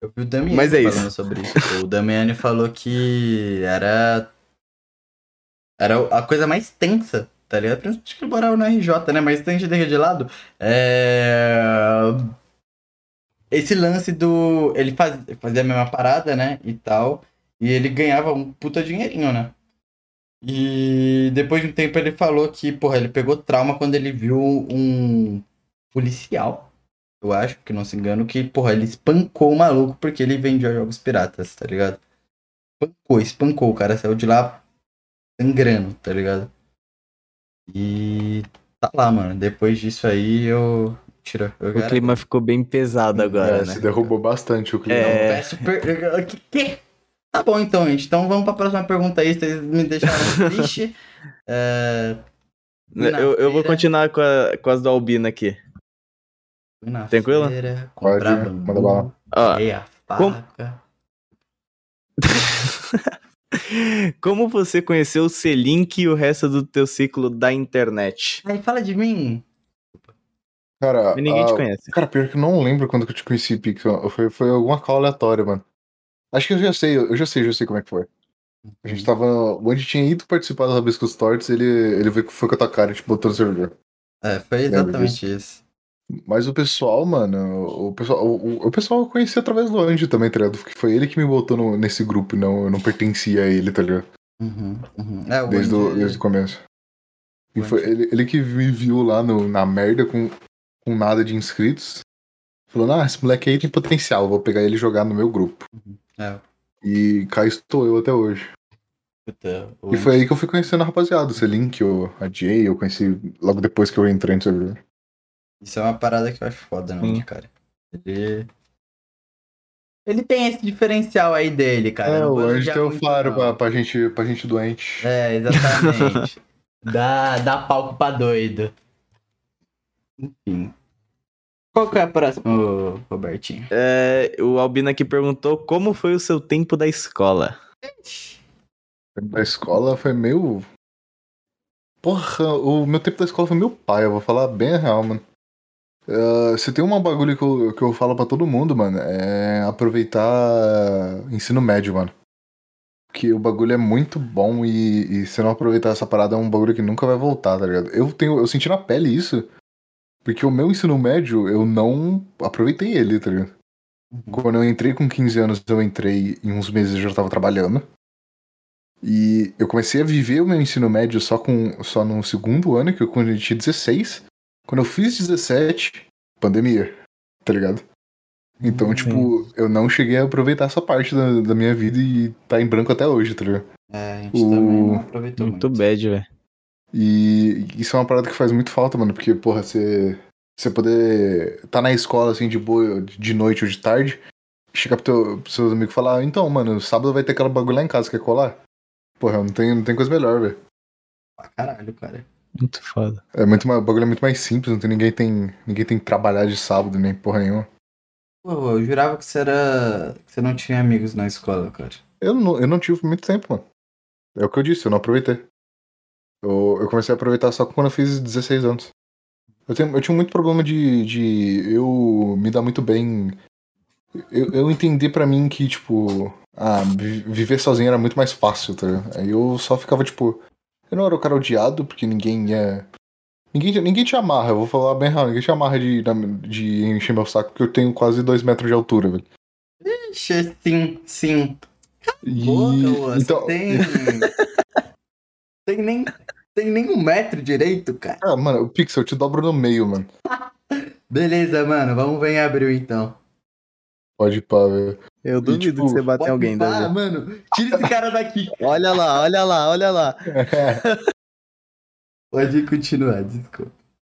Eu vi o Damiani Mas é falando isso. sobre isso. O Damiani falou que era. Era a coisa mais tensa, tá ligado? Acho que ele morava no RJ, né? Mas se a gente deixa de lado. É. Esse lance do. Ele faz... fazia a mesma parada, né? E tal. E ele ganhava um puta dinheirinho, né? E depois de um tempo ele falou que, porra, ele pegou trauma quando ele viu um policial eu acho, que não se engano, que, porra, ele espancou o maluco porque ele vendia jogos piratas, tá ligado? Espancou, espancou, o cara saiu de lá sangrando, tá ligado? E tá lá, mano. Depois disso aí eu. Tira. Eu O clima ficou bem pesado agora, É, né? se derrubou bastante o clima. É. É super. Que, que? Tá bom então, gente. Então vamos pra próxima pergunta aí. Vocês me deixaram triste. É, na Eu, eu vou continuar com, a- com as do Albino aqui. na Tranquilo? feira, Pode, manda bala. Ó, peguei a como- faca. Como você conheceu o Selink e o resto do teu ciclo da internet? Aí fala de mim. Cara, Ninguém ah, te conhece. Cara, pior que eu não lembro quando que eu te conheci, Pixel. Foi, foi alguma call aleatória, mano. Acho que eu já sei, eu já sei, já sei como é que foi. A gente tava. Onde tinha ido participar do Rabiscos Torts, ele, ele veio, foi com a tua cara, tipo, botou no servidor. É, foi exatamente isso. Mas o pessoal, mano, o pessoal, o, o pessoal eu conheci através do Andy também, tá ligado? Porque foi ele que me botou no- nesse grupo, não, eu não pertencia a ele, tá ligado? Uhum, uhum. É, o Desde, o, Andy- desde o começo. E O foi Andy- ele, ele que me viu lá no, na merda com, com nada de inscritos. Falando, ah, esse moleque aí tem potencial, vou pegar ele e jogar no meu grupo. É, E cá estou eu até hoje. puta, o E foi aí que eu fui conhecendo a rapaziada, o Selink, a Jay, eu conheci logo depois que eu entrei no servidor. Isso é uma parada que eu acho foda, né, Sim. cara? Ele. Ele tem esse diferencial aí dele, cara. é, não o Anjo tem o faro não. pra, pra, gente, pra gente doente. É, exatamente. dá, dá palco pra doido. Enfim. Qual que é a próxima, ô, Robertinho? É, o Albino aqui perguntou como foi o seu tempo da escola. Da escola foi meio. Porra, o meu tempo da escola foi meu pai, eu vou falar bem a real, mano. Uh, se tem uma bagulho que eu, que eu falo pra todo mundo, mano, é aproveitar ensino médio, mano. Que o bagulho é muito bom e, e se não aproveitar essa parada é um bagulho que nunca vai voltar, tá ligado? Eu, tenho, eu senti na pele isso, porque o meu ensino médio eu não aproveitei ele, tá ligado? Quando eu entrei com 15 anos, eu entrei em uns meses eu já tava trabalhando. E eu comecei a viver o meu ensino médio só, com, só no segundo ano, que eu quando eu tinha 16. Quando eu fiz 17, pandemia, tá ligado? Então, Hum, tipo, eu não cheguei a aproveitar essa parte da, da minha vida e tá em branco até hoje, tá ligado? É, a gente O- também não aproveitou Muito muito. bad, velho. E isso é uma parada que faz muito falta, mano, porque, porra, você, você poder tá na escola, assim, de boa, de noite ou de tarde, chegar pro teu, pros seus amigos e falar, então, mano, sábado vai ter aquela bagulho lá em casa, quer colar? Porra, não tem, não tem coisa melhor, velho. Pra caralho, cara. Muito foda. É muito mais, o bagulho é muito mais simples, não tem ninguém tem ninguém tem que trabalhar de sábado nem porra nenhuma. Pô, eu jurava que você era. que você não tinha amigos na escola, cara. Eu não, eu não tive muito tempo, mano. É o que eu disse, eu não aproveitei. Eu, eu comecei a aproveitar só quando eu fiz 16 anos. Eu, tenho, eu tinha muito problema de, de eu me dar muito bem. Eu, eu entendi pra mim que, tipo, ah, vi- viver sozinho era muito mais fácil, tá ligado? Aí eu só ficava, tipo. Eu não era o cara odiado, porque ninguém é. Ninguém, ninguém te amarra, eu vou falar bem real, ninguém te amarra de, de encher meu saco, porque eu tenho quase 2 metros de altura, velho. Ixi, sim, sim. E- Boa, então, tem. tem nem. Tem nem um metro direito, cara. Ah, mano, o Pixel, eu te dobro no meio, mano. Beleza, mano. Vamos ver em abril então. Pode ir pá, velho. Eu duvido tipo, que você bate em Pode alguém, pá, Davi. mano. Tira esse cara daqui. Olha lá, olha lá, olha lá. Pode continuar, desculpa.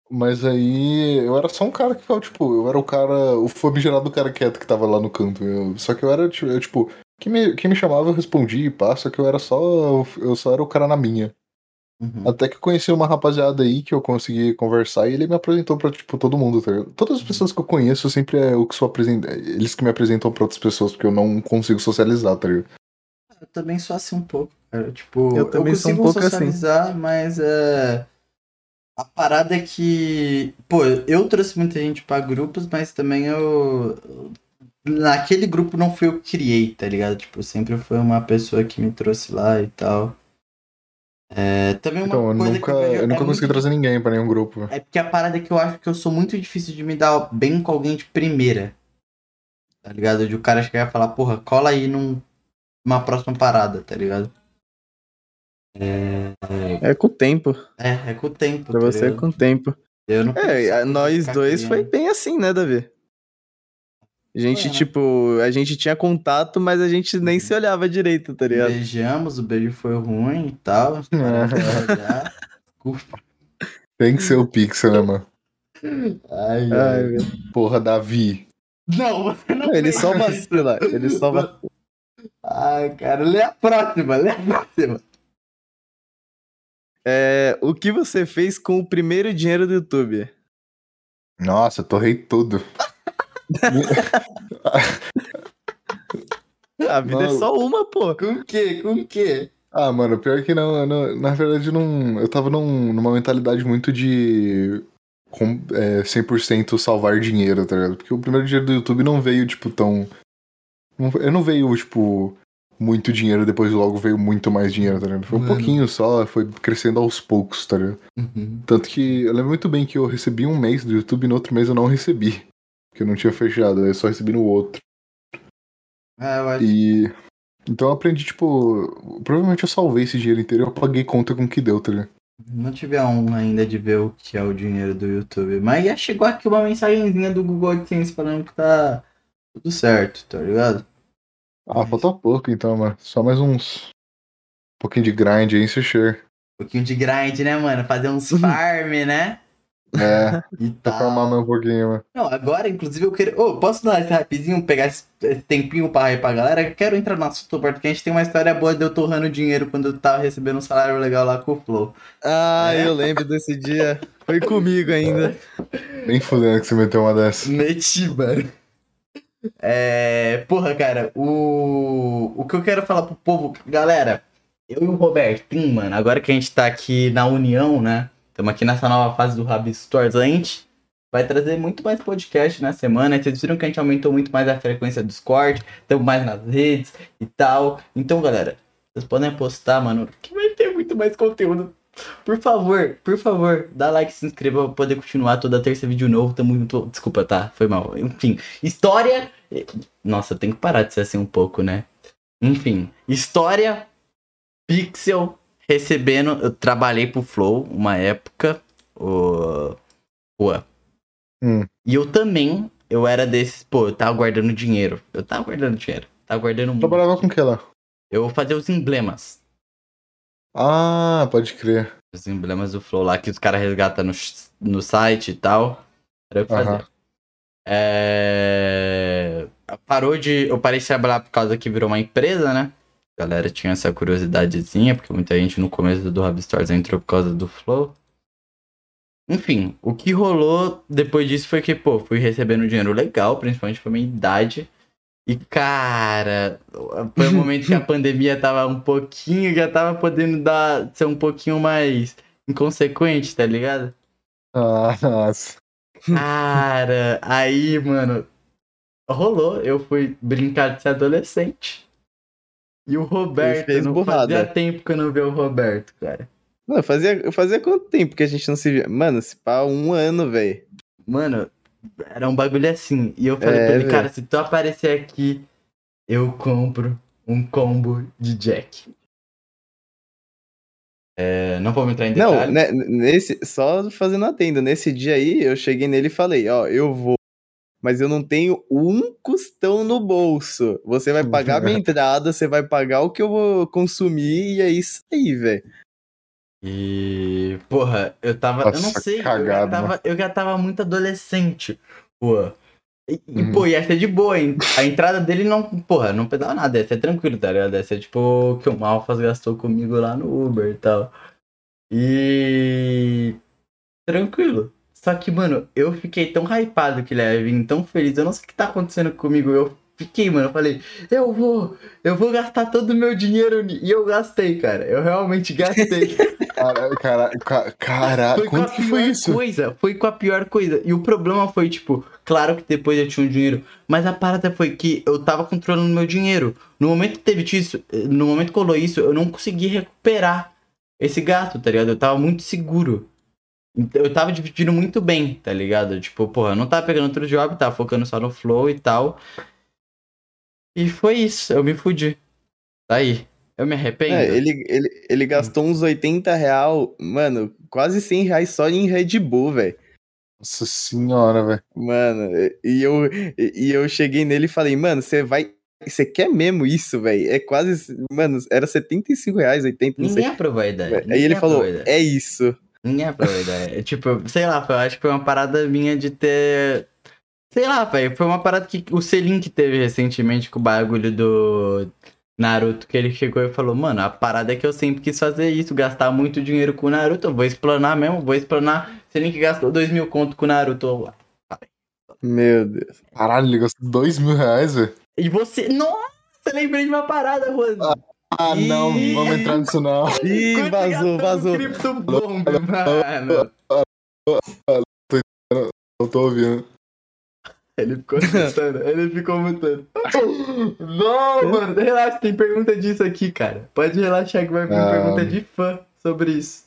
Mas aí eu era só um cara que ficava, tipo, eu era o cara, o famigerado cara quieto que tava lá no canto. Eu- só que eu era, tipo, eu, tipo quem, me, quem me chamava eu respondia e pá, só que eu era só, eu só era o cara na minha. Uhum. Até que eu conheci uma rapaziada aí que eu consegui conversar e ele me apresentou pra, tipo, todo mundo, tá ligado? Todas as pessoas que eu conheço sempre é o que sou apresenta, eles que me apresentam pra outras pessoas, porque eu não consigo socializar, tá ligado? Eu também sou assim um pouco, cara. Tipo, Eu também sou um consigo pouco assim. socializar, mas é. A parada é que. Pô, eu trouxe muita gente pra grupos, mas também eu. Naquele grupo não fui eu que criei, tá ligado? Tipo, sempre foi uma pessoa que me trouxe lá e tal. É, também uma Então, eu coisa nunca, que eu vejo eu nunca é consegui muito trazer ninguém pra nenhum grupo. É porque a parada é que eu acho que eu sou muito difícil de me dar bem com alguém de primeira. Tá ligado? De o cara chegar e falar, porra, cola aí num, numa próxima parada, tá ligado? É, É com o tempo. é, é com o tempo. Pra tá você é ligado? com o tempo. Eu não É, nós dois foi bem assim, né, Davi? A gente, né? tipo, a gente tinha contato, mas a gente nem se olhava direito, tá ligado? Beijamos, o beijo foi ruim e tal. Tem que ser o Pixel, né, mano? Ai, Ai, ai. Porra, Davi. Não, você não Ele só vacila, ele só vacila. Ai, cara, lê a próxima, lê a próxima. É, o que você fez com o primeiro dinheiro do YouTube? Nossa, eu torrei tudo. A vida é Não. só uma, pô. Com o quê? Com o quê? Ah, mano, pior que não, na verdade não, eu tava num- numa mentalidade muito de com, é, 100% salvar dinheiro, tá ligado? Porque o primeiro dinheiro do YouTube não veio, tipo, tão... Não, eu não veio, tipo, muito dinheiro, depois logo veio muito mais dinheiro, tá ligado? Foi um Mano. pouquinho só, foi crescendo aos poucos, tá ligado? Uhum. Tanto que eu lembro muito bem que eu recebi um mês do YouTube e no outro mês eu não recebi. Porque eu não tinha fechado, eu só recebi no outro. É, eu acho E. Então eu aprendi, tipo. Provavelmente eu salvei esse dinheiro inteiro e eu paguei conta com o que deu, tá ligado? Não tive a honra ainda de ver o que é o dinheiro do YouTube. Mas já chegou aqui uma mensagenzinha do Google AdSense falando que tá tudo certo, tá ligado? Ah, Mas- falta pouco então, mano. Só mais uns. Um pouquinho de grind aí, se share. Um pouquinho de grind, né, mano? Fazer uns farm, né? É, E tal. mais um pouquinho, mano. Não, agora, inclusive, eu quero. Ô, posso dar esse rapidinho, pegar esse esse tempinho pra aí pra galera? Eu quero entrar no assunto, porque a gente tem uma história boa de eu torrando dinheiro quando eu tava recebendo um salário legal lá com o Flow. Ah, É? eu lembro desse dia. Foi comigo ainda. Nem fudendo que você meteu uma dessa. Meti, mano. É. Porra, cara, o. O que eu quero falar pro povo. Galera, eu e o Robertinho, mano, agora que a gente tá aqui na União, né? Estamos aqui nessa nova fase do Rabi Stores, a gente vai trazer muito mais podcast na semana. Vocês viram que a gente aumentou muito mais a frequência do Discord, estamos mais nas redes e tal. Então, galera, vocês podem apostar, mano, que vai ter muito mais conteúdo. Por favor, por favor, dá like, se inscreva pra poder continuar toda terça vídeo novo. Tamo muito. Desculpa, tá? Foi mal. Enfim, história. Nossa, tem que parar de ser assim um pouco, né? Enfim, história, pixel, recebendo. Eu trabalhei pro Flow uma época. O. Rua. Hum. E eu também, eu era desses, pô, eu tava guardando dinheiro. Eu tava guardando dinheiro. Tava guardando muito. Trabalhava com o que lá? Eu fazia os emblemas. Ah, pode crer. Os emblemas do Flow lá que os caras resgatam no, no site e tal. Era eu que fazia. Aham. É... Parou de. Eu parei de trabalhar por causa que virou uma empresa, né? A galera tinha essa curiosidadezinha, porque muita gente no começo do Hub Stores entrou por causa do Flow. Enfim, o que rolou depois disso foi que, pô, fui recebendo dinheiro legal, principalmente pra minha idade. E, cara, foi um momento que a pandemia tava um pouquinho, já tava podendo dar, ser um pouquinho mais inconsequente, tá ligado? Ah, nossa. Cara, aí, mano, rolou. Eu fui brincar de ser adolescente. E o Roberto, fez não burrada. fazia tempo que eu não via o Roberto, cara. Mano, fazia, fazia quanto tempo que a gente não se via? Mano, se pá, um ano, velho. Mano, era um bagulho assim. E eu falei É, pra ele, velho. cara, se tu aparecer aqui, eu compro um combo de Jack. É, não vou entrar em Não, detalhes. né, nesse, só fazendo atendo, nesse dia aí eu cheguei nele e falei, ó, eu vou, mas eu não tenho um custão no bolso. Você vai pagar minha entrada, você vai pagar o que eu vou consumir e é isso aí, velho. E, porra, eu tava. eu não Nossa, sei, eu, já tava, eu já tava muito adolescente, pô. E, e, Uhum. pô, ia ser de boa, hein? A entrada dele não, porra, não pedava nada, ia ser tranquilo, tá ligado? Ia ser tipo o que o Malfas gastou comigo lá no Uber e tal. E. Tranquilo. Só que, mano, eu fiquei tão hypado que ele ia vir, tão feliz. Eu não sei o que tá acontecendo comigo. Eu fiquei, mano. Eu falei, eu vou, eu vou gastar todo o meu dinheiro. ni-" E eu gastei, cara. Eu realmente gastei. Cara, cara, ca- cara, Foi com a quanto que foi pior isso? coisa, foi com a pior coisa. E o problema foi, tipo, claro que depois eu tinha um dinheiro, mas a parada foi que eu tava controlando meu dinheiro. No momento que teve isso, no momento que colou isso, eu não consegui recuperar esse gasto, tá ligado? Eu tava muito seguro. Então, Eu tava dividindo muito bem, tá ligado? Tipo, porra, eu não tava pegando outro job, tava focando só no flow e tal. E foi isso, eu me fudi. Tá aí. Eu me arrependo. É, ele, ele, ele gastou uns 80 real, mano, quase 100 reais só em Red Bull, velho. Nossa senhora, velho. Mano, e eu, e eu cheguei nele e falei, mano, você vai. Você quer mesmo isso, velho? É quase. Mano, era 75 reais, 80, não sei. Ninguém aprovou a ideia. Aí ele falou, é isso. Ninguém aprovou a ideia. Tipo, sei lá, eu acho que foi uma parada minha de ter. Sei lá, velho. Foi uma parada que o Selim que teve recentemente com o bagulho do Naruto, que ele chegou e falou, mano, a parada é que eu sempre quis fazer isso, gastar muito dinheiro com o Naruto, eu vou explanar mesmo, vou explanar. Selim que gastou dois mil conto com o Naruto. Meu Deus. Caralho, ele gastou dois mil reais, velho. E você. Nossa, lembrei de uma parada, Juan. Ah, não, Ih. vamos entrar nisso não. Ih, vazou, vazou. no Crypto Bomb, mano. Eu tô ouvindo. Ele ficou mutando, ele ficou mutando. Não, mano, relaxa, tem pergunta disso aqui, cara. Pode relaxar que vai vir Ah. pergunta de fã sobre isso.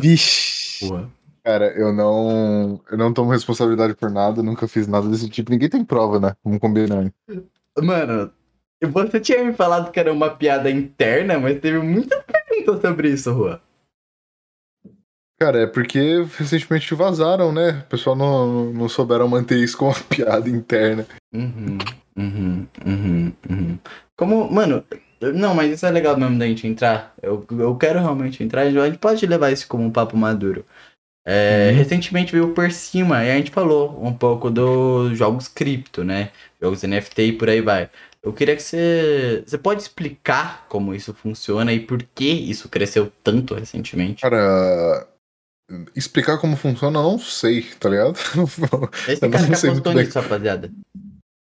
Vixe. Boa. Cara, eu não. Eu não tomo responsabilidade por nada, nunca fiz nada desse tipo. Ninguém tem prova, né? Vamos combinar. Mano, você tinha me falado que era uma piada interna, mas teve muitas perguntas sobre isso, Juan. Cara, é porque recentemente vazaram, né? O pessoal não, não souberam manter isso com uma piada interna. Uhum, uhum, uhum, uhum. Como, mano, não, mas isso é legal mesmo da gente entrar. Eu, eu quero realmente entrar, a gente pode levar isso como um papo maduro. É, Uhum. Recentemente veio por cima e a gente falou um pouco dos jogos cripto, né? Jogos NFT e por aí vai. Eu queria que você. Você pode explicar como isso funciona e por que isso cresceu tanto recentemente? Cara, explicar como funciona, eu não sei, tá ligado? Esse eu cara não sei muito bem. nisso, rapaziada.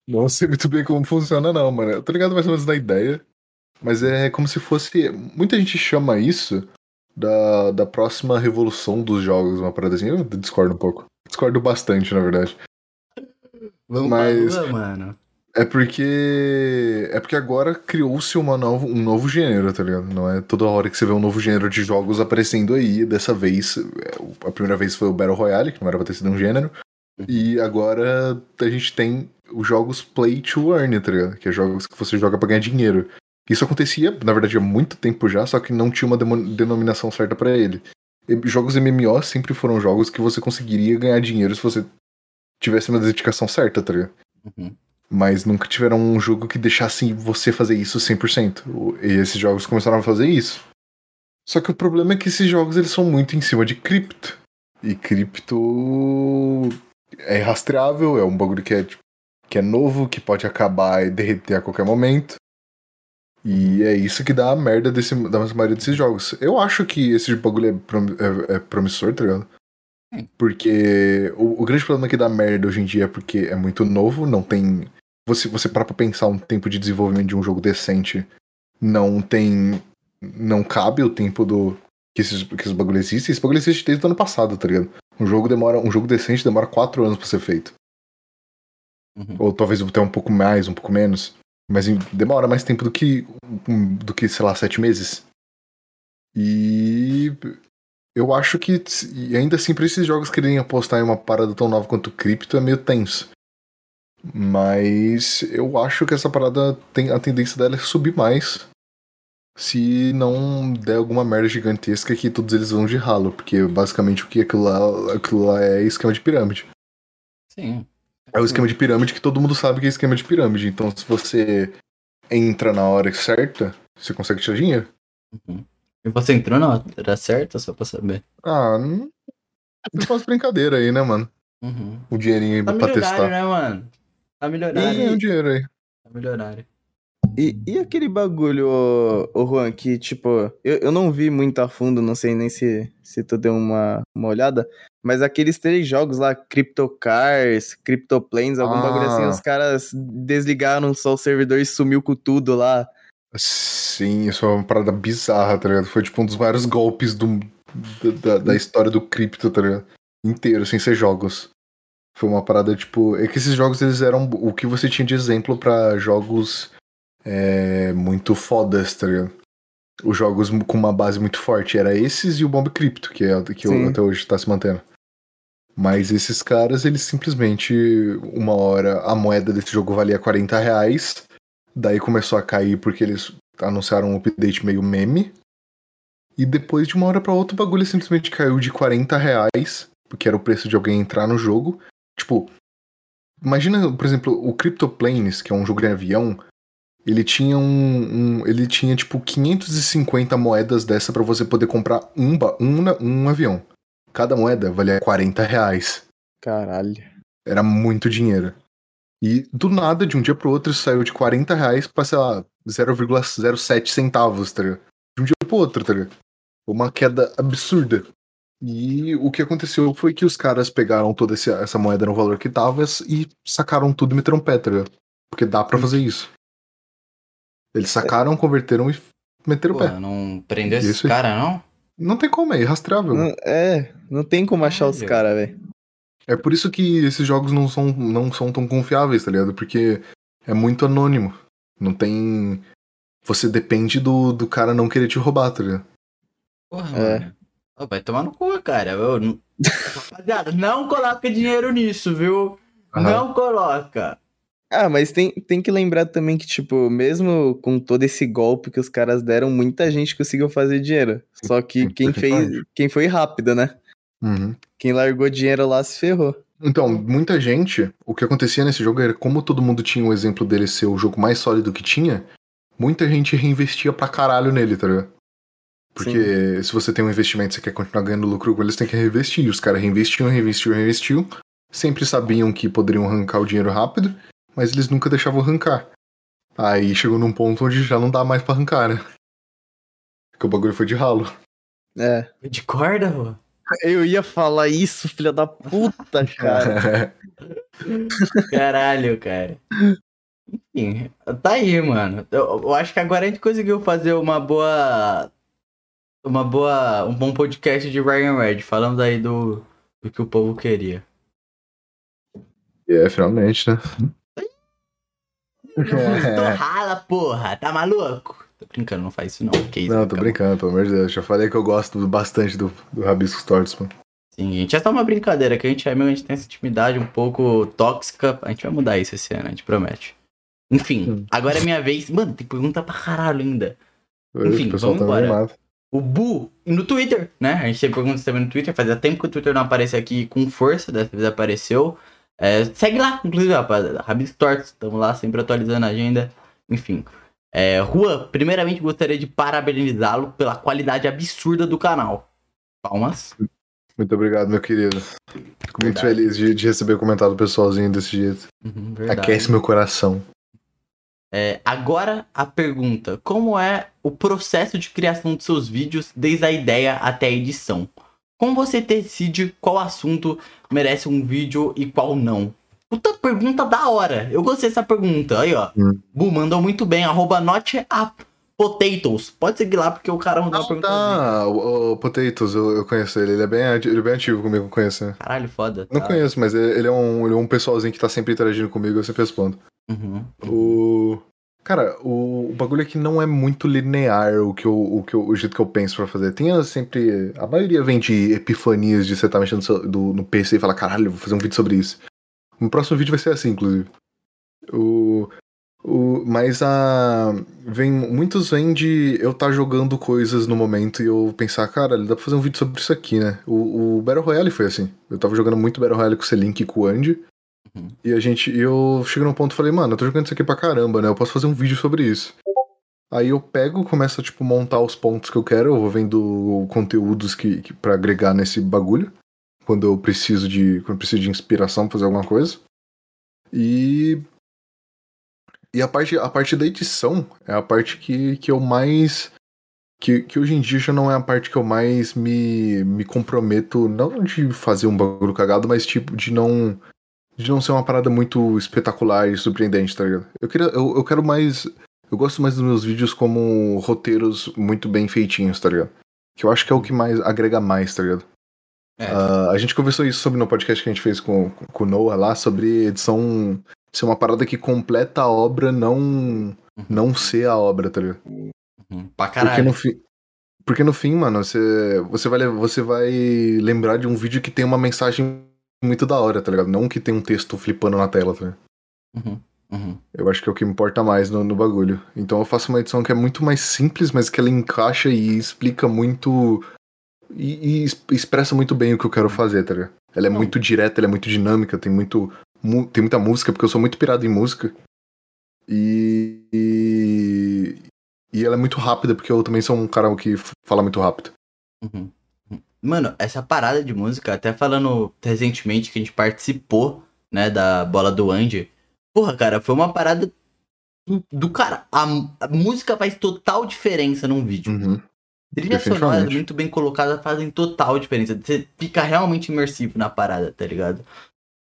Não sei muito bem como funciona, não, mano. Eu tô ligado mais ou menos da ideia. Mas é como se fosse. Muita gente chama isso da, da próxima revolução dos jogos, uma parada assim. Eu discordo um pouco. Discordo bastante, na verdade. Vamos Mas- lua, mano. É porque. É porque agora criou-se novo, um novo gênero, tá ligado? Não é toda hora que você vê um novo gênero de jogos aparecendo aí. Dessa vez, é, a primeira vez foi o Battle Royale, que não era pra ter sido um gênero. E agora a gente tem os jogos Play to Earn, tá ligado? Que é jogos que você joga pra ganhar dinheiro. Isso acontecia, na verdade, há muito tempo já, só que não tinha uma denominação certa pra ele. Jogos MMO sempre foram jogos que você conseguiria ganhar dinheiro se você tivesse uma dedicação certa, tá ligado? Uhum. Mas nunca tiveram um jogo que deixasse você fazer isso 100%. O- E esses jogos começaram a fazer isso. Só que o problema é que esses jogos eles são muito em cima de cripto. E cripto é rastreável, é um bagulho que é, tipo, que é novo, que pode acabar e derreter a qualquer momento. E é isso que dá a merda desse, da maioria desses jogos. Eu acho que esse bagulho é, prom- é- é promissor, tá ligado? Porque o, o grande problema que dá merda hoje em dia é porque é muito novo, não tem. Você, você para pra pensar um tempo de desenvolvimento de um jogo decente, não tem. Não cabe o tempo do. Que esses, que esses bagulho existem. Esse bagulho existe desde o ano passado, tá ligado? Um jogo demora. Um jogo decente demora quatro anos pra ser feito. Uhum. Ou talvez até um pouco mais, um pouco menos. Mas em- demora mais tempo do que, do que, sei lá, sete meses. E eu acho que ainda assim pra esses jogos quererem apostar em uma parada tão nova quanto cripto é meio tenso. Mas eu acho que essa parada tem a tendência dela é subir mais. Se não der alguma merda gigantesca que todos eles vão de ralo. Porque basicamente o que aquilo lá, aquilo lá é esquema de pirâmide. Sim. É o esquema de pirâmide que todo mundo sabe que é esquema de pirâmide. Então, se você entra na hora certa, você consegue tirar dinheiro. Uhum. E você entrou na hora certa, só pra saber. Ah, não. Faço brincadeira aí, né, mano? Uhum. O dinheirinho aí Tá pra testar. né, mano? Tá É, milionário. ganha um dinheiro aí. Tá milionário. E, e aquele bagulho, ô, ô Juan, que tipo, eu, eu não vi muito a fundo, não sei nem se, se tu deu uma, uma olhada, mas aqueles três jogos lá, CryptoCars, CryptoPlanes, algum Ah. bagulho assim, os caras desligaram só o servidor e sumiu com tudo lá. Sim, isso é uma parada bizarra, tá ligado? Foi tipo um dos maiores golpes do, da, da- história do cripto, tá ligado? Inteiro, sem ser jogos. Foi uma parada, tipo. É que esses jogos eles eram o que você tinha de exemplo pra jogos é, muito fodas, tá ligado? Os jogos com uma base muito forte. Era esses e o Bomb Crypto, que, é, que Sim. até hoje tá se mantendo. Mas esses caras, eles simplesmente, uma hora, a moeda desse jogo valia 40 reais. Daí começou a cair porque eles anunciaram um update meio meme. E depois de uma hora pra outra o bagulho simplesmente caiu de 40 reais, porque era o preço de alguém entrar no jogo. Tipo, imagina, por exemplo, o CryptoPlanes, que é um jogo de avião, ele tinha um, um- ele tinha tipo 550 moedas dessa pra você poder comprar um, um, na- um avião. Cada moeda valia 40 reais. Caralho. Era muito dinheiro. E do nada, de um dia pro outro, isso saiu de 40 reais pra, sei lá, 0,07 centavos, tá ligado? De um dia pro outro, tá ligado? Foi Uma queda absurda. E o que aconteceu foi que os caras pegaram toda esse- essa moeda no valor que tava e sacaram tudo e meteram pé, tá ligado? Porque dá pra fazer isso. Eles sacaram, converteram e meteram o Pô, pé. não prendeu esses Isso aí. caras, não? Não tem como, é irrastreável. Não- é, não tem como achar os caras, velho. É por isso que esses jogos não são, não são tão confiáveis, tá ligado? Porque é muito anônimo. Não tem. Você depende do, do cara não querer te roubar, tá ligado? Porra, É. mano. Vai tomar no cu, cara. Eu não- Rapaziada, não coloca dinheiro nisso, viu? Aham. Não coloca. Ah, mas tem, tem que lembrar também que, tipo, mesmo com todo esse golpe que os caras deram, muita gente conseguiu fazer dinheiro. Só que sim, quem fez, quem foi rápido, né? Uhum. Quem largou dinheiro lá se ferrou. Então, muita gente, o que acontecia nesse jogo era como todo mundo tinha o exemplo dele ser o jogo mais sólido que tinha, muita gente reinvestia pra caralho nele, tá ligado? Porque se você tem um investimento e você quer continuar ganhando lucro com eles, tem que reinvestir. Os caras reinvestiam, reinvestiam, reinvestiam. Sempre sabiam que poderiam arrancar o dinheiro rápido, mas eles nunca deixavam arrancar. Aí chegou num ponto onde já não dá mais pra arrancar, né? Porque o bagulho foi de ralo. É. De corda, pô? Eu ia falar isso, filha da puta, cara. Caralho, cara. Enfim, tá aí, mano. Eu, eu acho que agora a gente conseguiu fazer uma boa. Uma boa. Um bom podcast de Ryan Red, falando aí do, do que o povo queria. é, finalmente, né? Tô rala, porra, tá maluco? Tô brincando, não faz isso não. Que Não, tô brincando, pelo amor de Deus. Já falei que eu gosto bastante do, do Rabiscos Tortos, mano. Sim, gente, é só uma brincadeira, que a gente é amigo, a gente tem essa intimidade um pouco tóxica. A gente vai mudar isso esse ano, a gente promete. Enfim, agora é minha vez. Mano, tem pergunta pra caralho ainda. Enfim, pessoal vamos tá embora. animado. O Bu, no Twitter, né? A gente tem perguntas também no Twitter. Fazia tempo que o Twitter não aparece aqui com força, dessa vez apareceu. É, segue lá, inclusive, rapaziada. Rabis Tortos, estamos lá sempre atualizando a agenda. Enfim. É, Rua, primeiramente gostaria de parabenizá-lo pela qualidade absurda do canal. Palmas. Muito obrigado, meu querido. Fico muito feliz de, de receber o comentário do pessoalzinho desse jeito. Uhum. Aquece meu coração. É, agora a pergunta: como é o processo de criação de seus vídeos, desde a ideia até a edição? Como você decide qual assunto merece um vídeo e qual não? Puta pergunta da hora. Eu gostei dessa pergunta. Aí, ó. Hum. Bu mandou muito bem. Arroba not potatoes. Pode seguir lá porque o cara mandou uma Ah, pergunta. tá. O, o Potatoes, eu, eu conheço ele. Ele é, bem, ele é bem ativo comigo, eu conheço. né? Caralho, foda. Não tá? conheço, mas ele ele é, um, ele é um pessoalzinho que tá sempre interagindo comigo, eu sempre respondo. Uhum. O. Cara, o, o bagulho aqui não é muito linear o, que eu, o, que eu- o jeito que eu penso pra fazer. Tem as sempre. A maioria vem de epifanias de você tá mexendo do- no PC e falar, caralho, vou fazer um vídeo sobre isso. O próximo vídeo vai ser assim, inclusive. O. O, mas a. Vem, muitos vêm de eu estar jogando coisas no momento e eu pensar, cara, dá pra fazer um vídeo sobre isso aqui, né? O, o Battle Royale foi assim. Eu tava jogando muito Battle Royale com o Selink e com o Andy. Uhum. E a gente. E eu chego num ponto e falei, mano, eu tô jogando isso aqui pra caramba, né? Eu posso fazer um vídeo sobre isso. Aí eu pego, começo a, tipo, montar os pontos que eu quero, eu vou vendo conteúdos que, que para agregar nesse bagulho. Quando eu preciso de. Quando eu preciso de inspiração pra fazer alguma coisa. E. E a parte, a parte da edição é a parte que, que eu mais. Que, que hoje em dia já não é a parte que eu mais me, me comprometo, não de fazer um bagulho cagado, mas tipo, de não. De não ser uma parada muito espetacular e surpreendente, tá ligado? Eu, queria, eu, eu quero mais. Eu gosto mais dos meus vídeos como roteiros muito bem feitinhos, tá ligado? Que eu acho que é o que mais agrega mais, tá ligado? É. Ah, a gente conversou isso sobre no podcast que a gente fez com, com o Noah lá, sobre edição ser uma parada que completa a obra, não não ser a obra, tá ligado? Uhum. Pra Porque caralho. no fim. Porque no fim, mano, você, você, vai, você vai lembrar de um vídeo que tem uma mensagem muito da hora, tá ligado? Não que tem um texto flipando na tela, tá ligado? Uhum. Uhum. Eu acho que é o que me importa mais no, no bagulho. Então eu faço uma edição que é muito mais simples, mas que ela encaixa e explica muito. E, e es- expressa muito bem o que eu quero fazer, tá ligado? Ela é Não. muito direta, ela é muito dinâmica, tem muito. mu- tem muita música, porque eu sou muito pirado em música. E. E, e ela é muito rápida, porque eu também sou um cara que fala muito rápido. Uhum. Mano, essa parada de música, até falando recentemente que a gente participou, né, da bola do Andy. Porra, cara, foi uma parada do, cara. A, a música faz total diferença num vídeo. Uhum. Trilha sonora definitivamente. muito bem colocada fazem total diferença. Você fica realmente imersivo na parada, tá ligado?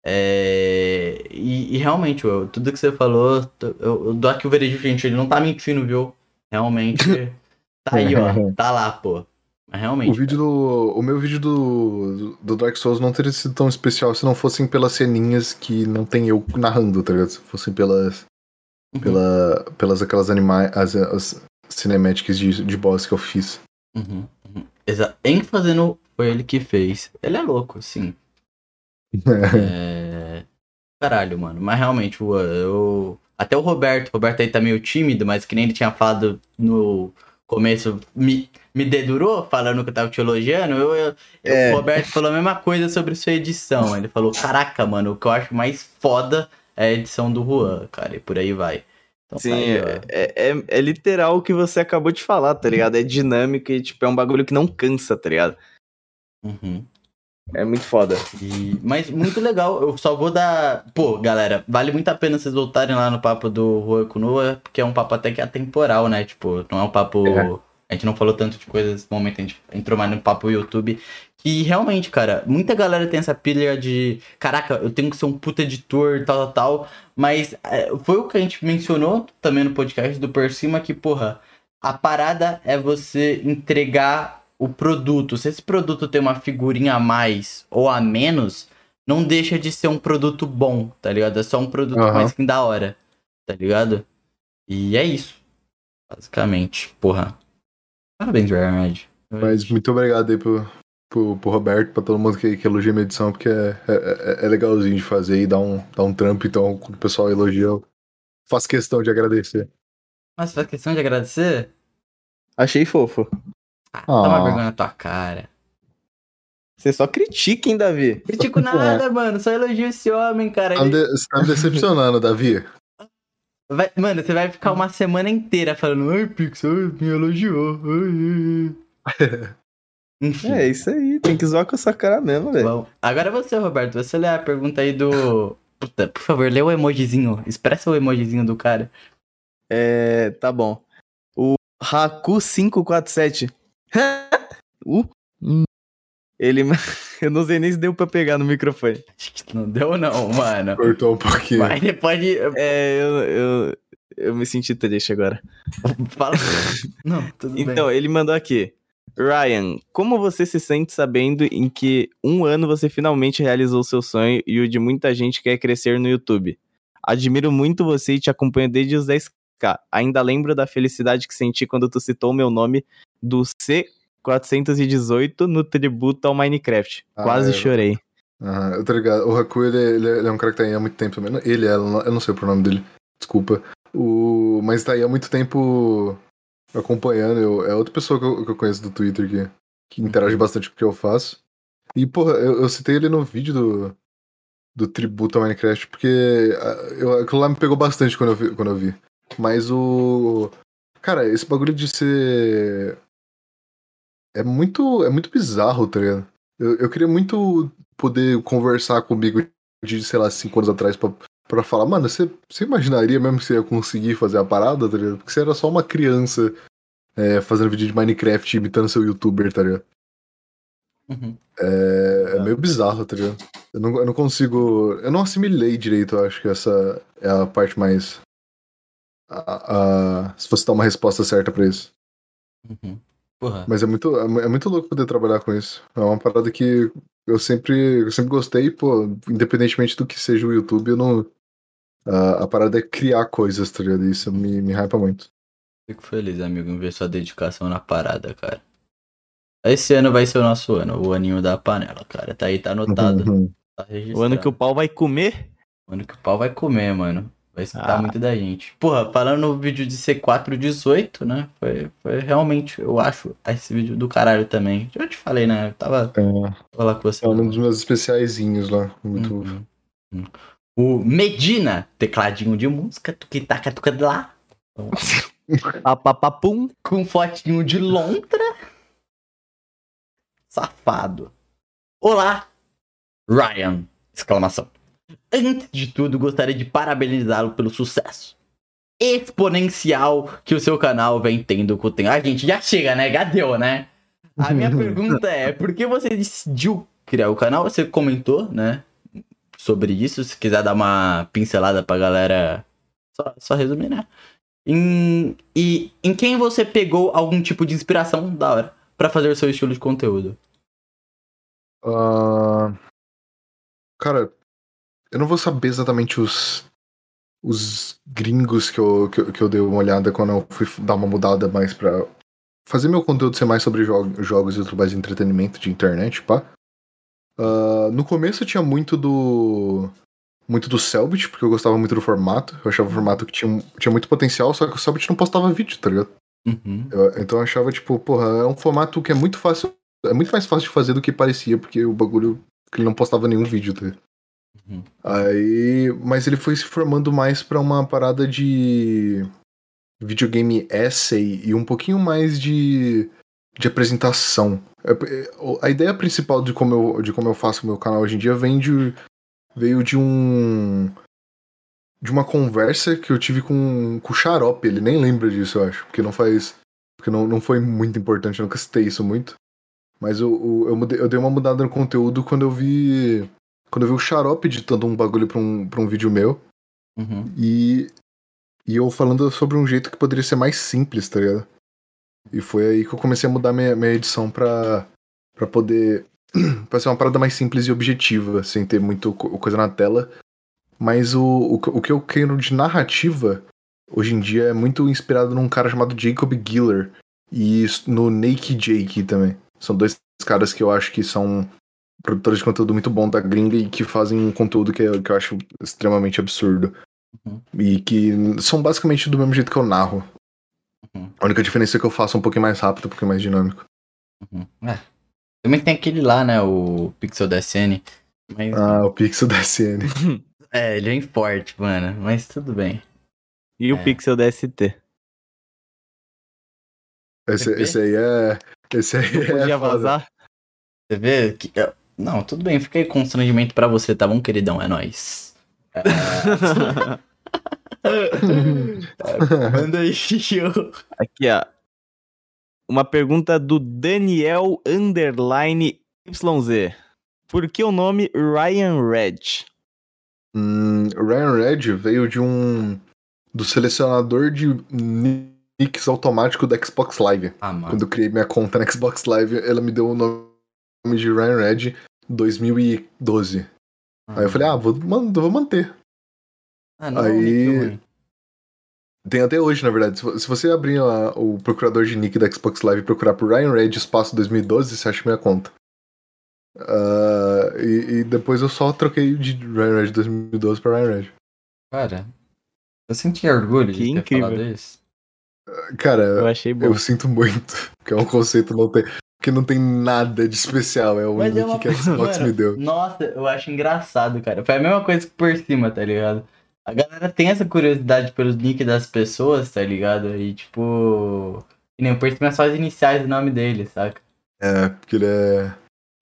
É... E, e realmente, eu- tudo que você falou, eu, eu dou aqui o veredito, gente. Ele não tá mentindo, viu? Realmente. tá aí, ó. Tá lá, pô. Mas realmente. O vídeo do. O meu vídeo do, do Dark Souls não teria sido tão especial se não fossem pelas ceninhas que não tem eu narrando, tá ligado? Se fossem pelas. Uhum. Pela, pelas aquelas animais. As, as cinemáticas de, de boss que eu fiz. Uhum, uhum. Exa ênfase no foi ele que fez. Ele é louco, sim. É... Caralho, mano. Mas realmente, o- eu. Até o Roberto. O Roberto aí tá meio tímido, mas que nem ele tinha falado no começo, me, me dedurou falando que eu tava te elogiando. Eu, eu- É. O Roberto falou a mesma coisa sobre sua edição. Ele falou: Caraca, mano, o que eu acho mais foda é a edição do Juan, cara. E por aí vai. Então, Sim, tá aí, é, é, é literal o que você acabou de falar, tá ligado? É dinâmico e, tipo, é um bagulho que não cansa, tá ligado? Uhum. É muito foda. E- Mas muito legal, eu só vou dar. Pô, galera, vale muito a pena vocês voltarem lá no papo do Rua Kunua, porque é um papo até que atemporal, né? Tipo, não é um papo. É. A gente não falou tanto de coisas nesse momento, a gente entrou mais no papo YouTube. Que realmente, cara, muita galera tem essa pilha de. Caraca, eu tenho que ser um puta editor, tal, tal, tal. Mas é, foi o que a gente mencionou também no podcast do Por Cima, que, porra, a parada é você entregar o produto. Se esse produto tem uma figurinha a mais ou a menos, não deixa de ser um produto bom, tá ligado? É só um produto Aham. mais que da hora, tá ligado? E é isso. Basicamente. Porra. Parabéns, Ryan Mas muito obrigado aí pro, pro, pro Roberto, pra todo mundo que, que elogia minha edição, porque é, é, é legalzinho de fazer e dá um, dá um trampo, então quando o pessoal elogia, eu faço questão de agradecer. Mas faz questão de agradecer? Achei fofo. Ah, dá uma Ah. vergonha na tua cara. Você só critica, hein, Davi? Critico nada, mano. Só elogio esse homem, cara. Tá me Ele Você tá me decepcionando, Davi. Vai- Mano, você vai ficar uma semana inteira falando, ai, Pix, ai, me elogiou. ai, ai." Enfim. É isso aí, tem que zoar com essa cara mesmo, velho. Bom, agora é você, Roberto. Você lê a pergunta aí do. Puta, por favor, lê o emojizinho. Expressa o emojizinho do cara. É, tá bom. O Haku547. uh. Ele. Eu não sei nem se deu pra pegar no microfone. Acho que não deu, não, mano. Cortou um pouquinho. Mas depois de. É, eu, eu, eu me senti triste agora. Fala. Não, tudo Então, bem. ele mandou aqui. Ryan, como você se sente sabendo em que um ano você finalmente realizou seu sonho e o de muita gente que é crescer no YouTube? Admiro muito você e te acompanho desde os 10k. Ainda lembro da felicidade que senti quando tu citou meu nome do C418 no tributo ao Minecraft. Ah, Quase é. chorei. Aham, eu tô ligado. O Haku, ele, ele, ele é um cara que tá aí há muito tempo também. Ele, ela, eu não sei o pronome dele. Desculpa. O, mas tá aí há muito tempo acompanhando. Eu, é outra pessoa que eu, que eu conheço do Twitter que, que interage bastante com o que eu faço. E, porra, eu, eu citei ele no vídeo do, do tributo ao Minecraft, porque ah, eu, aquilo lá me pegou bastante quando eu vi. Quando eu vi. Mas o. Cara, esse bagulho de ser. É muito, é muito bizarro, tá ligado? Eu, eu queria muito poder conversar comigo de, sei lá, cinco anos atrás pra, pra falar, mano, você, você imaginaria mesmo que você ia conseguir fazer a parada, tá ligado? Porque você era só uma criança é, fazendo vídeo de Minecraft imitando seu youtuber, tá ligado? Uhum. É, é meio bizarro, tá ligado? Eu não, eu não consigo. Eu não assimilei direito, eu acho que essa é a parte mais. a- a- se fosse dar uma resposta certa pra isso. Uhum. Porra. Mas é muito, é é muito louco poder trabalhar com isso. É uma parada que eu sempre, eu sempre gostei, pô, independentemente do que seja o YouTube, eu não. A, a parada é criar coisas, tá ligado? Isso me, me hypa muito. Fico feliz, amigo, em ver sua dedicação na parada, cara. Esse ano vai ser o nosso ano, o aninho da panela, cara. Tá aí, tá anotado. Uhum. Tá. O ano que o pau vai comer? O ano que o pau vai comer, mano. Vai escutar Ah. muito da gente. Porra, falando no vídeo de C418, né? Foi, foi realmente, eu acho, esse vídeo do caralho também. Já te falei, né? Eu tava, É, tava lá com você. é um dos meus especiaizinhos lá. Muito. Uhum. Uhum. O Medina, tecladinho de música, tuquitaca, tuca de lá, Papapapum. com fotinho de lontra. Safado. Olá, Ryan! Exclamação. Antes de tudo, gostaria de parabenizá-lo pelo sucesso exponencial que o seu canal vem tendo com o tempo. Ah, gente, já chega, né? Já deu, né? A minha pergunta é, por que você decidiu criar o canal? Você comentou, né? Sobre isso, se quiser dar uma pincelada pra galera, só, só resumir, né? Em, e em quem você pegou algum tipo de inspiração da hora pra fazer o seu estilo de conteúdo? Ah, cara, eu não vou saber exatamente os, os gringos que eu, que, eu- que eu dei uma olhada quando eu fui dar uma mudada mais pra fazer meu conteúdo ser mais sobre jo jogos e tudo mais de entretenimento de internet, pá. Ah, no começo tinha muito do. Muito do Selbit, porque eu gostava muito do formato. Eu achava o formato que tinha, tinha muito potencial, só que o Selbit não postava vídeo, tá ligado? Uhum. Eu- então eu achava, tipo, porra, é um formato que é muito fácil. É muito mais fácil de fazer do que parecia, porque o bagulho. que ele não postava nenhum vídeo. Tá? ligado? Uhum. Aí, mas ele foi se formando mais pra uma parada de videogame essay e um pouquinho mais de, de apresentação. É, é, A ideia principal de como eu, de como eu faço o meu canal hoje em dia vem de, veio de um de uma conversa que eu tive com, com o Xarope. Ele nem lembra disso, eu acho, porque não faz porque não, não foi muito importante, eu nunca citei isso muito. Mas eu, eu, eu, mudei- eu dei uma mudada no conteúdo quando eu vi quando eu vi o Xarope editando um bagulho pra um, pra um vídeo meu. Uhum. E, e eu falando sobre um jeito que poderia ser mais simples, tá ligado? E foi aí que eu comecei a mudar minha, minha edição pra, pra poder. pra ser uma parada mais simples e objetiva, sem ter muito co- coisa na tela. Mas o, o, que- o que eu quero de narrativa, hoje em dia, é muito inspirado num cara chamado Jacob Giller. E no Naked Jake também. São dois caras que eu acho que são produtores de conteúdo muito bom da gringa e que fazem um conteúdo que, eu- que eu acho extremamente absurdo. Uhum. E que são basicamente do mesmo jeito que eu narro. Uhum. A única diferença é que eu faço um pouquinho mais rápido, um pouquinho mais dinâmico. Uhum. É. Também tem aquele lá, né? O Pixel DSN. Mas, Ah, o Pixel da SN. É, ele é forte, mano. Mas tudo bem. E o É. Pixel DST. Esse, esse aí é. Esse aí Não é. podia foda. vazar? Você vê que. Não, tudo bem. Fica aí constrangimento pra você, tá bom, queridão? É nóis. É, Manda aí. Aqui, ó. Uma pergunta do Daniel Underline YZ. Por que o nome Ryan Red? Hum, Ryan Red veio de um. do selecionador de nicks automático da Xbox Live. Ah, mano. Quando eu criei minha conta na Xbox Live, ela me deu o nome de Ryan Red 2012. Aí eu falei, ah, vou, man- vou manter. Ah, não, aí- Nick, ruim. Tem até hoje, na verdade. Se vo- Se você abrir lá o procurador de nick da Xbox Live e procurar por Ryan Red espaço 2012, você acha minha conta. Ah, e, e depois eu só troquei de Ryan Red 2012 pra Ryan Red. Cara, eu senti orgulho de Que ter incrível. falado isso. Cara, Eu achei bom. eu sinto muito. Que é um conceito não tem, que não tem nada de especial. É o Mas é nick uma que a Xbox Mano, me deu. Nossa, eu acho engraçado, cara. Foi a mesma coisa que por cima, tá ligado? A galera tem essa curiosidade pelos nick das pessoas, tá ligado? E tipo. E nem o por cima é só as iniciais do nome dele, saca? É, porque ele é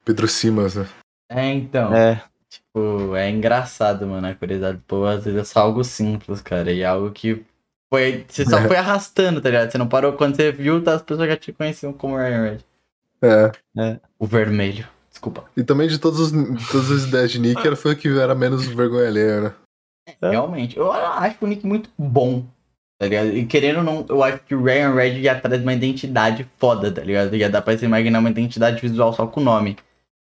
Pedro Simas, né? É, então. É, Tipo, é engraçado, mano, a curiosidade do povo. Às vezes é só algo simples, cara. E é algo que foi. Você só É. foi arrastando, tá ligado? Você não parou quando você viu, tá, as pessoas já te conheciam como Ryan Red. É. O vermelho. Desculpa. E também de todos os, todas as ideias de nick, era foi o que era menos vergonha alheia, né? É. Realmente. Eu acho o Nick muito bom. Tá ligado? E querendo ou não, eu acho que o Ryan Red já traz uma identidade foda, tá ligado? Já dá pra se imaginar uma identidade visual só com o nome.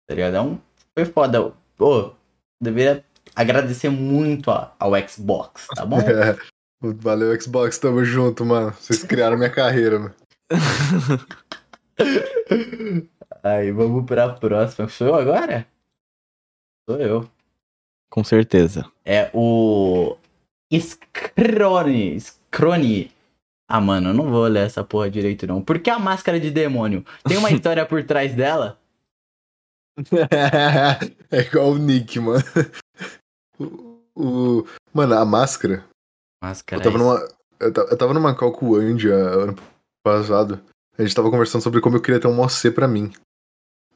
Tá ligado? É um. Foi foda. Pô, deveria agradecer muito a- ao Xbox, tá bom? É. Valeu, Xbox, tamo junto, mano. Vocês criaram minha carreira, mano. Aí, vamos pra próxima. Sou eu agora? Sou eu. com certeza. É o. Scrone. Scrone. Ah, mano, eu não vou ler essa porra direito, não. Por que a máscara de demônio? Tem uma história por trás dela? é igual o Nick, mano. O, o- mano, a máscara. Máscara. Eu tava numa. Eu ta- eu tava numa call com o Andy ah, ano passado. A gente tava conversando sobre como eu queria ter um OC pra mim.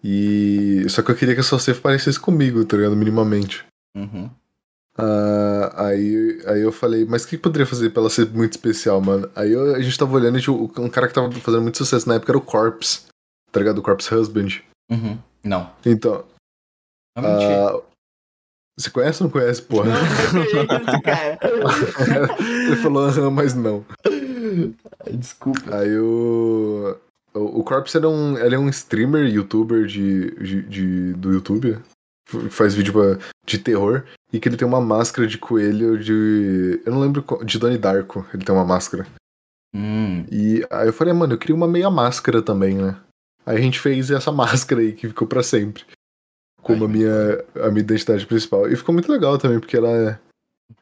E. Só que eu queria que essa OC parecesse comigo, tá ligado? Minimamente. Uhum. Ah, aí, aí eu falei, mas o que poderia fazer pra ela ser muito especial, mano? Aí eu- a gente tava olhando e tinha um cara que tava fazendo muito sucesso na época era o Corpse, tá ligado? O Corpse Husband. Uhum. Não. Então, Não mentira. ah, você conhece ou não conhece, porra? Não, eu conheço esse cara. Ele falou, aham, mas não. Desculpa. Aí o. O, o Corpse ele é, um, ele é um streamer, youtuber de, de, de- do YouTube. que Faz vídeo pra- de terror. E que ele tem uma máscara de coelho de. Eu não lembro. De Donnie Darko. Ele tem uma máscara. Hum. E aí eu falei, mano, eu queria uma meia máscara também, né? Aí a gente fez essa máscara aí que ficou pra sempre. Como a Ai, minha, a minha identidade principal. E ficou muito legal também, porque ela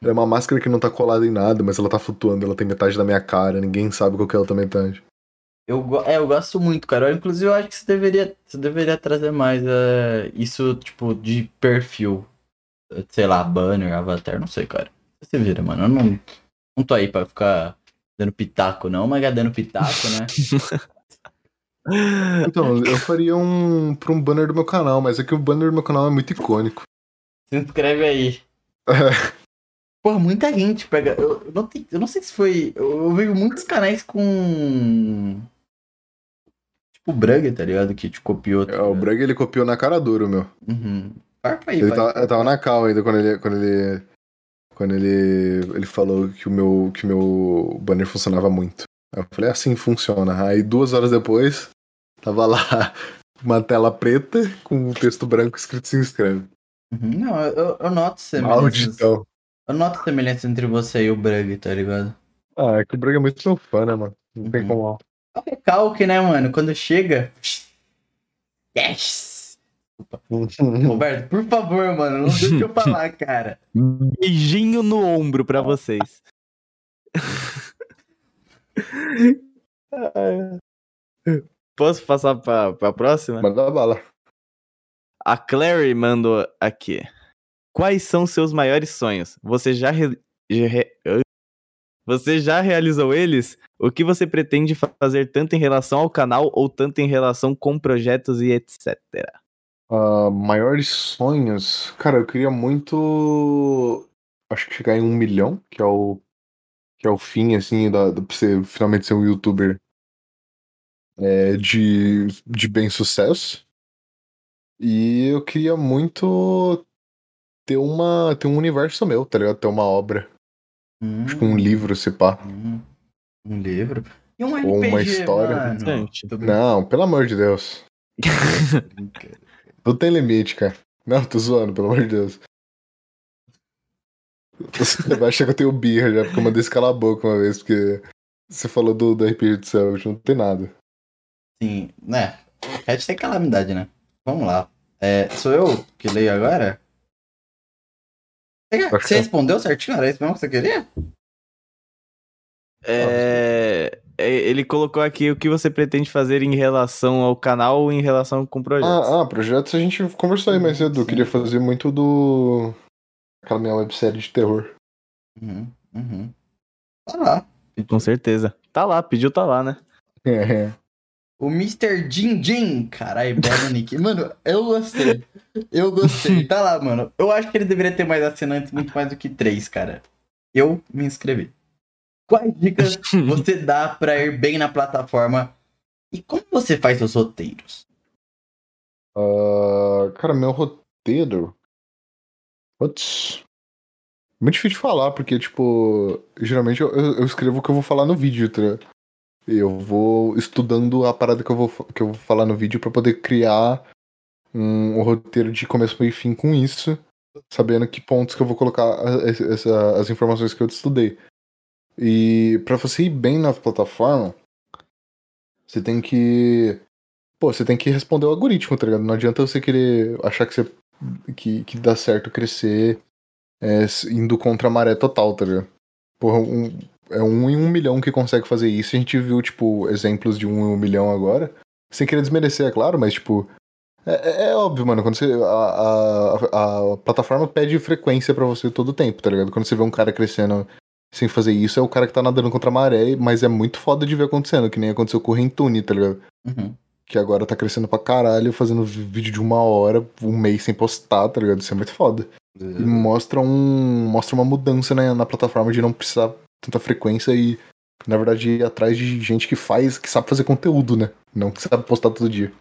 é, é uma máscara que não tá colada em nada, mas ela tá flutuando, ela tem metade da minha cara, ninguém sabe qual que é a outra metade. Eu, é, eu gosto muito, cara. Eu, inclusive, eu acho que você deveria, você deveria trazer mais é, isso, tipo, de perfil. sei lá, banner, avatar, não sei, cara. Você vira, mano. Eu não, não tô aí pra ficar dando pitaco, não, mas é dando pitaco, né? Então, eu faria um pra um banner do meu canal, mas é que o banner do meu canal é muito icônico. Se inscreve aí. Porra, muita gente pega. Eu, eu não, tenho- eu não sei se foi. Eu, eu vejo muitos canais com. Tipo o Brugger, tá ligado? Que te copiou. tá É, o? Brag ele copiou na cara dura, meu. Uhum. Aí, Ele tava, eu tava na cal ainda quando ele. Quando ele. Quando ele. Ele falou que o meu. que o meu banner funcionava muito. Eu falei, assim funciona. Aí duas horas depois, tava lá uma tela preta com um texto branco escrito se inscreve. Uhum. Não, eu, eu noto semelhanças. Malditão. Eu noto semelhança entre você e o Brugger, tá ligado? Ah, é que o Brag é muito meu fã, né, mano? Não tem Uhum. como. É o recalque, né, mano? Quando chega. Yes! Roberto, por favor, mano, não deixa eu falar, cara. Beijinho no ombro pra vocês. Posso passar pra, pra próxima? Manda bala. A Clary mandou aqui. Quais são seus maiores sonhos? Você já, re-? Você já realizou eles? O que você pretende fazer tanto em relação ao canal ou tanto em relação com projetos e etc? Ah, maiores sonhos. Cara, eu queria muito. Acho que chegar em um milhão, que é o. Que é o fim, assim, da, da, pra você finalmente ser um youtuber é, de, de bem sucesso. E eu queria muito ter uma. ter um universo meu, tá ligado? Ter uma obra. Hum, Acho que um livro, se pá. hum, um livro. E um Ou uma RPG, história. mano. Não, pelo amor de Deus. Não tem limite, cara. Não, tô zoando, pelo amor de Deus. Você vai achar que eu tenho birra já, porque eu mandei esse calar a boca uma vez, porque você falou do, do RPG do Selvage, não tem nada. Sim, né? Hashtag calamidade, né? Vamos lá. É, sou eu que leio agora? Você, ser. respondeu certinho? Era isso mesmo que você queria? É, é, ele colocou aqui o que você pretende fazer em relação ao canal ou em relação com projetos. Ah, ah, projetos a gente conversou aí mais cedo. Eu queria fazer muito do. aquela minha websérie de terror. Uhum, uhum. Tá lá. Com certeza. Tá lá, pediu tá lá, né? É. O Mr. Jin Jin. Caralho, bela nick. Mano, eu gostei. Eu gostei. Tá lá, mano. Eu acho que ele deveria ter mais assinantes, muito mais do que três, cara. Eu me inscrevi. Quais dicas você dá pra ir bem na plataforma? E como você faz seus roteiros? Ah, cara, meu roteiro. Putz. Muito difícil de falar, porque, tipo, geralmente eu, eu- eu escrevo o que eu vou falar no vídeo, tá? Eu vou estudando a parada que eu vou, que eu vou falar no vídeo pra poder criar um, um roteiro de começo, meio e fim com isso, sabendo que pontos que eu vou colocar essa- as informações que eu estudei. E pra você ir bem na plataforma, você tem que Pô, você tem que responder o algoritmo, tá ligado? Não adianta você querer achar que, você, que, que dá certo crescer é, indo contra a maré total, tá ligado? Porra, um, é um em um milhão que consegue fazer isso. A gente viu, tipo, exemplos de um em um milhão agora. Sem querer desmerecer, é claro, mas, tipo. É, é- é óbvio, mano. Quando você. A, a, a plataforma pede frequência pra você todo o tempo, tá ligado? Quando você vê um cara crescendo sem fazer isso, é o cara que tá nadando contra a maré, mas é muito foda de ver acontecendo, que nem aconteceu com o Rentune, tá ligado? Uhum. que agora tá crescendo pra caralho, fazendo vídeo de uma hora, um mês sem postar, tá ligado? Isso é muito foda. E mostra um. Mostra uma mudança na, na plataforma de não precisar tanta frequência e, na verdade, ir atrás de gente que faz, que sabe fazer conteúdo, né? Não que sabe postar todo dia.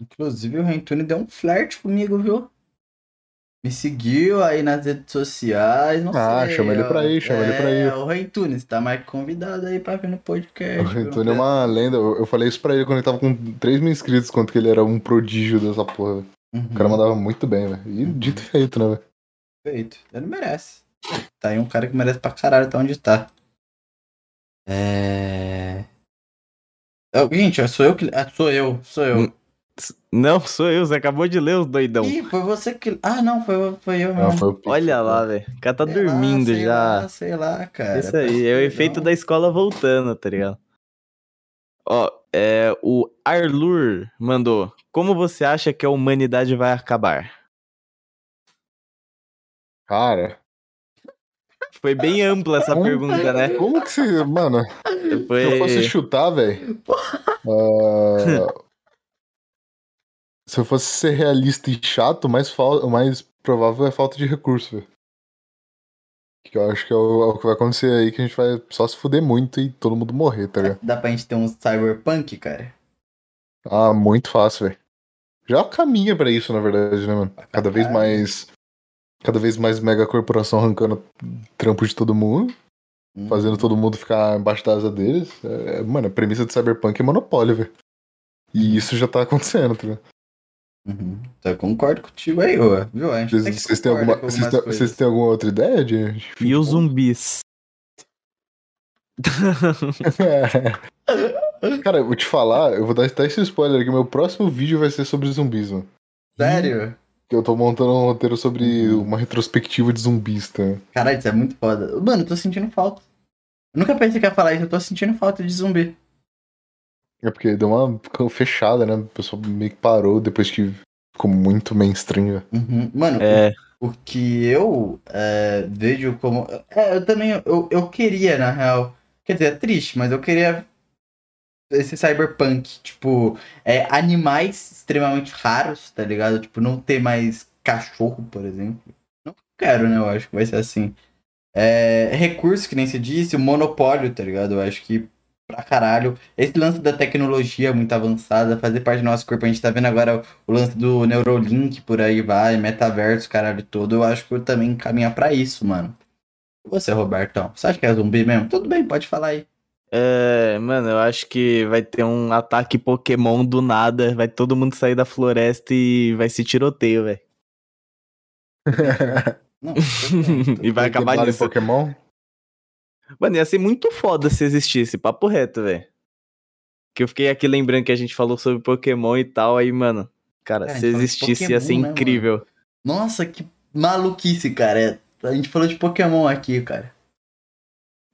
Inclusive, o Rentune deu um flerte comigo, viu? Me seguiu aí nas redes sociais, não Ah, sei. chama ele pra ir, chama ele pra ir. É, o Rentune, você tá mais convidado aí pra vir no podcast. O? Antônio é uma lenda. Eu, falei isso pra ele quando ele tava com 3 mil inscritos, quanto que ele era um prodígio dessa porra. velho. Uhum. O cara mandava muito bem, velho. E dito e feito, né, velho? Feito. Ele merece. Tá aí um cara que merece pra caralho tá onde tá. É. Oh, gente, ó, sou eu que. Ah, sou eu, sou eu. Não, sou eu, você acabou de ler os doidão. Ih, foi você que. Ah, não, foi, foi eu Não, mesmo. foi o Pix, Olha lá, velho. O cara tá Sei lá, dormindo sei já. Lá, sei lá, cara. Isso aí, é o efeito Não. da escola voltando, tá ligado? Ó, é, o Arlur mandou. Como você acha que a humanidade vai acabar? Cara, Foi bem ampla essa Como- pergunta, né? como que você. Mano, Foi... se eu fosse chutar, velho. ah, se eu fosse ser realista e chato, o mais, fal- o mais provável é falta de recurso, velho. Que eu acho que é o, é o que vai acontecer aí, que a gente vai só se fuder muito e todo mundo morrer, tá ligado? Dá pra gente ter um cyberpunk, cara? Ah, muito fácil, velho. Já caminha pra isso, na verdade, né, mano? Cada vez mais. Cada vez mais mega corporação arrancando trampo de todo mundo, Hum. fazendo todo mundo ficar embaixo da asa deles. É, mano, a premissa de Cyberpunk é monopólio, velho. E isso já tá acontecendo, tá ligado? Uhum. Então, eu concordo contigo aí, ó. Viu? A gente até Vocês, têm alguma, vocês, têm, vocês têm alguma outra ideia de. de E os zumbis? Cara, eu vou te falar, eu vou dar até esse spoiler aqui. Meu próximo vídeo vai ser sobre zumbis, mano. Sério? Que eu tô montando um roteiro sobre Uhum. uma retrospectiva de zumbis, tá? Caralho, isso é muito foda. Mano, eu tô sentindo falta. Eu nunca pensei que ia falar isso, eu tô sentindo falta de zumbi. É porque deu uma fechada, né? O pessoal meio que parou depois que ficou muito mainstream, velho. Uhum. Mano, É, o que eu é, vejo como. É, eu também. Eu, eu queria, na real. Quer dizer, é triste, mas eu queria esse cyberpunk. Tipo, é, animais extremamente raros, tá ligado? Tipo, não ter mais cachorro, por exemplo. Não quero, né? Eu acho que vai ser assim. É, recurso, que nem se disse, o monopólio, tá ligado? Eu acho que pra caralho. Esse lance da tecnologia muito avançada, fazer parte do nosso corpo. A gente tá vendo agora o lance do Neurolink por aí vai, metaverso, caralho todo. Eu acho que eu também encaminhar pra isso, mano. Você, Robertão? Você acha que é zumbi mesmo? Tudo bem, pode falar aí. É, mano, eu acho que vai ter um ataque Pokémon do nada, vai todo mundo sair da floresta e vai se tiroteio, velho. E vai acabar nisso. Pokémon? Mano, ia ser muito foda se existisse, papo reto, velho. Que eu fiquei aqui lembrando que a gente falou sobre Pokémon e tal, aí, mano. Cara, Cara, a se de existisse ia ser Pokémon, né, incrível. Nossa, que maluquice, cara. É, A gente falou de Pokémon aqui, cara.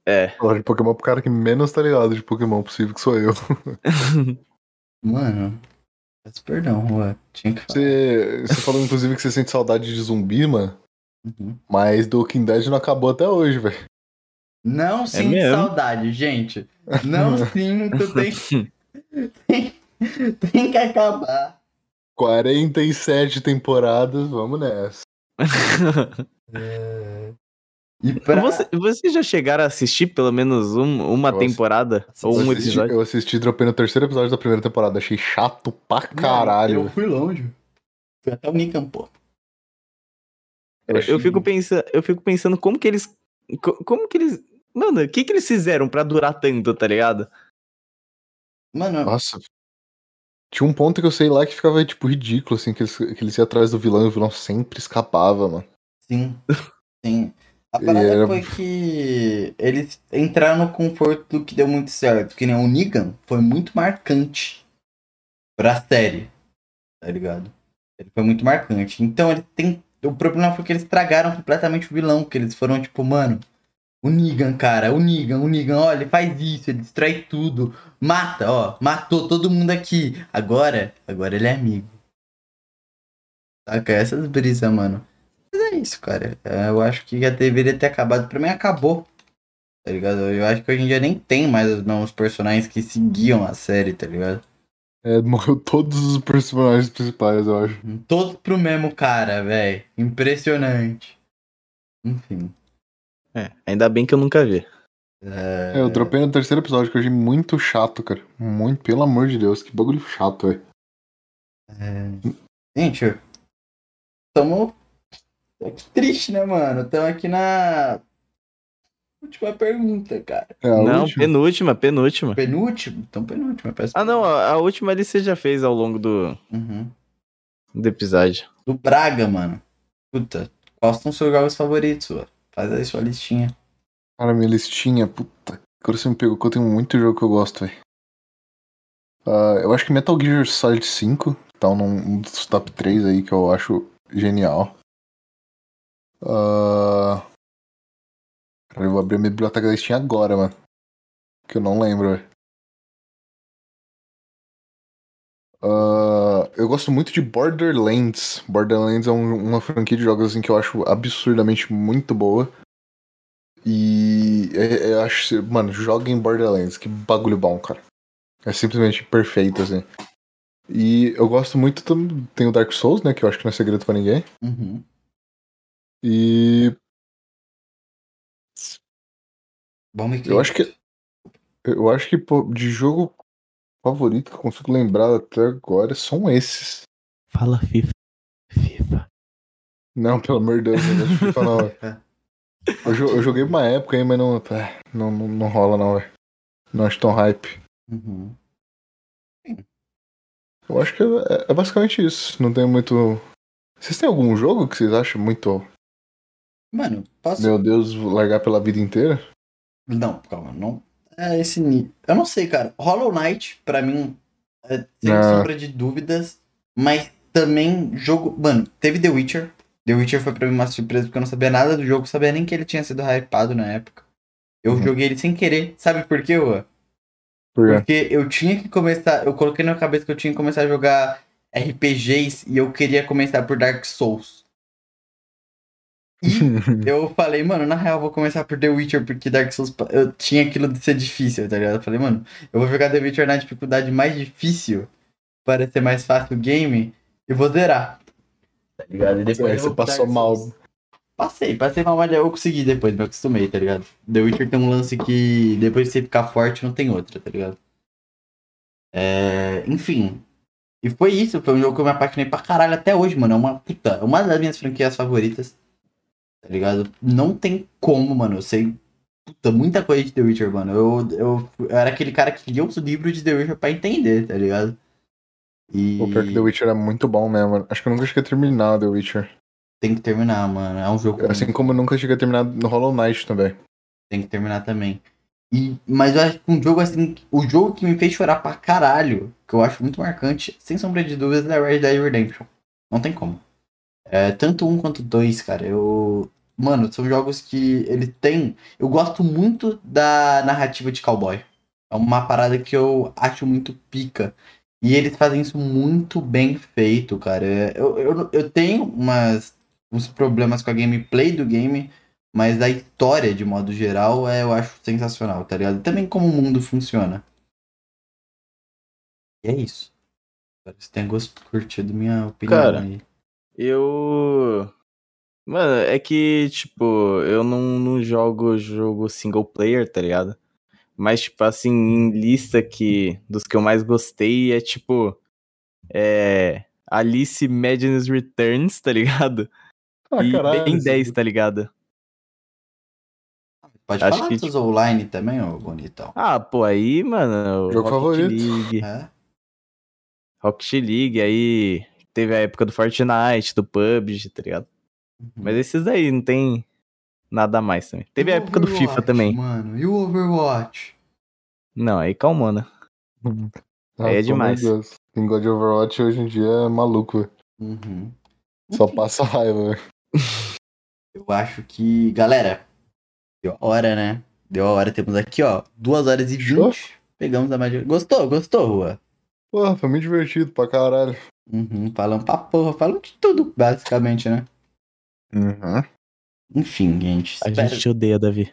É. Falar de Pokémon pro cara que menos tá ligado de Pokémon possível, que sou eu. Mano, peço perdão, Juan. Tinha que falar. Você, você falou, inclusive, que você sente saudade de zumbi, mano. Uhum. Mas The Walking Dead não acabou até hoje, velho. Não sinto mesmo? saudade, gente. Não sinto, tem, tem, tem que acabar. 47 temporadas, vamos nessa. E pra... Você, vocês já chegaram a assistir pelo menos um- uma Eu assisti- temporada? Ou um eu assisti, episódio? eu assisti, dropei no terceiro episódio da primeira temporada. Achei chato pra caralho. Não, eu fui longe. Fui até o Nikan, pô. Eu Eu, fico pensando, eu fico pensando como que eles. co- Como que eles. Mano, o que que eles fizeram pra durar tanto, tá ligado? Mano, Nossa. Tinha um ponto que eu sei lá que ficava, tipo, ridículo, assim, que eles, que eles iam atrás do vilão e o vilão sempre escapava, mano. sim. Sim. A parada era- foi que eles entraram no conforto do que deu muito certo. Que nem o Negan foi muito marcante pra série. Tá ligado? Ele foi muito marcante. Então ele tem. O problema foi que eles estragaram completamente o vilão. Que eles foram tipo, mano. O Negan, cara, o Negan, o Negan, olha, ele faz isso, ele destrói tudo. Mata, ó, matou todo mundo aqui. Agora, agora ele é amigo. Saca? Essas brisas, mano. Mas é isso, cara. É, Eu acho que já deveria ter acabado. Pra mim, acabou. Tá ligado? Eu acho que hoje em dia nem tem mais os mesmos personagens que seguiam a série, tá ligado? É, morreu todos os personagens principais, eu acho. Todos pro mesmo cara, velho. Impressionante. Enfim. É, ainda bem que eu nunca vi. É... É, eu dropei no terceiro episódio, que eu achei muito chato, cara. Muito, pelo amor de Deus, que bagulho chato, velho. Gente, tamo. É que triste, né, mano? Tamo aqui na. Última pergunta, cara. É, não, última. penúltima, penúltima. Penúltimo? Então, penúltima. Peço Ah, não, a, a última ali você já fez ao longo do, Uhum. do episódio. Do Braga, mano. Puta, quais são seus jogos favoritos, mano? Faz aí sua listinha. Cara, minha listinha, puta. Agora você me pegou que eu tenho muito jogo que eu gosto, velho. Ah, eu acho que Metal Gear Solid 5 tá num um dos top 3 aí que eu acho genial. Ah, Cara, eu vou abrir a minha biblioteca da Steam agora, mano. Que eu não lembro. Ah, eu gosto muito de Borderlands. Borderlands é um- uma franquia de jogos assim, que eu acho absurdamente muito boa. E é- é- eu acho, mano, joga em Borderlands, que bagulho bom, cara. É simplesmente perfeito, assim. E eu gosto muito. Tem o Dark Souls, né? Que eu acho que não é segredo pra ninguém. Uhum. E ver eu acho que. Eu acho que pô, de jogo favorito que eu consigo lembrar até agora são esses. Fala FIFA. FIFA. Não, pelo amor de Deus, não FIFA não, velho. Eu, jo- eu joguei uma época aí, mas não, é, não, não, não rola não, velho. Não acho tão hype. Uhum. Eu acho que é, é basicamente isso. Não tem muito. Vocês têm algum jogo que vocês acham muito. Mano, posso. Meu Deus, largar pela vida inteira? Não, calma, não. É esse nível. Eu não sei, cara. Hollow Knight, pra mim, é sem Ah. sombra de dúvidas. Mas também jogo. Mano, teve The Witcher. The Witcher foi pra mim uma surpresa porque eu não sabia nada do jogo, sabia nem que ele tinha sido hypado na época. Eu Uhum. joguei ele sem querer. Sabe por quê, Rua? Por quê? Porque eu tinha que começar. Eu coloquei na cabeça que eu tinha que começar a jogar RPGs e eu queria começar por Dark Souls. E eu falei, mano, na real eu vou começar por The Witcher, porque Dark Souls eu tinha aquilo de ser difícil, tá ligado? Eu falei, mano, eu vou jogar The Witcher na dificuldade mais difícil para ser mais fácil o game e vou zerar. Tá ligado? E depois Aí você passou mal. Passei, passei mal, mas eu consegui depois, me acostumei, tá ligado? The Witcher tem um lance que depois de você ficar forte não tem outra, tá ligado? É, enfim. E foi isso, foi um jogo que eu me apaixonei pra caralho até hoje, mano. É uma puta, é uma das minhas franquias favoritas. Tá ligado? Não tem como, mano. Eu sei puta, muita coisa de The Witcher, mano. Eu, eu, eu era aquele cara que lia os livros de The Witcher pra entender, tá ligado? E O pior que The Witcher é muito bom mesmo. Acho que eu nunca cheguei a terminar The Witcher. tem que terminar, mano. É um jogo Assim como eu nunca cheguei a terminar no Hollow Knight também. Tem que terminar também. E, mas eu acho que um jogo assim, o jogo que me fez chorar pra caralho, que eu acho muito marcante, sem sombra de dúvidas, é Red Dead Redemption. Não tem como. É, tanto um quanto dois, cara. Eu. Mano, são jogos que ele tem. Eu gosto muito da narrativa de cowboy. É uma parada que eu acho muito pica. E eles fazem isso muito bem feito, cara. Eu, eu, eu tenho umas, uns problemas com a gameplay do game, mas a história, de modo geral, é, eu acho sensacional, tá ligado? Também como o mundo funciona. E é isso. Espero que você tenha gost- curtido minha opinião Cara, aí. Eu. Mano, é que, tipo, eu não, não jogo jogo single player, tá ligado? Mas, tipo, assim, em lista que dos que eu mais gostei é, tipo, é. Alice Madness Returns, tá ligado? Ah, e caralho. Ben esse- 10, tá ligado? Pode acho falar que, dos seus online também, ô bonitão. Ah, pô, aí, mano. Jogo Rocket favorito. League, É? Rocket League, aí teve a época do Fortnite, do PUBG, tá ligado? Uhum. Mas esses daí não tem nada a mais também. Teve a E época do FIFA também. Mano, e o Overwatch? Não, aí calmou, né? Ah, Aí é demais. Quem gosta de Overwatch hoje em dia é maluco, velho. Uhum. Só passa raiva, velho. Eu acho que. Galera, deu a hora, né? Deu a hora. Temos aqui, ó, 2 horas e 20. Show. Pegamos a maioria. Gostou? Gostou, Rua? Porra, foi muito divertido pra caralho. Uhum, falando pra porra, falando de tudo, basicamente, né? Uhum. Enfim, gente. A Espero... gente te odeia, Davi.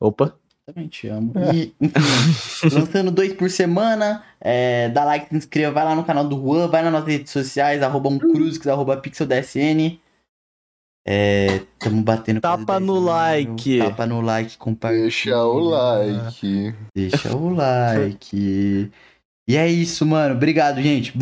Opa. Também te amo. E, enfim, lançando dois por semana. É, dá like, se inscreva, vai lá no canal do Juan, vai nas nossas redes sociais, arroba umcruzix, arroba pixeldsn. É, tamo batendo Tapa 10 no mil. like. Tapa no like, compartilha. Deixa o like. Deixa o like. E é isso, mano. Obrigado, gente.